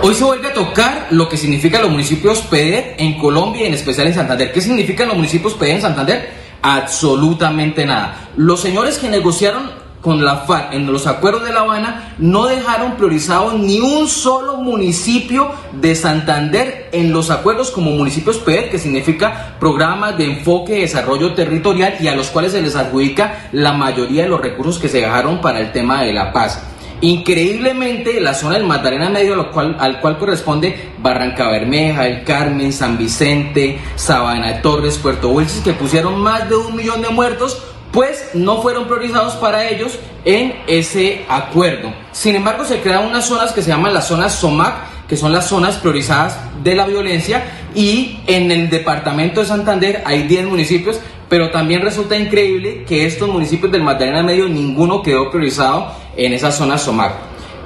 Hoy se vuelve a tocar lo que significan los municipios PED en Colombia y en especial en Santander. ¿Qué significan los municipios PED en Santander? Absolutamente nada. Los señores que negociaron con la FARC en los acuerdos de La Habana no dejaron priorizado ni un solo municipio de Santander en los acuerdos como municipios PED, que significa programas de enfoque de desarrollo territorial y a los cuales se les adjudica la mayoría de los recursos que se dejaron para el tema de la paz. Increíblemente, la zona del Magdalena Medio, al cual, al cual corresponde Barranca Bermeja, El Carmen, San Vicente, Sabana de Torres, Puerto Wilches, que pusieron más de un millón de muertos, pues no fueron priorizados para ellos en ese acuerdo. Sin embargo, se crean unas zonas que se llaman las zonas SOMAC, que son las zonas priorizadas de la violencia, y en el departamento de Santander hay 10 municipios pero también resulta increíble que estos municipios del Magdalena Medio ninguno quedó priorizado en esa zona SOMAC.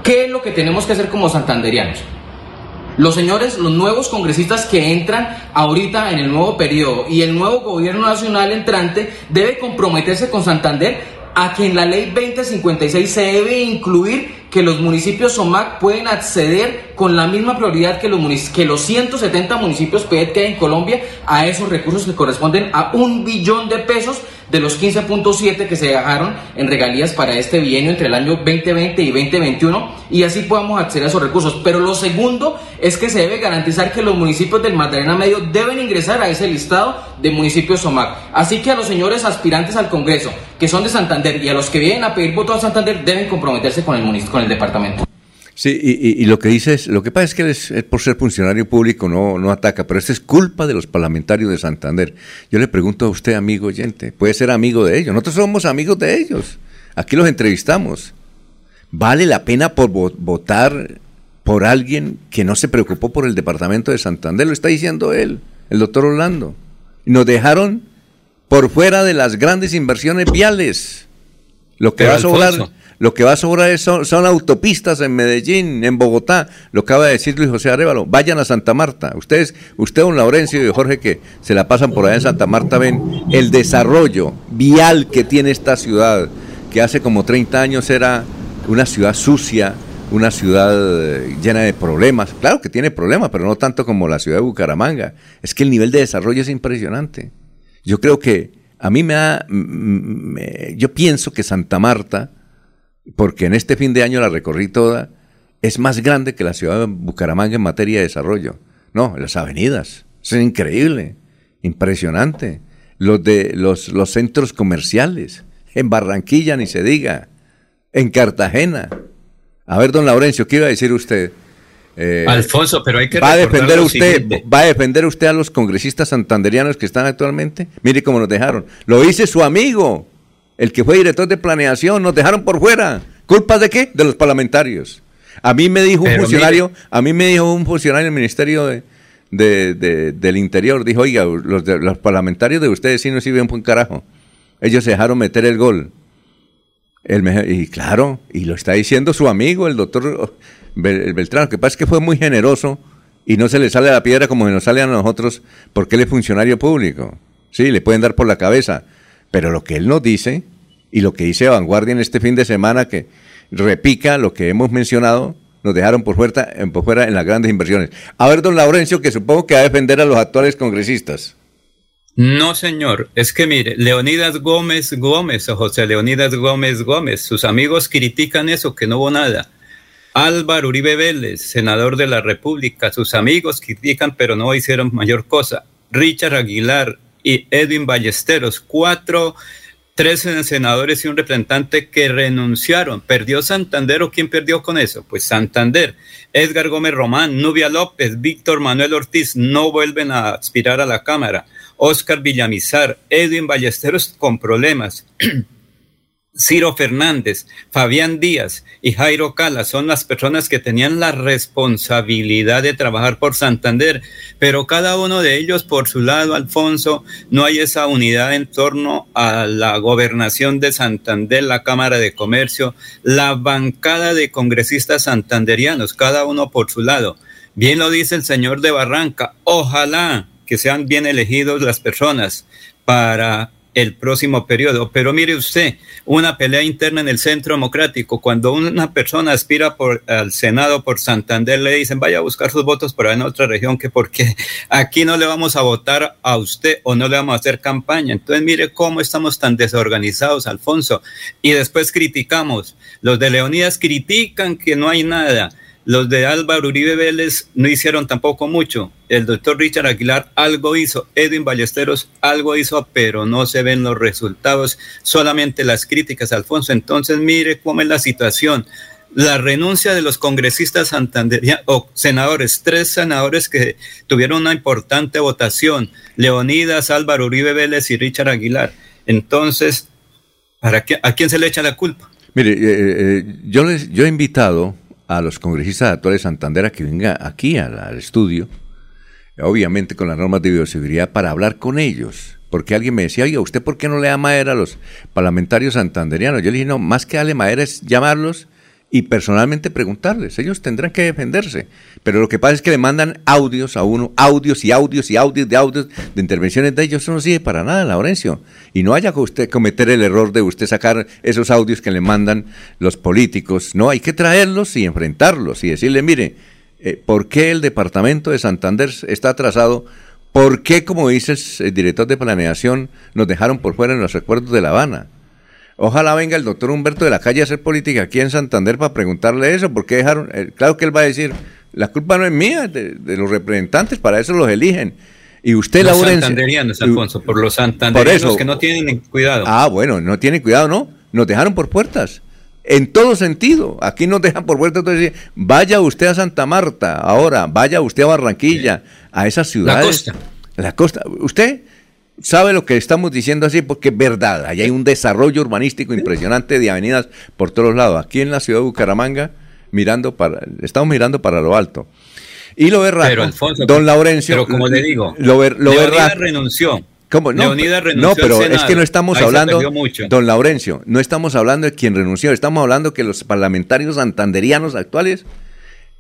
¿Qué es lo que tenemos que hacer como santanderianos? Los señores, los nuevos congresistas que entran ahorita en el nuevo periodo y el nuevo gobierno nacional entrante debe comprometerse con Santander a que en la ley 2056 se debe incluir que los municipios SOMAC pueden acceder con la misma prioridad que los, que los 170 municipios PET que hay en Colombia a esos recursos que corresponden a un billón de pesos de los 15.7 que se dejaron en regalías para este bienio entre el año 2020 y 2021 y así podamos acceder a esos recursos. Pero lo segundo es que se debe garantizar que los municipios del Magdalena Medio deben ingresar a ese listado de municipios SOMAC. Así que a los señores aspirantes al Congreso que son de Santander y a los que vienen a pedir voto a Santander deben comprometerse con el, con el departamento. Sí, y, lo que dice es, lo que pasa es que él es, por ser funcionario público no, no ataca, pero esto es culpa de los parlamentarios de Santander. Yo le pregunto a usted, amigo oyente, puede ser amigo de ellos, nosotros somos amigos de ellos, aquí los entrevistamos. ¿Vale la pena por votar por alguien que no se preocupó por el departamento de Santander? Lo está diciendo él, el doctor Orlando. Nos dejaron por fuera de las grandes inversiones viales. Lo que va a sobrar lo que va a sobrar son, son, autopistas en Medellín, en Bogotá, lo acaba de decir Luis José Arevalo, vayan a Santa Marta. Ustedes, usted, don Laurencio y Jorge, que se la pasan por allá en Santa Marta, ven el desarrollo vial que tiene esta ciudad, que hace como 30 años era una ciudad sucia, una ciudad eh, llena de problemas. Claro que tiene problemas, pero no tanto como la ciudad de Bucaramanga. Es que el nivel de desarrollo es impresionante. Yo creo que a mí me da, yo pienso que Santa Marta, porque en este fin de año la recorrí toda, es más grande que la ciudad de Bucaramanga en materia de desarrollo. No, las avenidas, es increíble, impresionante. Los de los, los centros comerciales, en Barranquilla ni se diga, en Cartagena. A ver, don Laurencio, ¿qué iba a decir usted? Eh, Alfonso, pero hay que va a defender usted, va a defender usted a los congresistas santanderianos que están actualmente. Mire cómo nos dejaron. Lo dice su amigo, el que fue director de planeación, nos dejaron por fuera. ¿Culpa de qué? De los parlamentarios. A mí me dijo un funcionario, a mí me dijo un funcionario del Ministerio de, del Interior, dijo, oiga, los, los parlamentarios de ustedes sí no sirven por un carajo. Ellos se dejaron meter el gol. El, y claro, y lo está diciendo su amigo, el doctor Beltrán. Lo que pasa es que fue muy generoso y no se le sale a la piedra como se nos sale a nosotros porque él es funcionario público. Sí, le pueden dar por la cabeza. Pero lo que él nos dice y lo que dice Vanguardia en este fin de semana que repica lo que hemos mencionado, nos dejaron por fuera, en las grandes inversiones. A ver, don Laurencio, que supongo que va a defender a los actuales congresistas. No, señor. Es que mire, Leonidas Gómez Gómez o José Leonidas Gómez Gómez, sus amigos critican eso, que no hubo nada. Álvaro Uribe Vélez, senador de la República, sus amigos critican, pero no hicieron mayor cosa. Richard Aguilar y Edwin Ballesteros, cuatro, tres senadores y un representante que renunciaron. ¿Perdió Santander o quién perdió con eso? Pues Santander. Edgar Gómez Román, Nubia López, Víctor Manuel Ortiz no vuelven a aspirar a la Cámara. Oscar Villamizar, Edwin Ballesteros con problemas. Ciro Fernández, Fabián Díaz y Jairo Cala son las personas que tenían la responsabilidad de trabajar por Santander, pero cada uno de ellos por su lado, Alfonso, no hay esa unidad en torno a la gobernación de Santander, la Cámara de Comercio, la bancada de congresistas santanderianos, cada uno por su lado. Bien lo dice el señor de Barranca, ojalá que sean bien elegidos las personas para el próximo periodo. Pero mire usted, una pelea interna en el Centro Democrático, cuando una persona aspira por, al Senado por Santander, le dicen vaya a buscar sus votos por en otra región, que porque aquí no le vamos a votar a usted o no le vamos a hacer campaña. Entonces mire cómo estamos tan desorganizados, Alfonso. Y después criticamos. Los de Leonidas critican que no hay nada los de Álvaro Uribe Vélez no hicieron tampoco mucho. El doctor Richard Aguilar algo hizo, Edwin Ballesteros algo hizo, pero no se ven los resultados, solamente las críticas, Alfonso. Entonces, mire cómo es la situación. La renuncia de los congresistas santanderianos, o senadores, tres senadores que tuvieron una importante votación, Leonidas, Álvaro Uribe Vélez y Richard Aguilar. Entonces, ¿para qué, ¿a quién se le echa la culpa? Mire, eh, eh, yo, les, yo he invitado a los congresistas actuales de Santander que venga aquí al, estudio, obviamente con las normas de bioseguridad, para hablar con ellos. Porque alguien me decía, oiga, ¿usted por qué no le da madera a los parlamentarios santanderianos? Yo le dije, no, más que darle madera es llamarlos y personalmente preguntarles. Ellos tendrán que defenderse. Pero lo que pasa es que le mandan audios a uno, audios y audios y audios de audios de intervenciones de ellos. Eso no sirve para nada, Laurencio. Y no haya que usted cometer el error de usted sacar esos audios que le mandan los políticos. No, hay que traerlos y enfrentarlos y decirle, mire, eh, ¿por qué el departamento de Santander está atrasado? ¿Por qué, como dice el director de planeación, nos dejaron por fuera en los recuerdos de La Habana? Ojalá venga el doctor Humberto de la calle a hacer política aquí en Santander para preguntarle eso, porque dejaron, eh, claro que él va a decir, la culpa no es mía, de, los representantes, para eso los eligen. Y usted, los santanderianos, Alfonso, por los santanderianos que no tienen cuidado. Ah, bueno, no tienen cuidado, ¿no? Nos dejaron por puertas. En todo sentido. Aquí nos dejan por puertas. Entonces, vaya usted a Santa Marta ahora, vaya usted a Barranquilla, a esas ciudades. La costa. La costa. Usted, sabe lo que estamos diciendo así porque es verdad. Allá hay un desarrollo urbanístico impresionante de avenidas por todos lados. Aquí en la ciudad de Bucaramanga, mirando para, estamos mirando para lo alto. Y lo ve Don Laurencio. Pero como le digo, lo ve, lo renunció. ¿Cómo? No, no pero es que no estamos hablando, don Laurencio, no estamos hablando de quien renunció, estamos hablando que los parlamentarios santanderianos actuales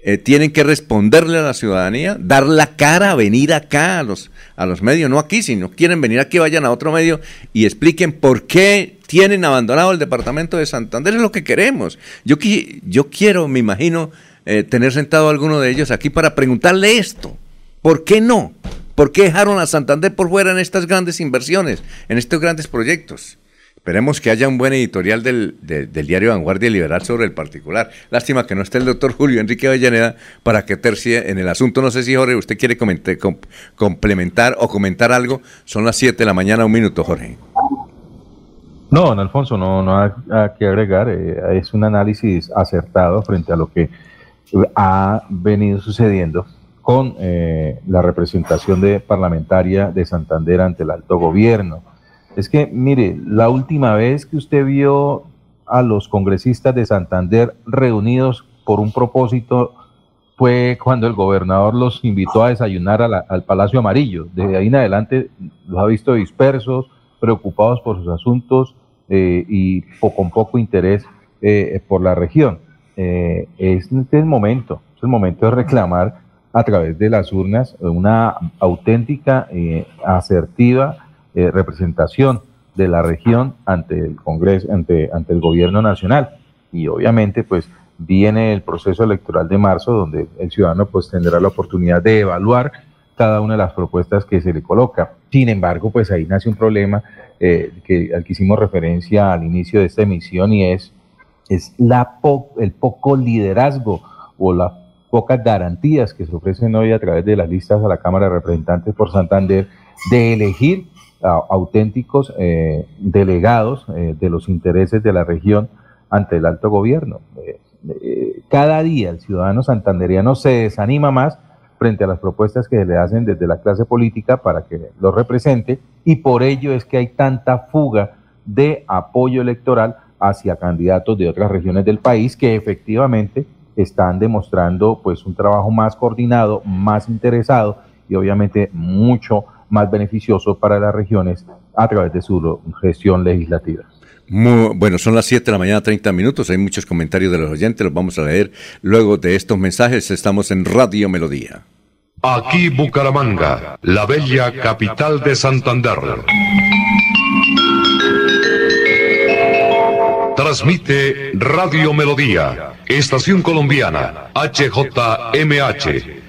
eh, tienen que responderle a la ciudadanía, dar la cara, venir acá a los, a los medios, no aquí, si no quieren venir aquí, vayan a otro medio y expliquen por qué tienen abandonado el departamento de Santander, es lo que queremos. Yo, yo quiero, me imagino, eh, tener sentado a alguno de ellos aquí para preguntarle esto, ¿por qué no? ¿Por qué dejaron a Santander por fuera en estas grandes inversiones, en estos grandes proyectos? Esperemos que haya un buen editorial del, diario Vanguardia Liberal sobre el particular. Lástima que no esté el doctor Julio Enrique Avellaneda para que tercie en el asunto. No sé si, Jorge, usted quiere complementar o comentar algo. Son las 7 de la mañana, un minuto, Jorge. No, don Alfonso, no, no hay que agregar. Eh, es un análisis acertado frente a lo que ha venido sucediendo con eh, la representación de parlamentaria de Santander ante el alto gobierno es que, mire, la última vez que usted vio a los congresistas de Santander reunidos por un propósito fue cuando el gobernador los invitó a desayunar al Palacio Amarillo. Desde ahí en adelante los ha visto dispersos, preocupados por sus asuntos eh, y con poco interés eh, por la región. Eh, es el momento, es el momento de reclamar a través de las urnas una auténtica, asertiva eh, representación de la región ante el Congreso, ante, ante el gobierno nacional. Y obviamente, pues viene el proceso electoral de marzo, donde el ciudadano pues tendrá la oportunidad de evaluar cada una de las propuestas que se le coloca. Sin embargo, pues ahí nace un problema eh, que, al que hicimos referencia al inicio de esta emisión y es, es la el poco liderazgo o las pocas garantías que se ofrecen hoy a través de las listas a la Cámara de Representantes por Santander de elegir auténticos eh, delegados eh, de los intereses de la región ante el alto gobierno. Eh, cada día el ciudadano santanderiano se desanima más frente a las propuestas que le hacen desde la clase política para que lo represente y por ello es que hay tanta fuga de apoyo electoral hacia candidatos de otras regiones del país que efectivamente están demostrando pues un trabajo más coordinado, más interesado y obviamente mucho más beneficioso para las regiones a través de su gestión legislativa. bueno, son las 7 de la mañana, 30 minutos. Hay muchos comentarios de los oyentes, los vamos a leer luego de estos mensajes. Estamos en Radio Melodía. Aquí Bucaramanga, la bella capital de Santander. Transmite Radio Melodía, Estación Colombiana, HJMH.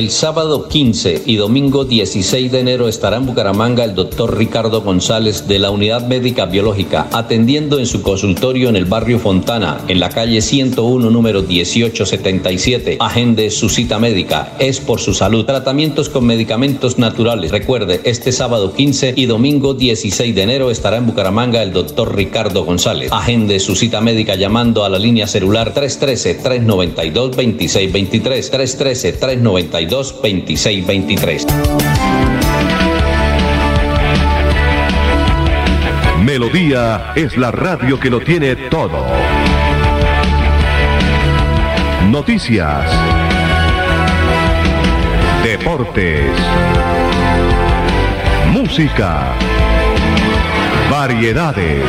El sábado 15 y domingo 16 de enero estará en Bucaramanga el doctor Ricardo González de la Unidad Médica Biológica, atendiendo en su consultorio en el barrio Fontana, en la calle 101, número 1877. Agende su cita médica. Es por su salud. Tratamientos con medicamentos naturales. Recuerde, este sábado 15 y domingo 16 de enero estará en Bucaramanga el doctor Ricardo González. Agende su cita médica llamando a la línea celular 313-392-2623. 313-392. 2623. Melodía es la radio que lo tiene todo. Noticias. Deportes. Música. Variedades.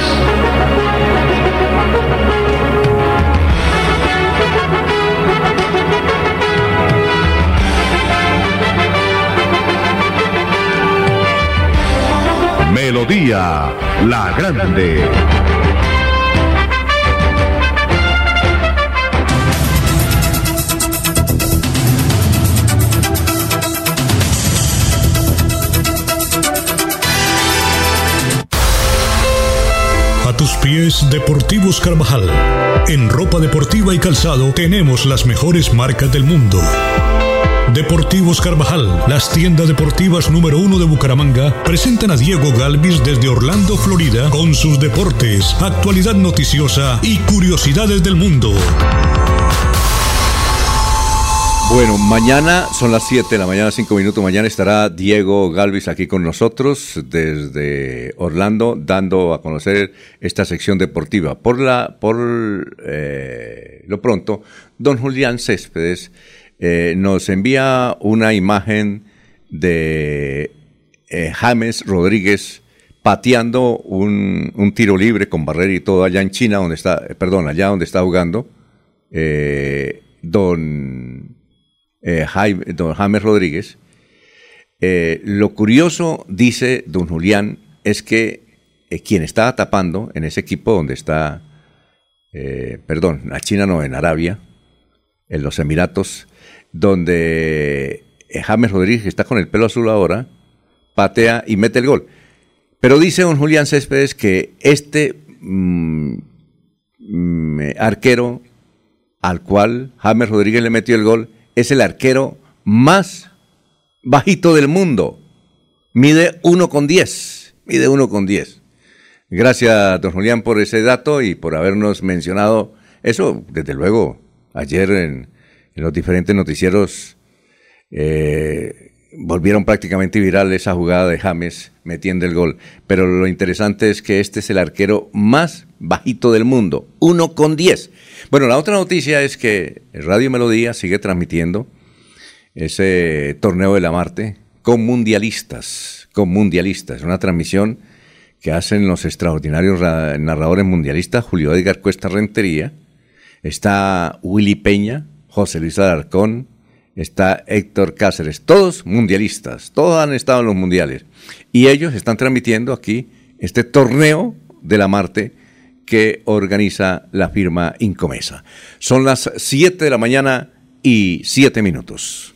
Melodía La Grande. A tus pies, Deportivos Carvajal. En ropa deportiva y calzado tenemos las mejores marcas del mundo. Deportivos Carvajal, las tiendas deportivas número uno de Bucaramanga, presentan a Diego Galvis desde Orlando, Florida, con sus deportes, actualidad noticiosa y curiosidades del mundo. Bueno, mañana son las 7 de la mañana, 5 minutos. Mañana estará Diego Galvis aquí con nosotros desde Orlando, dando a conocer esta sección deportiva. Por, la, por eh, lo pronto, don Julián Céspedes eh, nos envía una imagen de eh, James Rodríguez pateando un, un, tiro libre con barrera y todo allá en China, donde está, perdón, allá donde está jugando don eh, Jaime, don James Rodríguez, eh, lo curioso, dice don Julián, es que eh, quien estaba tapando en ese equipo donde está, perdón, la China no, en Arabia, en los Emiratos, donde James Rodríguez, que está con el pelo azul ahora, patea y mete el gol. Pero dice don Julián Céspedes que este mm, mm, arquero al cual James Rodríguez le metió el gol es el arquero más bajito del mundo. Mide 1 con 10. Mide 1 con 10. Gracias, don Julián, por ese dato y por habernos mencionado eso. Desde luego, ayer en, los diferentes noticieros eh, volvieron prácticamente viral esa jugada de James metiendo el gol. Pero lo interesante es que este es el arquero más bajito del mundo. 1 con 10. Bueno, la otra noticia es que Radio Melodía sigue transmitiendo ese torneo de la Marte con mundialistas, con mundialistas, una transmisión que hacen los extraordinarios narradores mundialistas, Julio Edgar Cuesta Rentería, está Willy Peña, José Luis Alarcón, está Héctor Cáceres, todos mundialistas, todos han estado en los mundiales. Y ellos están transmitiendo aquí este torneo de la Marte que organiza la firma Incomesa. Son las 7 de la mañana y 7 minutos.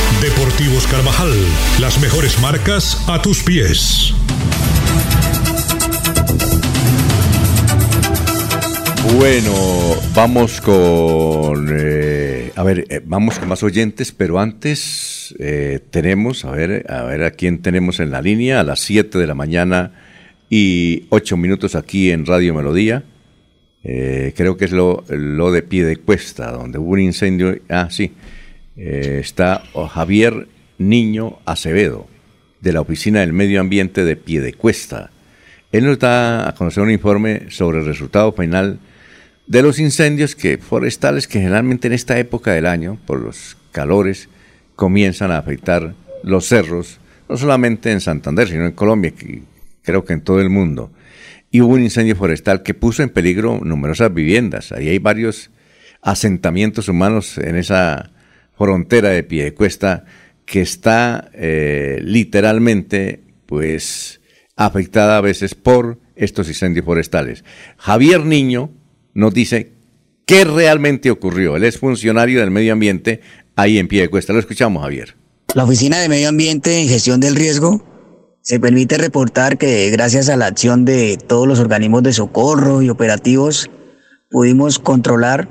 Deportivos Carvajal, las mejores marcas a tus pies. Bueno, vamos con, eh, a ver, eh, vamos con más oyentes, pero antes eh, tenemos, a ver, a ver a quién tenemos en la línea, a las 7 de la mañana y 8 minutos aquí en Radio Melodía. creo que es lo, lo de pie de cuesta, donde hubo un incendio. Ah, sí, está Javier Niño Acevedo, de la Oficina del Medio Ambiente de Piedecuesta. Él nos da a conocer un informe sobre el resultado final de los incendios que forestales que generalmente en esta época del año, por los calores, comienzan a afectar los cerros, no solamente en Santander, sino en Colombia, creo que en todo el mundo. Y hubo un incendio forestal que puso en peligro numerosas viviendas. Ahí hay varios asentamientos humanos en esa frontera de Piedecuesta que está eh, literalmente, pues, afectada a veces por estos incendios forestales. Javier Niño, nos dice qué realmente ocurrió. Él es funcionario del medio ambiente ahí en pie de cuesta. Lo escuchamos, Javier. La Oficina de Medio Ambiente y Gestión del Riesgo se permite reportar que gracias a la acción de todos los organismos de socorro y operativos pudimos controlar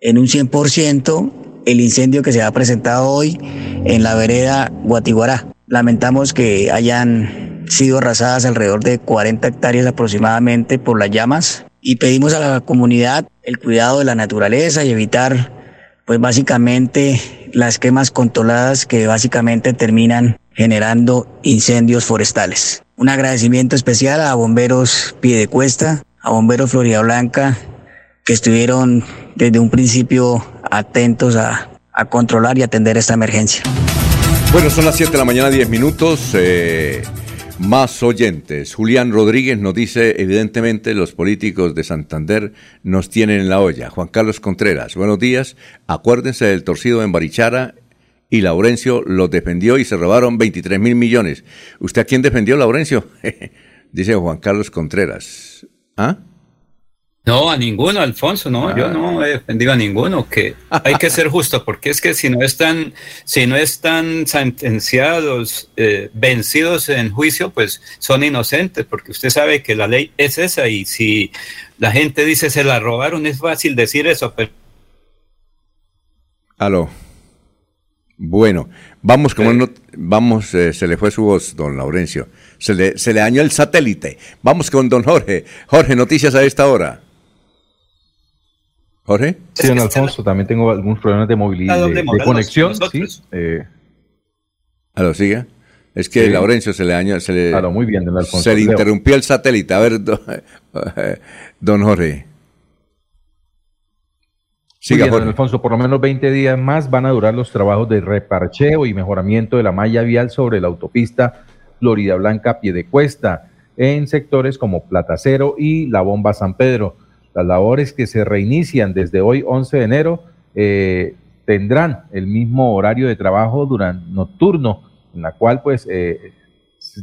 en un 100% el incendio que se ha presentado hoy en la vereda Guatiguará. Lamentamos que hayan sido arrasadas alrededor de 40 hectáreas aproximadamente por las llamas y pedimos a la comunidad el cuidado de la naturaleza y evitar pues básicamente las quemas controladas que básicamente terminan generando incendios forestales. Un agradecimiento especial a Bomberos Piedecuesta, a Bomberos Florida Blanca, que estuvieron desde un principio atentos a, a controlar y atender esta emergencia. Bueno, son las 7 de la mañana, 10 minutos. Eh, más oyentes. Julián Rodríguez nos dice, evidentemente los políticos de Santander nos tienen en la olla. Juan Carlos Contreras, buenos días. Acuérdense del torcido en Barichara y Laurencio lo defendió y se robaron 23 mil millones. ¿Usted a quién defendió, Laurencio? dice Juan Carlos Contreras. ¿Ah? No, a ninguno, Alfonso, no, yo no he defendido a ninguno, que hay que ser justo, porque es que si no están, si no están sentenciados, eh, vencidos en juicio, pues son inocentes, porque usted sabe que la ley es esa y si la gente dice se la robaron, es fácil decir eso, pero... Aló. Bueno, vamos, como no, vamos, eh, se le fue su voz, don Laurencio. Se le, se le dañó el satélite. Vamos con don Jorge. Jorge, noticias a esta hora. Jorge. Sí, don Alfonso, también tengo algunos problemas de movilidad, de, conexión. Sí, eh. lo siga. Es que Laurencio se le dañó, se le, muy bien, don Alfonso. Se le interrumpió el satélite. A ver, don, Jorge. Siga, don Alfonso, por lo menos 20 días más van a durar los trabajos de reparcheo y mejoramiento de la malla vial sobre la autopista Florida Blanca Piedecuesta en sectores como Platacero y la Bomba San Pedro. Las labores que se reinician desde hoy 11 de enero eh, tendrán el mismo horario de trabajo durante nocturno, en la cual pues eh,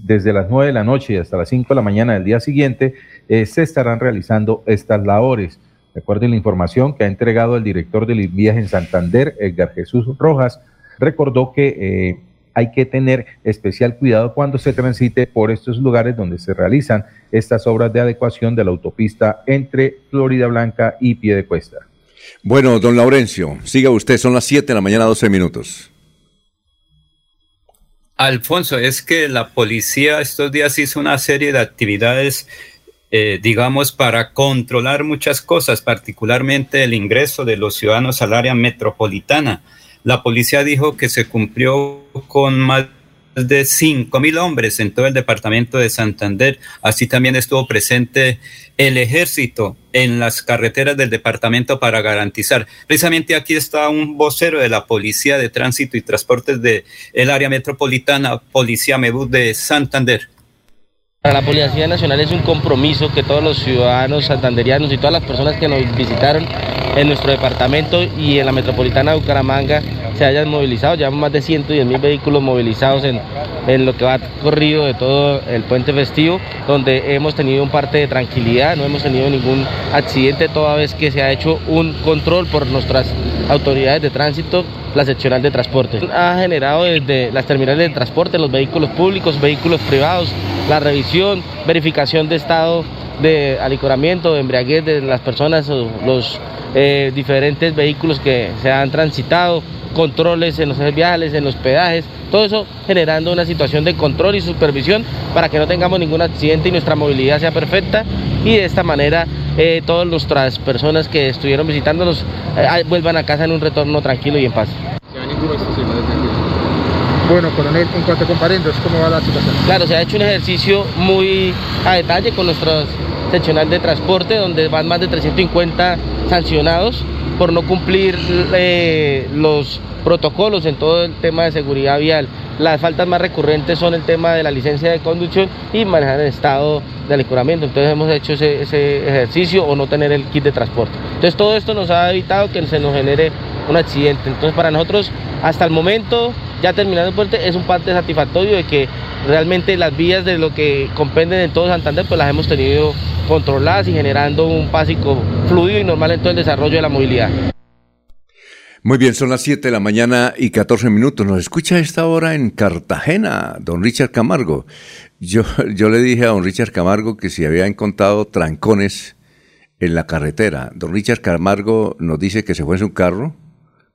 desde las 9 de la noche hasta las 5 de la mañana del día siguiente eh, se estarán realizando estas labores. Recuerden la información que ha entregado el director del viaje en Santander, Edgar Jesús Rojas, recordó que hay que tener especial cuidado cuando se transite por estos lugares donde se realizan estas obras de adecuación de la autopista entre Florida Blanca y Piedecuesta. Bueno, don Laurencio, siga usted, son las 7 de la mañana, 12 minutos. Alfonso, es que la policía estos días hizo una serie de actividades, eh, digamos, para controlar muchas cosas, particularmente el ingreso de los ciudadanos al área metropolitana la policía dijo que se cumplió con más de cinco mil hombres en todo el departamento de Santander. Así también estuvo presente el ejército en las carreteras del departamento para garantizar. Precisamente aquí está un vocero de la Policía de Tránsito y Transportes del el área metropolitana, Policía Mebus de Santander. Para la Policía Nacional es un compromiso que todos los ciudadanos santanderianos y todas las personas que nos visitaron en nuestro departamento y en la metropolitana de Bucaramanga se hayan movilizado. Llevamos más de 110 mil vehículos movilizados en, en, lo que va corrido de todo el puente festivo, donde hemos tenido un parte de tranquilidad, no hemos tenido ningún accidente toda vez que se ha hecho un control por nuestras autoridades de tránsito la seccional de transporte. Ha generado desde las terminales de transporte, los vehículos públicos, vehículos privados, la revisión, verificación de estado de alicoramiento, de embriaguez de las personas los eh, diferentes vehículos que se han transitado, controles en los viales, en los pedajes, todo eso generando una situación de control y supervisión para que no tengamos ningún accidente y nuestra movilidad sea perfecta y de esta manera eh, todas nuestras personas que estuvieron visitándonos eh, vuelvan a casa en un retorno tranquilo y en paz. Bueno, coronel, en cuanto a comparendos, ¿cómo va la situación? Claro, se ha hecho un ejercicio muy a detalle con nuestro seccional de transporte, donde van más de 350 sancionados por no cumplir eh, los protocolos en todo el tema de seguridad vial. Las faltas más recurrentes son el tema de la licencia de conducción y manejar el estado de alicuramiento. Entonces hemos hecho ese, ejercicio o no tener el kit de transporte. Entonces todo esto nos ha evitado que se nos genere un accidente. Entonces para nosotros hasta el momento, ya terminando el puente, es un parte satisfactorio de que realmente las vías de lo que compenden en todo Santander pues las hemos tenido controladas y generando un básico fluido y normal en todo el desarrollo de la movilidad. Muy bien, son las 7 de la mañana y 14 minutos. Nos escucha a esta hora en Cartagena, don Richard Camargo. Yo, yo le dije a don Richard Camargo que si había encontrado trancones en la carretera. Don Richard Camargo nos dice que se fue en su carro,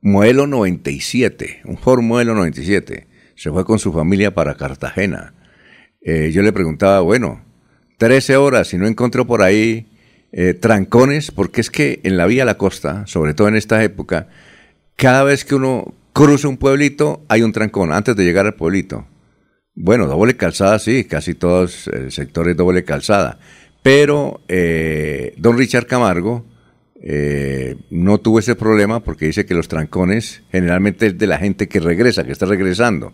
Muelo 97, un Ford Muelo 97. Se fue con su familia para Cartagena. Eh, yo le preguntaba, bueno, 13 horas y no encontró por ahí eh, trancones, porque es que en la vía a la costa, sobre todo en esta época, cada vez que uno cruza un pueblito hay un trancón antes de llegar al pueblito. Bueno, doble calzada sí, casi todos el sector es doble calzada. Pero eh, don Richard Camargo eh, no tuvo ese problema porque dice que los trancones generalmente es de la gente que regresa, que está regresando.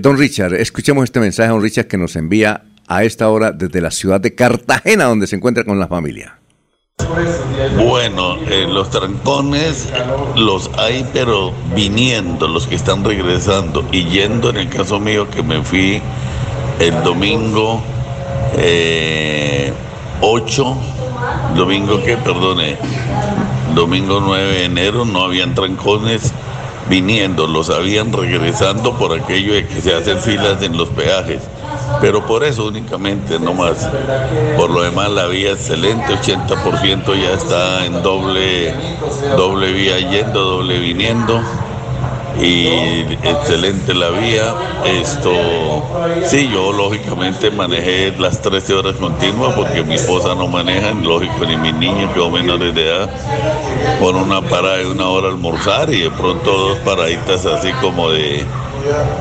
don Richard, escuchemos este mensaje, don Richard, que nos envía a esta hora desde la ciudad de Cartagena, donde se encuentra con la familia. Bueno, eh, los trancones los hay, pero viniendo, los que están regresando y yendo, en el caso mío que me fui el domingo 8, domingo que, perdone, domingo 9 de enero no habían trancones viniendo, los habían regresando por aquello de que se hacen filas en los peajes. Pero por eso únicamente, no más. Por lo demás, la vía excelente, 80% ya está en doble, doble vía yendo, doble viniendo y excelente la vía. Esto, sí, yo lógicamente manejé las 13 horas continuas porque mi esposa no maneja, lógico, ni mis niños que son menores de edad, con una parada de una hora almorzar y de pronto dos paraditas así como de,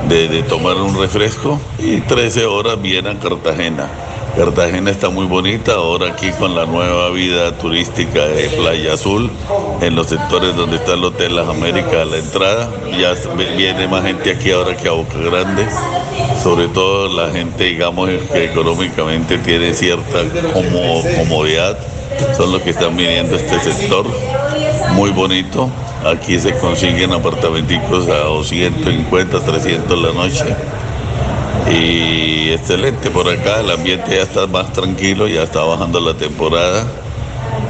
de, tomar un refresco y 13 horas bien a Cartagena. Cartagena está muy bonita ahora aquí con la nueva vida turística de Playa Azul, en los sectores donde está el Hotel Las Américas a la entrada. Ya viene más gente aquí ahora que a Boca Grande, sobre todo la gente, digamos, que económicamente tiene cierta comodidad, son los que están viniendo este sector. Muy bonito, aquí se consiguen apartamenticos a 250, 300 la noche y excelente por acá, el ambiente ya está más tranquilo, ya está bajando la temporada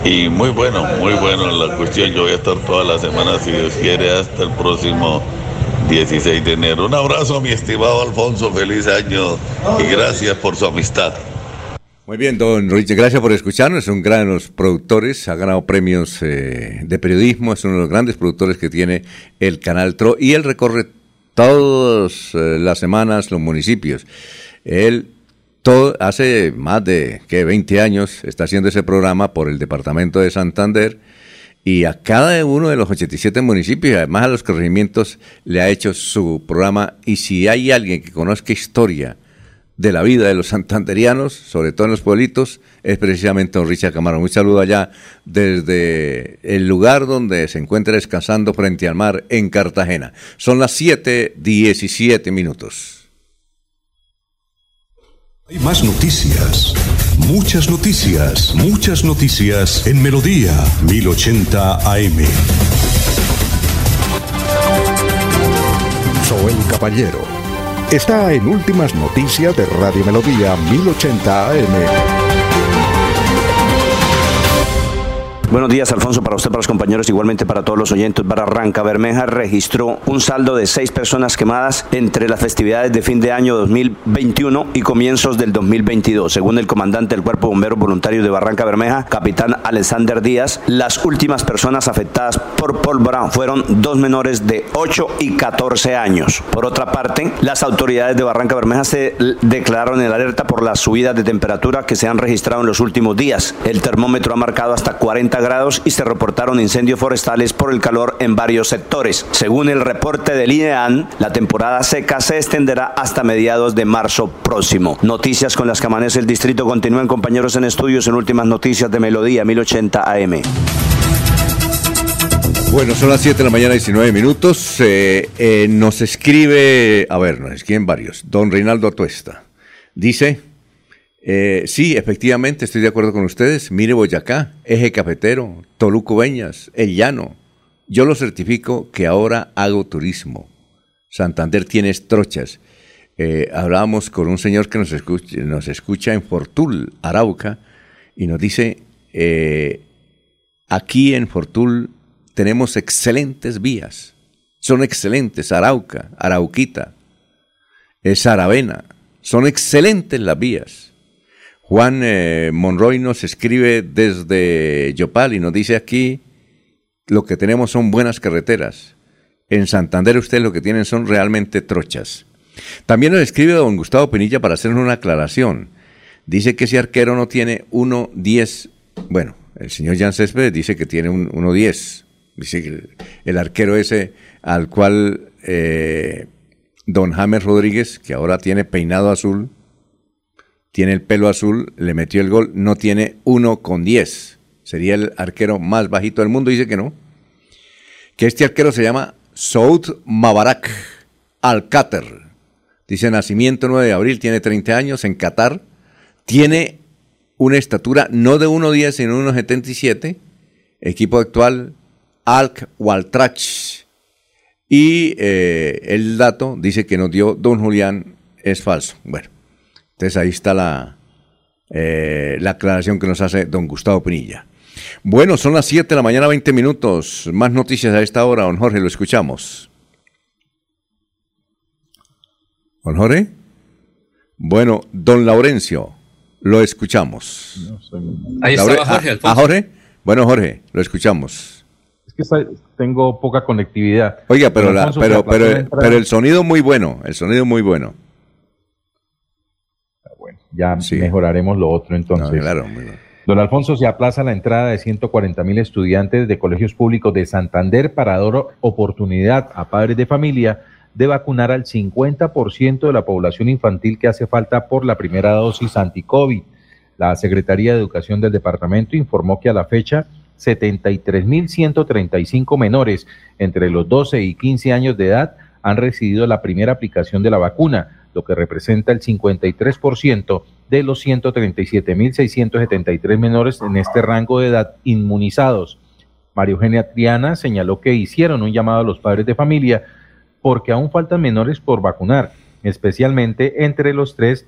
y muy bueno, muy bueno la cuestión, yo voy a estar toda la semana si Dios quiere hasta el próximo 16 de enero. Un abrazo mi estimado Alfonso, feliz año y gracias por su amistad. Muy bien, don Richard, gracias por escucharnos. Es un gran los productores, ha ganado premios eh, de periodismo, es uno de los grandes productores que tiene el canal TRO y él recorre todas eh, las semanas los municipios. Él todo, hace más de que 20 años está haciendo ese programa por el departamento de Santander y a cada uno de los 87 municipios, además a los corregimientos, le ha hecho su programa y si hay alguien que conozca historia, de la vida de los santanderianos, sobre todo en los pueblitos, es precisamente don Richard Camarón. Un saludo allá desde el lugar donde se encuentra descansando frente al mar en Cartagena. Son las 7:17 minutos. Más noticias, muchas noticias, muchas noticias en Melodía 1080 AM. Soy el caballero está en Últimas Noticias de Radio Melodía 1080 AM. Buenos días, Alfonso, para usted, para los compañeros, igualmente para todos los oyentes. Barranca Bermeja registró un saldo de seis personas quemadas entre las festividades de fin de año 2021 y comienzos del 2022. Según el comandante del Cuerpo Bombero Voluntario de Barranca Bermeja, capitán Alexander Díaz, las últimas personas afectadas por pólvora fueron dos menores de 8 y 14 años. Por otra parte, las autoridades de Barranca Bermeja se declararon en alerta por las subidas de temperatura que se han registrado en los últimos días. El termómetro ha marcado hasta 40 grados y se reportaron incendios forestales por el calor en varios sectores. Según el reporte del INEAN, la temporada seca se extenderá hasta mediados de marzo próximo. Noticias con las que amanece el distrito continúan compañeros en estudios en últimas noticias de Melodía 1080 AM. Bueno, son las 7 de la mañana, 19 minutos. Eh, eh, nos escribe, a ver, nos escriben varios. Don Reinaldo Atuesta. Dice, eh, sí, efectivamente, estoy de acuerdo con ustedes. Mire Boyacá, Eje Cafetero, Toluco Beñas, El Llano. Yo lo certifico que ahora hago turismo. Santander tiene estrochas. Eh, hablábamos con un señor que nos escucha, nos escucha en Fortul, Arauca, y nos dice, eh, aquí en Fortul tenemos excelentes vías. Son excelentes, Arauca, Arauquita, Saravena. Son excelentes las vías Juan eh, Monroy nos escribe desde Yopal y nos dice aquí, lo que tenemos son buenas carreteras. En Santander ustedes lo que tienen son realmente trochas. También nos escribe don Gustavo Pinilla para hacernos una aclaración. Dice que ese arquero no tiene 1.10. Bueno, el señor Jan Céspedes dice que tiene un 1.10. Dice que el, arquero ese al cual eh, don James Rodríguez, que ahora tiene peinado azul, tiene el pelo azul, le metió el gol, no tiene uno con 10. Sería el arquero más bajito del mundo, dice que no. Que este arquero se llama Saud Mabarak Alcáter. Dice nacimiento 9 de abril, tiene 30 años en Qatar. Tiene una estatura no de 1,10 sino 1,77. Equipo actual Alk Waltrach. Y eh, el dato dice que nos dio Don Julián es falso. Bueno, entonces ahí está la, eh, la aclaración que nos hace don Gustavo Pinilla. Bueno, son las 7 de la mañana, 20 minutos. Más noticias a esta hora, don Jorge, lo escuchamos. Don Jorge. Bueno, don Laurencio, lo escuchamos. Ahí estaba Jorge, ah, ah, Jorge. Bueno, Jorge, lo escuchamos. Es que tengo poca conectividad. Oiga, pero, pero, pero, pero, el sonido muy bueno, el sonido muy bueno. Ya mejoraremos lo otro entonces. claro, muy bien. Don Alfonso, se aplaza la entrada de 140 mil estudiantes de colegios públicos de Santander para dar oportunidad a padres de familia de vacunar al 50% de la población infantil que hace falta por la primera dosis anti-COVID. La Secretaría de Educación del departamento informó que a la fecha 73.135 menores entre los 12 y 15 años de edad han recibido la primera aplicación de la vacuna, lo que representa el 53% de los 137.673 menores en este rango de edad inmunizados. María Eugenia Triana señaló que hicieron un llamado a los padres de familia porque aún faltan menores por vacunar, especialmente entre los 3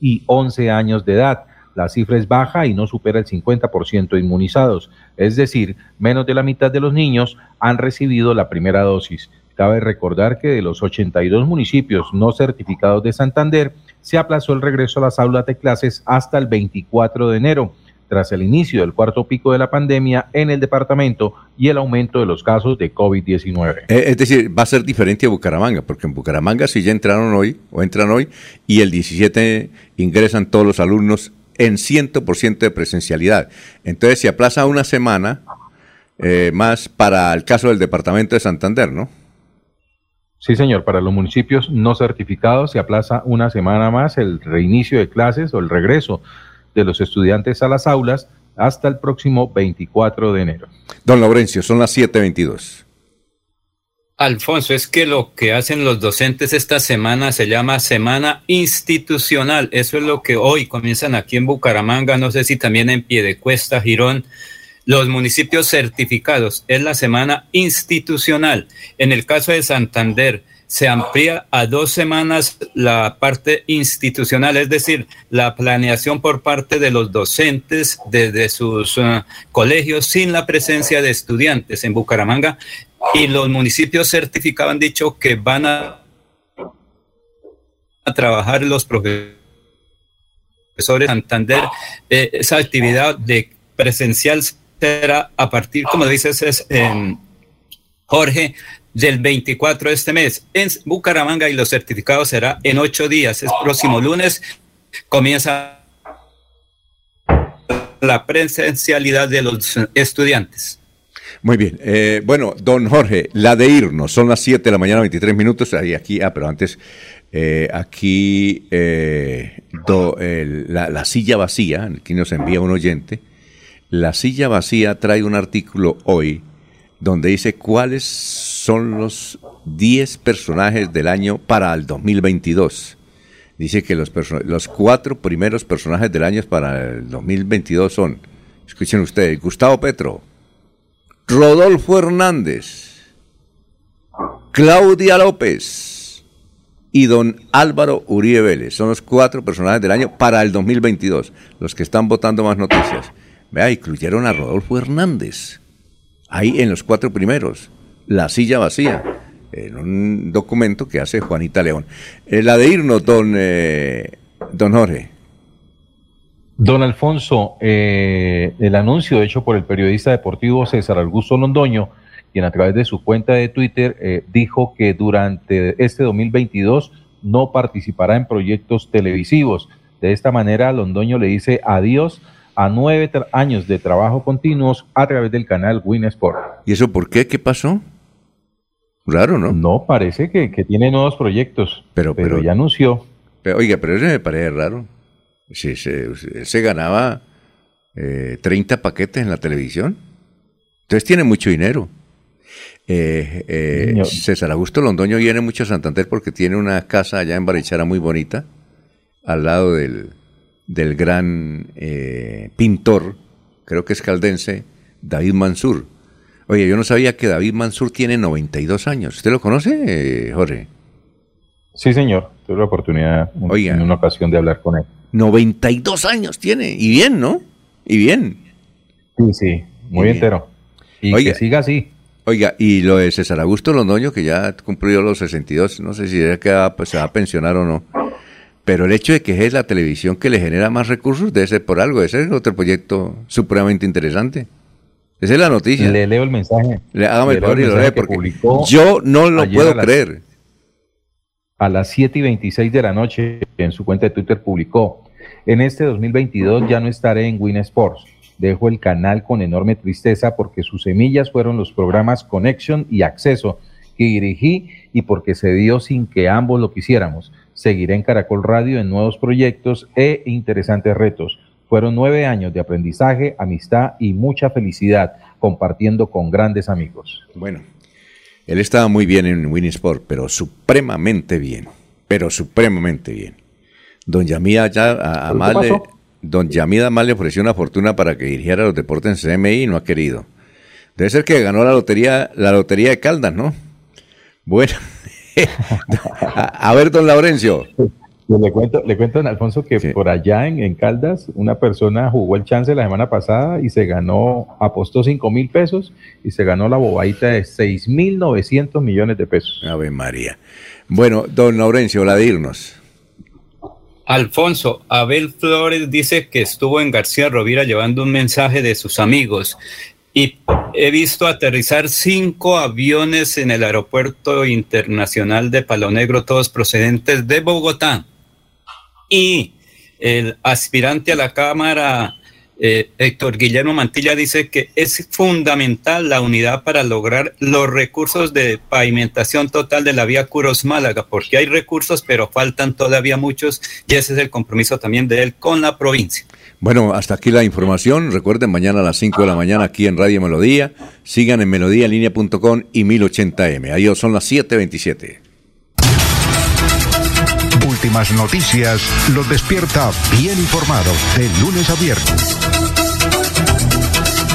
y 11 años de edad. La cifra es baja y no supera el 50% inmunizados, es decir, menos de la mitad de los niños han recibido la primera dosis. Cabe recordar que de los 82 municipios no certificados de Santander, se aplazó el regreso a las aulas de clases hasta el 24 de enero tras el inicio del cuarto pico de la pandemia en el departamento y el aumento de los casos de COVID-19. Eh, es decir, va a ser diferente a Bucaramanga, porque en Bucaramanga sí ya entraron hoy o entran hoy y el 17 ingresan todos los alumnos en 100% de presencialidad. Entonces se aplaza una semana eh, más para el caso del departamento de Santander, ¿no? Sí, señor, para los municipios no certificados se aplaza una semana más el reinicio de clases o el regreso de los estudiantes a las aulas hasta el próximo 24 de enero. Don Laurencio, son las 7.22. Alfonso, es que lo que hacen los docentes esta semana se llama semana institucional. Eso es lo que hoy comienzan aquí en Bucaramanga, no sé si también en Piedecuesta, Girón, los municipios certificados. Es la semana institucional. En el caso de Santander, se amplía a dos semanas la parte institucional, es decir, la planeación por parte de los docentes desde sus uh, colegios sin la presencia de estudiantes en Bucaramanga y los municipios certificados han dicho que van a, trabajar los profesores de Santander. Eh, esa actividad de presencial será a partir, como dices, es, en Jorge, del 24 de este mes en Bucaramanga y los certificados será en ocho días. Es próximo lunes. Comienza la presencialidad de los estudiantes. Muy bien. Eh, bueno, don Jorge, la de irnos. Son las 7 de la mañana, 23 minutos. Ahí, aquí, ah, pero antes, eh, aquí eh, la, la, silla vacía, aquí nos envía un oyente. La silla vacía trae un artículo hoy donde dice cuáles son los 10 personajes del año para el 2022. Dice que los, cuatro primeros personajes del año para el 2022 son, escuchen ustedes, Gustavo Petro, Rodolfo Hernández, Claudia López y don Álvaro Uribe Vélez. Son los cuatro personajes del año para el 2022, los que están votando más noticias. Vea, incluyeron a Rodolfo Hernández ahí en los cuatro primeros, La silla vacía, en un documento que hace Juanita León. Eh, la de irnos, don, eh, don Jorge. Don Alfonso, eh, el anuncio hecho por el periodista deportivo César Augusto Londoño, quien a través de su cuenta de Twitter dijo que durante este 2022 no participará en proyectos televisivos. De esta manera, Londoño le dice adiós a nueve años de trabajo continuos a través del canal Win Sport. ¿Y eso por qué? ¿Qué pasó? Raro, ¿no? No, parece que, tiene nuevos proyectos, pero, pero, ya anunció. oiga, pero eso me parece raro. Si se, se ganaba eh, 30 paquetes en la televisión, entonces tiene mucho dinero. Eh, eh, César Augusto Londoño viene mucho a Santander porque tiene una casa allá en Barichara muy bonita, al lado del, del gran eh, pintor, creo que es caldense, David Mansur. Oye, yo no sabía que David Mansur tiene 92 años. ¿Usted lo conoce, Jorge? Sí, señor. Tuve la oportunidad en una ocasión de hablar con él. 92 años tiene. Y bien, ¿no? Y bien. Sí, sí, muy entero. Y que siga así. Oiga, y lo de César Augusto Londoño, que ya cumplió los 62, no sé si pues, se va a pensionar o no. Pero el hecho de que es la televisión que le genera más recursos debe ser por algo. Ese es otro proyecto supremamente interesante. Esa es la noticia. Le leo el mensaje. Le, hágame el favor y lo lee porque yo no lo puedo creer. A las 7 y 26 de la noche en su cuenta de Twitter publicó, en este 2022 ya no estaré en Win Sports Dejo el canal con enorme tristeza porque sus semillas fueron los programas Connection y Acceso que dirigí y porque se dio sin que ambos lo quisiéramos. Seguiré en Caracol Radio en nuevos proyectos e interesantes retos. Fueron nueve años de aprendizaje, amistad y mucha felicidad compartiendo con grandes amigos. Bueno, él estaba muy bien en Winsport, pero supremamente bien, pero supremamente bien. Don Yamía ya a, Don Yamida Mal le ofreció una fortuna para que dirigiera los deportes en CMI y no ha querido. Debe ser que ganó la lotería, la lotería de Caldas, ¿no? Bueno, a, ver, don Laurencio. Pues le cuento, le cuento, don Alfonso, que por allá en, Caldas, una persona jugó el chance la semana pasada y se ganó, apostó 5 mil pesos y se ganó la bobadita de 6 mil 900 millones de pesos. Ave María. Bueno, don Laurencio, la de irnos. Alfonso, Abel Flores dice que estuvo en García Rovira llevando un mensaje de sus amigos y he visto aterrizar cinco aviones en el aeropuerto internacional de Palo Negro, todos procedentes de Bogotá. Y el aspirante a la Cámara eh, Héctor Guillermo Mantilla dice que es fundamental la unidad para lograr los recursos de pavimentación total de la vía Curos Málaga, porque hay recursos, pero faltan todavía muchos y ese es el compromiso también de él con la provincia. Bueno, hasta aquí la información. Recuerden, mañana a las 5 de la mañana aquí en Radio Melodía. Sigan en melodíalinea.com y 1080m. Ahí son las 7.27. Últimas noticias los despierta bien informados de lunes a viernes.